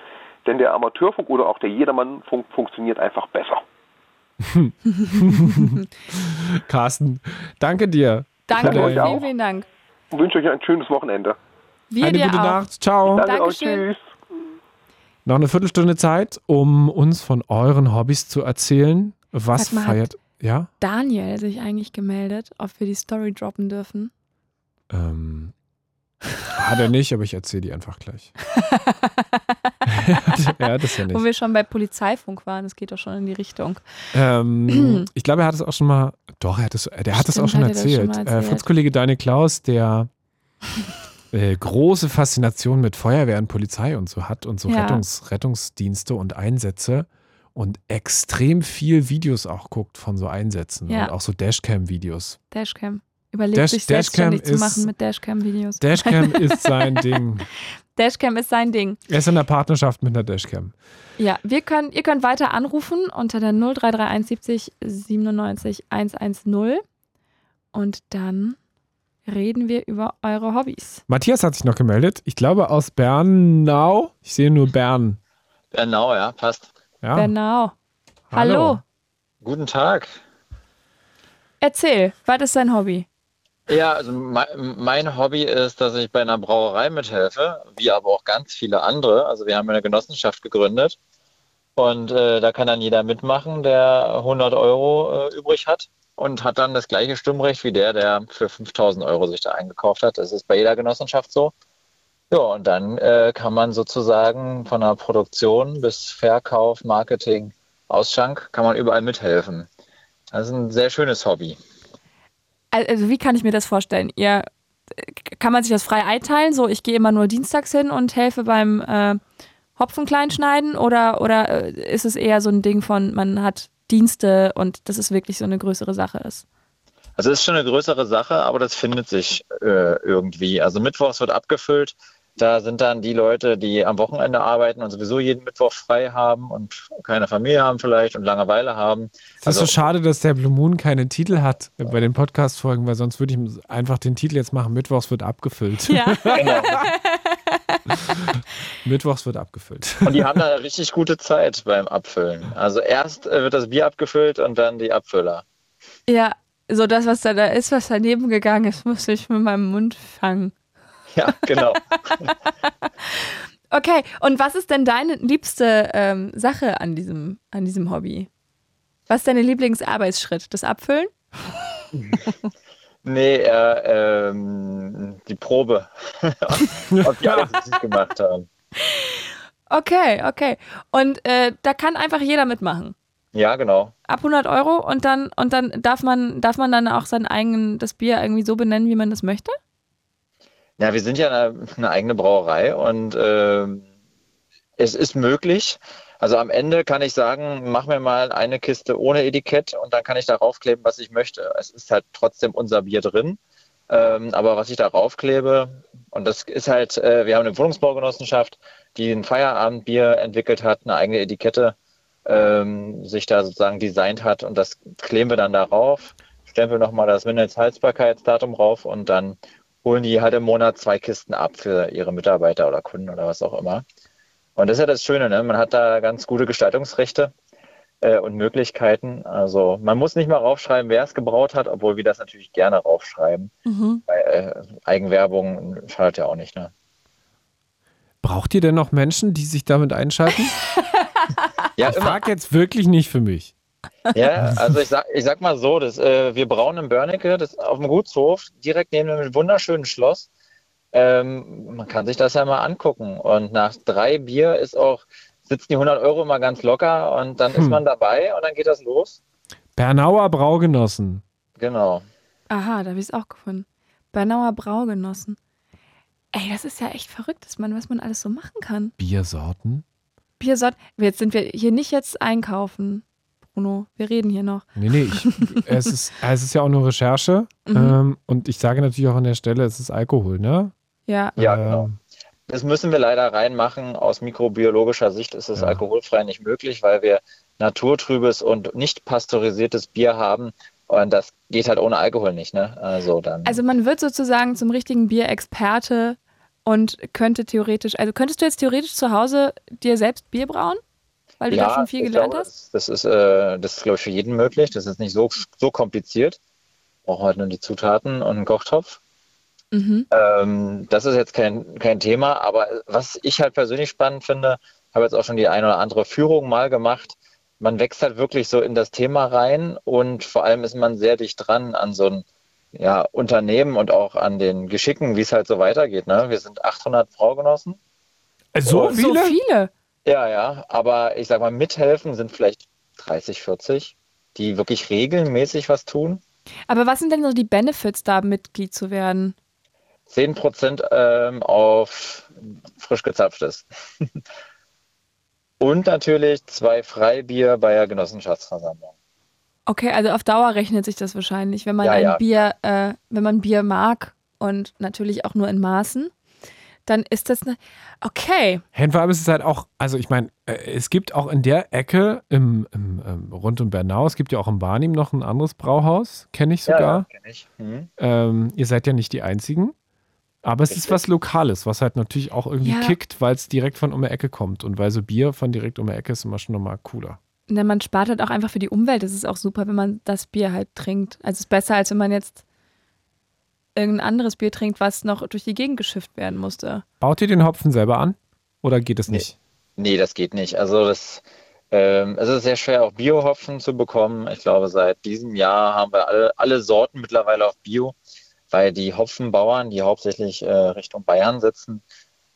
Denn der Amateurfunk oder auch der Jedermannfunk funktioniert einfach besser. Carsten, danke dir. Danke, vielen, auch. vielen Dank. Ich wünsche euch ein schönes Wochenende. Wir Eine dir gute auch. Nacht. Ciao. Danke. Tschüss. Noch eine Viertelstunde Zeit, um uns von euren Hobbys zu erzählen. Was Sag mal, feiert. Ja? Daniel sich eigentlich gemeldet, ob wir die Story droppen dürfen. Ähm, hat er nicht, aber ich erzähle die einfach gleich. er hat es ja Wo nicht. wir schon bei Polizeifunk waren, das geht doch schon in die Richtung. Ähm, ich glaube, er hat es auch schon mal. Doch, er hat es, der hat es auch schon er schon erzählt. mal Äh, erzählt. Fritz-Kollege Daniel Klaus, der äh, große Faszination mit Feuerwehr und Polizei und so hat und so Ja. Rettungs, Rettungsdienste und Einsätze und extrem viel Videos auch guckt von so Einsätzen Ja. und auch so Dashcam-Videos. Dashcam. Überlegt Dash- sich Dashcam selbstständig zu ist- machen mit Dashcam-Videos. Dashcam ist sein Ding. Dashcam ist sein Ding. Er ist in der Partnerschaft mit einer Dashcam. Ja, wir können, ihr könnt weiter anrufen unter der 0331 70 97 110 und dann reden wir über eure Hobbys. Matthias hat sich noch gemeldet. Ich glaube aus Bernau. Ich sehe nur Bern. Genau, ja, passt. Ja. Genau. Hallo. Guten Tag. Erzähl, was ist dein Hobby? Ja, also mein, mein Hobby ist, dass ich bei einer Brauerei mithelfe, wie aber auch ganz viele andere. Also wir haben eine Genossenschaft gegründet und äh, da kann dann jeder mitmachen, der 100 Euro äh, übrig hat und hat dann das gleiche Stimmrecht wie der, der für 5000 Euro sich da eingekauft hat. Das ist bei jeder Genossenschaft so. Ja, und dann äh, kann man sozusagen von der Produktion bis Verkauf, Marketing, Ausschank, kann man überall mithelfen. Das ist ein sehr schönes Hobby. Also, wie kann ich mir das vorstellen? Ihr, kann man sich das frei einteilen? So, ich gehe immer nur dienstags hin und helfe beim äh, Hopfen kleinschneiden? Oder, oder äh, ist es eher so ein Ding von, man hat Dienste und das ist wirklich so eine größere Sache ist? Also es ist schon eine größere Sache, aber das findet sich äh, irgendwie. Also Mittwochs wird abgefüllt. Da sind dann die Leute, die am Wochenende arbeiten und sowieso jeden Mittwoch frei haben und keine Familie haben vielleicht und Langeweile haben. Es ist Also- so schade, dass der Blue Moon keinen Titel hat bei den Podcast-Folgen, weil sonst würde ich ihm einfach den Titel jetzt machen: Mittwochs wird abgefüllt. Ja. Genau. Mittwochs wird abgefüllt. Und die haben da eine richtig gute Zeit beim Abfüllen. Also erst äh, wird das Bier abgefüllt und dann die Abfüller. ja, so das, was da, da ist, was daneben gegangen ist, muss ich mit meinem Mund fangen. Ja, genau. Okay, und was ist denn deine liebste ähm, Sache an diesem, an diesem Hobby? Was ist deine Lieblingsarbeitsschritt? Das Abfüllen? Nee, äh, ähm, die Probe. Ob die alles richtig gemacht haben. Okay, okay. Und äh, da kann einfach jeder mitmachen. Ja, genau. Ab 100 Euro und dann, und dann darf man, darf man dann auch sein eigen, das Bier irgendwie so benennen, wie man das möchte? Ja, wir sind ja eine, eine eigene Brauerei und ähm, es ist möglich. Also am Ende kann ich sagen, mach mir mal eine Kiste ohne Etikett und dann kann ich darauf kleben, was ich möchte. Es ist halt trotzdem unser Bier drin. Ähm, aber was ich darauf klebe, und das ist halt, äh, wir haben eine Wohnungsbaugenossenschaft, die ein Feierabendbier entwickelt hat, eine eigene Etikette ähm, sich da sozusagen designt hat und das kleben wir dann darauf, stempeln nochmal das Mindesthaltbarkeitsdatum rauf und dann holen die halt im Monat zwei Kisten ab für ihre Mitarbeiter oder Kunden oder was auch immer. Und das ist ja das Schöne, ne? man hat da ganz gute Gestaltungsrechte äh, und Möglichkeiten. Also man muss nicht mal raufschreiben, wer es gebraut hat, obwohl wir das natürlich gerne raufschreiben. Mhm. Weil, äh, Eigenwerbung schadet ja auch nicht. Ne? Braucht ihr denn noch Menschen, die sich damit einschalten? Ja, Ich frage jetzt wirklich nicht für mich. Ja, also ich sag, ich sag mal so, das, äh, wir brauen in Börnecke, das auf dem Gutshof, direkt neben einem wunderschönen Schloss. Ähm, man kann sich das ja mal angucken. Und nach drei Bier ist auch, sitzen die 100 Euro immer ganz locker und dann ist Hm. man dabei und dann geht das los. Bernauer Braugenossen. Genau. Aha, da habe ich es auch gefunden. Bernauer Braugenossen. Ey, das ist ja echt verrückt, dass man, was man alles so machen kann. Biersorten? Biersort. Jetzt sind wir hier nicht jetzt einkaufen, Bruno. Wir reden hier noch. Nee, nee, ich, es, ist, es ist ja auch nur Recherche. Mhm. Ähm, und ich sage natürlich auch an der Stelle, es ist Alkohol, ne? Ja. Ja, genau. Das müssen wir leider reinmachen. Aus mikrobiologischer Sicht ist es Ja. alkoholfrei nicht möglich, weil wir naturtrübes und nicht pasteurisiertes Bier haben. Und das geht halt ohne Alkohol nicht, ne? Also dann. Also man wird sozusagen zum richtigen Bierexperte und könnte theoretisch, also könntest du jetzt theoretisch zu Hause dir selbst Bier brauen? Weil du da schon viel gelernt glaube, hast? Das, das ist, äh, das ist, glaube ich, für jeden möglich. Das ist nicht so, so kompliziert. Brauchen halt nur die Zutaten und einen Kochtopf. Mhm. Ähm, das ist jetzt kein, kein Thema, aber was ich halt persönlich spannend finde, habe jetzt auch schon die eine oder andere Führung mal gemacht. Man wächst halt wirklich so in das Thema rein und vor allem ist man sehr dicht dran an so ein ja, Unternehmen und auch an den Geschicken, wie es halt so weitergeht. Ne? Wir sind 800 Braugenossen. Äh, So Und- So viele? viele. Ja, ja, aber ich sag mal, mithelfen sind vielleicht 30, 40, die wirklich regelmäßig was tun. Aber was sind denn so die Benefits, da Mitglied zu werden? 10% ähm, auf frisch gezapftes. Und natürlich zwei Freibier bei der Genossenschaftsversammlung. Okay, also auf Dauer rechnet sich das wahrscheinlich, wenn man Ja, ein ja. Bier, äh, wenn man Bier mag und natürlich auch nur in Maßen, dann ist das eine. Okay. Allem ist es halt auch, also ich meine, äh, es gibt auch in der Ecke im, im, ähm, rund um Bernau, es gibt ja auch in Barnim noch ein anderes Brauhaus, kenne ich sogar. Ja, kenn ich. Mhm. Ähm, ihr seid ja nicht die Einzigen. Aber es ist was Lokales, was halt natürlich auch irgendwie Ja. kickt, weil es direkt von um die Ecke kommt. Und weil so Bier von direkt um die Ecke ist immer schon nochmal cooler. Na, man spart halt auch einfach für die Umwelt. Es ist auch super, wenn man das Bier halt trinkt. Also es ist besser, als wenn man jetzt irgendein anderes Bier trinkt, was noch durch die Gegend geschifft werden musste. Baut ihr den Hopfen selber an? Oder geht es Nee. nicht? Nee, das geht nicht. Also das, ähm, es ist sehr schwer, auch Biohopfen zu bekommen. Ich glaube, seit diesem Jahr haben wir alle, alle Sorten mittlerweile auf Bio, weil die Hopfenbauern, die hauptsächlich äh, Richtung Bayern sitzen,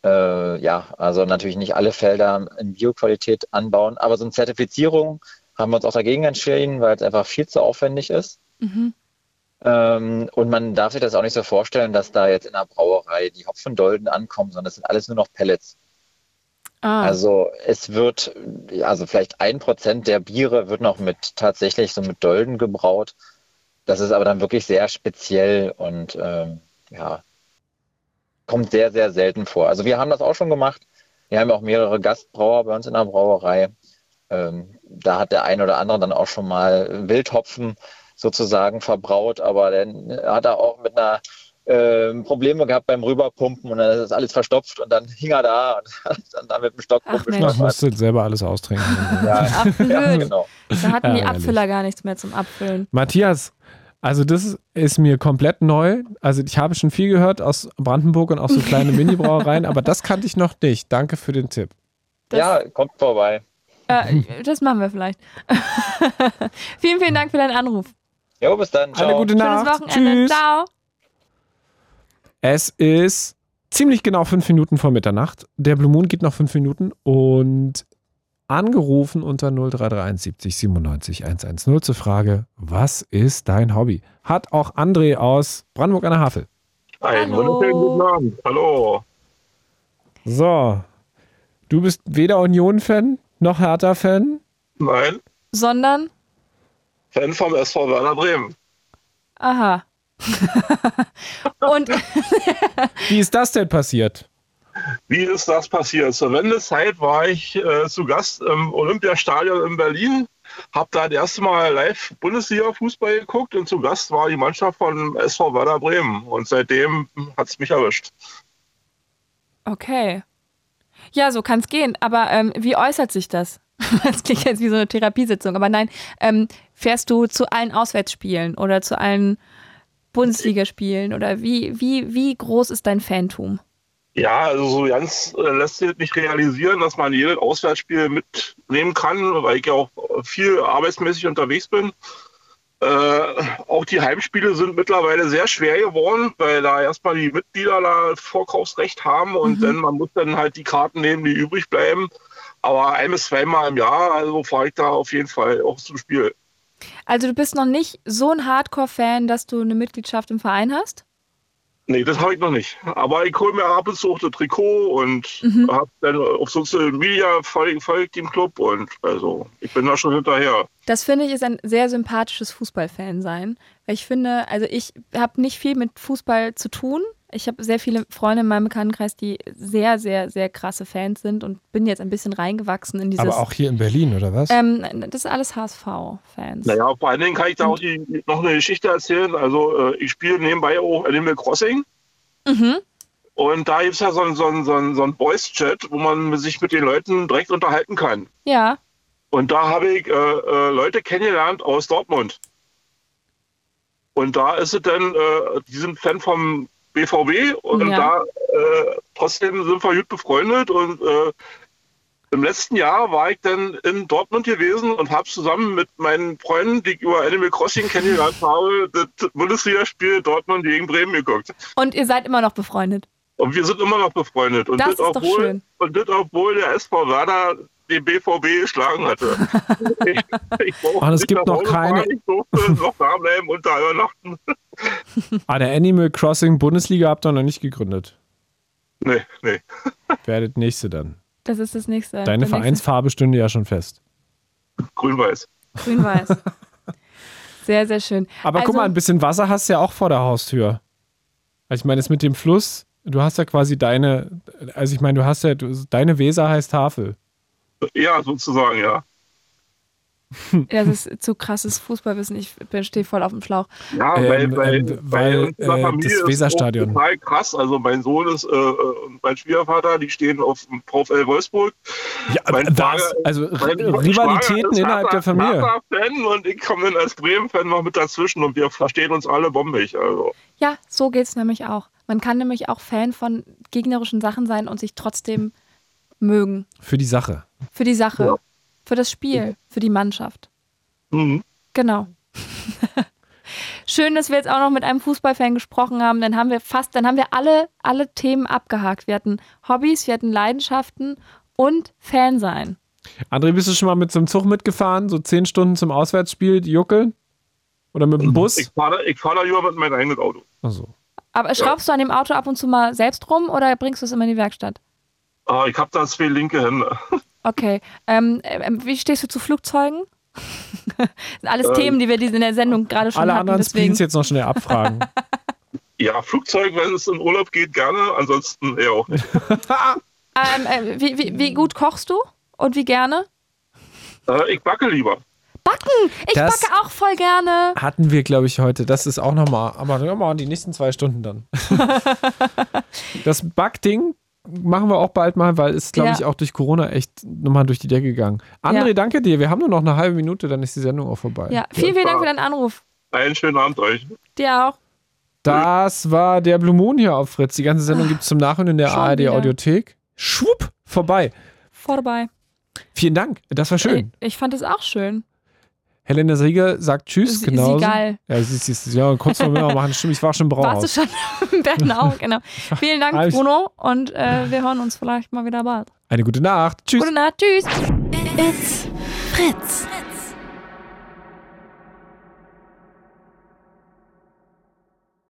äh, ja, also natürlich nicht alle Felder in Bioqualität anbauen, aber so eine Zertifizierung haben wir uns auch dagegen entschieden, weil es einfach viel zu aufwendig ist. Mhm. Ähm, und man darf sich das auch nicht so vorstellen, dass da jetzt in der Brauerei die Hopfendolden ankommen, sondern es sind alles nur noch Pellets. Ah, Also es wird, also vielleicht ein Prozent der Biere wird noch mit tatsächlich so mit Dolden gebraut. Das ist aber dann wirklich sehr speziell und ähm, ja, kommt sehr, sehr selten vor. Also wir haben das auch schon gemacht. Wir haben auch mehrere Gastbrauer bei uns in der Brauerei. Ähm, da hat der ein oder andere dann auch schon mal Wildhopfen sozusagen verbraut, aber dann hat er auch mit einer ähm, Probleme gehabt beim Rüberpumpen und dann ist alles verstopft und dann hing er da und hat dann da mit dem Stock rumgestochert. musste selber alles austrinken. Ja, Ach, ja, genau. da hatten die Ja, Abfüller gar nichts mehr zum Abfüllen. Matthias, also das ist mir komplett neu. Also ich habe schon viel gehört aus Brandenburg und auch so kleine Mini-Brauereien, aber das kannte ich noch nicht. Danke für den Tipp. Das, Ja, kommt vorbei. äh, das machen wir vielleicht. vielen, vielen Dank für deinen Anruf. Jo, bis dann. Ciao. Eine gute Schönes Nacht. Wochenende. Tschüss. Ciao. Es ist ziemlich genau fünf Minuten vor Mitternacht. Der Blue Moon geht noch fünf Minuten und angerufen unter 0331 70 97 110 zur Frage, was ist dein Hobby? Hat auch André aus Brandenburg an der Havel. Einen Hallo. wunderschönen guten Abend. Hallo. So, du bist weder Union-Fan noch Hertha-Fan. Nein, Sondern, Fan vom SV Werder Bremen. aha. Und Wie ist das denn passiert? Wie ist das passiert? Zur Wendezeit war ich äh, zu Gast im Olympiastadion in Berlin, habe da das erste Mal live Bundesliga-Fußball geguckt und zu Gast war die Mannschaft von SV Werder Bremen. Und seitdem hat es mich erwischt. Okay. Ja, so kann es gehen. Aber ähm, wie äußert sich das? Das klingt jetzt wie so eine Therapiesitzung. Aber nein, ähm, fährst du zu allen Auswärtsspielen oder zu allen Bundesligaspielen? Oder wie, wie, wie groß ist dein Fantum? Ja, also so ganz äh, lässt sich nicht realisieren, dass man jedes Auswärtsspiel mitnehmen kann, weil ich ja auch viel arbeitsmäßig unterwegs bin. Äh, auch die Heimspiele sind mittlerweile sehr schwer geworden, weil da erstmal die Mitglieder da Vorkaufsrecht haben und Mhm. dann man muss dann halt die Karten nehmen, die übrig bleiben. Aber ein bis zweimal im Jahr, also fahre ich da auf jeden Fall auch zum Spiel. Also du bist noch nicht so ein Hardcore-Fan, dass du eine Mitgliedschaft im Verein hast? Nee, das habe ich noch nicht. Aber ich hole mir ab und zu auch das Trikot und Mhm. habe dann auf Social Media folge ich dem Club und also ich bin da schon hinterher. Das finde ich ist ein sehr sympathisches Fußballfan sein. Weil ich finde, also ich habe nicht viel mit Fußball zu tun. Ich habe sehr viele Freunde in meinem Bekanntenkreis, die sehr, sehr, sehr krasse Fans sind und bin jetzt ein bisschen reingewachsen in dieses. Aber auch hier in Berlin, oder was? ähm, das ist alles HSV-Fans. Naja, vor allen Dingen kann ich da auch die, noch eine Geschichte erzählen. Also äh, ich spiele nebenbei auch Animal Crossing Mhm. und da gibt es ja so einen so einen- so einen- so einen Voice-Chat, wo man sich mit den Leuten direkt unterhalten kann. Ja. Und da habe ich äh, äh, Leute kennengelernt aus Dortmund. Und da ist es dann, äh, die sind Fan vom BVB und Ja. da äh, trotzdem sind wir gut befreundet und äh, im letzten Jahr war ich dann in Dortmund gewesen und habe zusammen mit meinen Freunden, die ich über Animal Crossing kennengelernt habe, das Bundesligaspiel Dortmund gegen Bremen geguckt. Und ihr seid immer noch befreundet. Und wir sind immer noch befreundet. Und Das das, ist doch obwohl, schön. Und das, obwohl der SV Werder den BVB geschlagen hatte. ich, ich brauchte Und es gibt noch keine- fahren, Ich durfte noch da bleiben und da übernachten. Ah, der Animal Crossing Bundesliga habt ihr noch nicht gegründet. Nee, nee. Werdet nächste dann. Das ist das nächste. Deine der nächste Vereinsfarbe stünde ja schon fest. Grün-Weiß. Grün-Weiß. Sehr, sehr schön. Aber also, guck mal, ein bisschen Wasser hast du ja auch vor der Haustür. Also ich meine, das mit dem Fluss, du hast ja quasi deine, also ich meine, du hast ja, du, deine Weser heißt Tafel. Ja, sozusagen, ja. Das ist zu krasses Fußballwissen. Ich stehe voll auf dem Schlauch. Ja, Ähm, weil, weil, ähm, weil, unserer äh, Familie das ist Weserstadion. auch total krass. Also mein Sohn ist äh, äh, und mein Schwiegervater, die stehen auf dem VfL Wolfsburg. Ja, Mein was? Schwager- Also Mein Rivalitäten ist innerhalb der Familie. Fan und ich komme dann als Bremen-Fan noch mit dazwischen und wir verstehen uns alle bombig. Also. Ja, so geht es nämlich auch. Man kann nämlich auch Fan von gegnerischen Sachen sein und sich trotzdem mögen. Für die Sache. Für die Sache, Ja. für das Spiel, für die Mannschaft. Mhm. Genau. Schön, dass wir jetzt auch noch mit einem Fußballfan gesprochen haben. Dann haben wir fast, dann haben wir alle, alle Themen abgehakt. Wir hatten Hobbys, wir hatten Leidenschaften und Fan sein. André, bist du schon mal mit so einem Zug mitgefahren? So zehn Stunden zum Auswärtsspiel, die Juckel? Oder mit dem Ich Bus? fahre ich fahr da lieber mit meinem eigenen Auto. Achso. Aber schraubst du an dem Auto ab und zu mal selbst rum oder bringst du es immer in die Werkstatt? Ah, ich habe da zwei linke Hände. Okay. Ähm, ähm, wie stehst du zu Flugzeugen? das sind alles Ähm, Themen, die wir in der Sendung gerade schon Alle hatten. anderen Deswegen. Screens jetzt noch schnell abfragen. Ja, Flugzeug, wenn es in Urlaub geht, gerne. Ansonsten eher auch nicht. Ähm, äh, wie, wie, wie gut kochst du und wie gerne? äh, ich backe lieber. Backen! Ich Das- backe auch voll gerne. Hatten wir, glaube ich, heute. Das ist auch nochmal, aber ja, mal die nächsten zwei Stunden dann. das Backding machen wir auch bald mal, weil es, glaube Ja. ich, auch durch Corona echt nochmal durch die Decke gegangen. André, Ja. danke dir. Wir haben nur noch eine halbe Minute, dann ist die Sendung auch vorbei. Ja, vielen, vielen Dank für deinen Anruf. Einen schönen Abend euch. Dir auch. Das war der Blue Moon hier auf Fritz. Die ganze Sendung gibt es zum Nachhören in der Schon ARD wieder. Audiothek. Schwupp, vorbei. Vorbei. Vielen Dank. Das war schön. Ich, ich fand es auch schön. Helena Sieger sagt Tschüss, Sie- genau. Siegal. Ja, sie, sie, sie, ja, kurz vor mir machen. Stimmt, ich war schon im Warst du schon in Bernau? Genau. Vielen Dank, Alles- Bruno. Und äh, wir hören uns vielleicht mal wieder bald. Eine gute Nacht. Tschüss. Gute Nacht. Tschüss. It's Fritz.